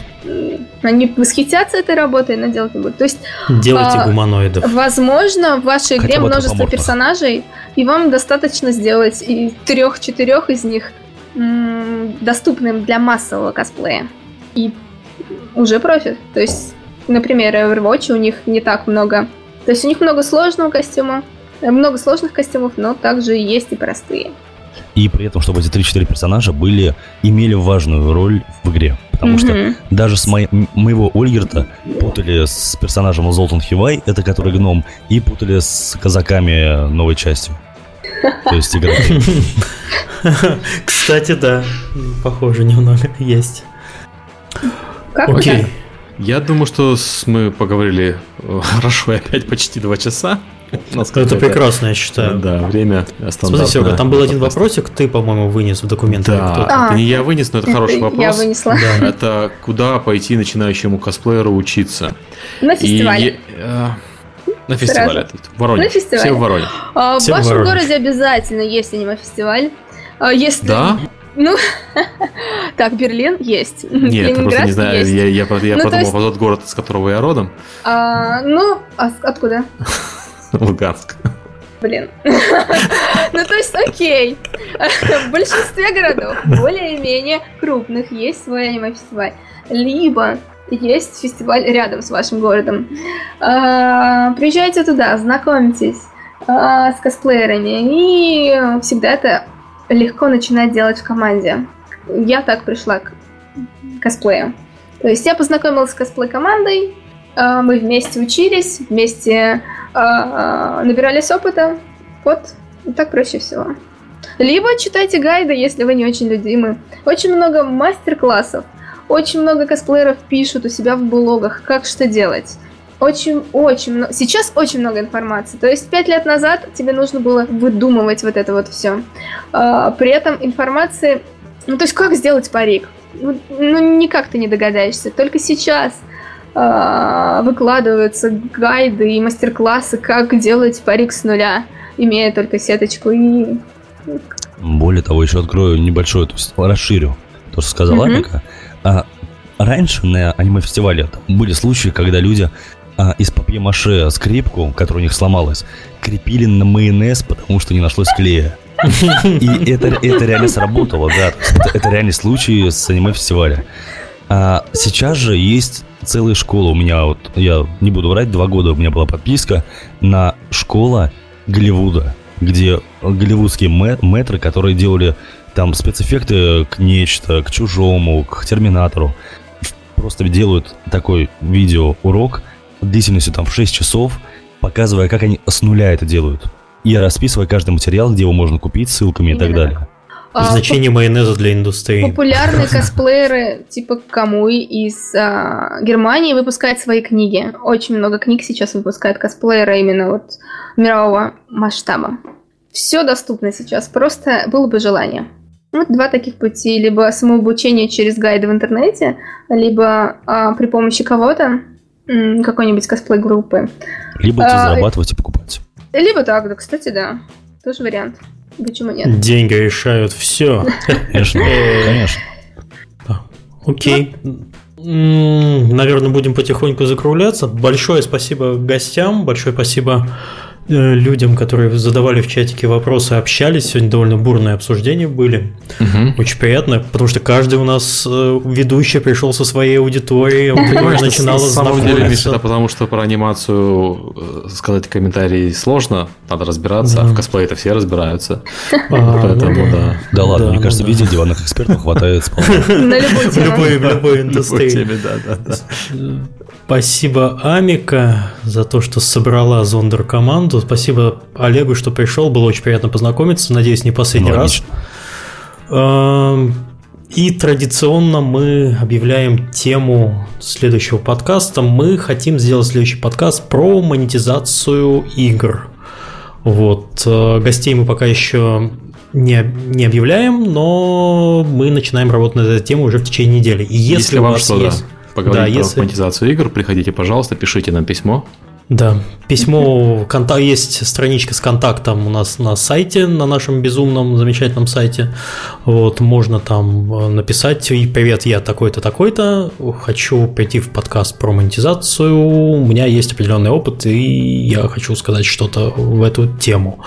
Они восхитятся этой работой, но делать не будут. То есть, Делайте а, гуманоидов. Возможно, в вашей игре множество персонажей, и вам достаточно сделать и трех-четырех из них м- доступным для массового косплея. И уже профит. То есть, например, Overwatch у них не так много. То есть у них много сложного костюма, много сложных костюмов, но также есть и простые. И при этом, чтобы эти 3-4 персонажа были, имели важную роль в игре. Потому mm-hmm. что даже с мо- моего Ольгерта путали с персонажем Золтан Хивай, это который гном, и путали с казаками новой частью. То есть игра. Кстати, да, похоже немного есть. Как Окей. Я думаю, что мы поговорили э, хорошо опять почти два часа. Это прекрасно, я считаю. Да, время стандартное. Смотри, Серега, там был один вопросик, ты, по-моему, вынес в документы. Да, а, это не я вынес, но это хороший вопрос. Я вынесла. Да. Это куда пойти начинающему косплееру учиться? На фестивале. И, э, на фестивале. В Воронеж. На фестивале. Все в Воронеж. А, в вашем городе обязательно есть аниме-фестиваль. А, если... Да? Ну, так, Берлин есть. Нет, я просто не знаю, есть. я, я, я ну, подумал есть... тот город, из которого я родом. А, ну, а откуда? Луганск. Блин. ну, то есть, окей. В большинстве городов, более-менее крупных, есть свой аниме-фестиваль. Либо есть фестиваль рядом с вашим городом. А, приезжайте туда, знакомьтесь а, с косплеерами, и всегда это легко начинать делать в команде. Я так пришла к косплею. То есть я познакомилась с косплей-командой, а, мы вместе учились, вместе набирались опыта. Вот, так проще всего. Либо читайте гайды, если вы не очень любимы. Очень много мастер-классов, очень много косплееров пишут у себя в блогах, как что делать. Очень-очень много. Сейчас очень много информации. То есть пять лет назад тебе нужно было выдумывать вот это вот все. А, при этом информации... Ну, то есть как сделать парик? Ну, ну никак ты не догадаешься. Только сейчас а, выкладываются гайды и мастер-классы, как делать парик с нуля, имея только сеточку и... Более того, еще открою небольшое, то есть расширю то, что сказала mm-hmm. Амика. А, раньше на аниме-фестивале были случаи, когда люди а, из папье-маше скрипку, которая у них сломалась, крепили на майонез, потому что не нашлось клея. И это, это реально сработало, да. Это, это реальный случай с аниме-фестиваля. А сейчас же есть целая школа. У меня вот, я не буду врать, два года у меня была подписка на школа Голливуда, где голливудские мэтры, которые делали там спецэффекты к нечто, к чужому, к терминатору, просто делают такой видеоурок, длительностью там в 6 часов, показывая, как они с нуля это делают. И расписывая каждый материал, где его можно купить, ссылками Именно. и так далее. А, Значение майонеза для индустрии. Популярные косплееры типа Камуи из а, Германии выпускают свои книги. Очень много книг сейчас выпускают косплееры именно вот мирового масштаба. Все доступно сейчас, просто было бы желание. Вот два таких пути. Либо самообучение через гайды в интернете, либо а, при помощи кого-то, какой-нибудь косплей-группы. Либо а, зарабатывать и покупать. Либо так, да, кстати, да. Тоже вариант. Почему нет? Деньги решают все. Конечно, конечно. Окей. Наверное, будем потихоньку закругляться. Большое спасибо гостям, большое спасибо Э, людям, которые задавали в чатике вопросы, общались. Сегодня довольно бурные обсуждения были. Угу. Очень приятно, потому что каждый у нас э, ведущий пришел со своей аудиторией, понимаешь, начинала На самом деле, Миша, это потому что про анимацию э, сказать комментарий сложно, надо разбираться, а в косплее это все разбираются. А, Поэтому, ну да. Да ладно, мне кажется, видео диванных экспертов хватает. На любой В любой индустрии. да, да, да. Спасибо Амика за то, что собрала Зондер команду. Спасибо Олегу, что пришел. Было очень приятно познакомиться. Надеюсь, не последний раз. Эм, и традиционно мы объявляем тему следующего подкаста. Мы хотим сделать следующий подкаст про монетизацию игр. Вот. Э, гостей мы пока еще не, не объявляем, но мы начинаем работать над этой темой уже в течение недели. И если, если у вас что, есть... Да поговорить да, про если... автоматизацию игр, приходите, пожалуйста, пишите нам письмо. Да, письмо, контакт, есть страничка с контактом у нас на сайте, на нашем безумном, замечательном сайте. Вот, можно там э, написать, привет, я такой-то, такой-то, хочу прийти в подкаст про монетизацию, у меня есть определенный опыт, и я хочу сказать что-то в эту тему.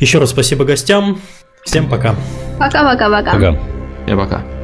Еще раз спасибо гостям, всем пока. Пока-пока-пока. Пока. И пока.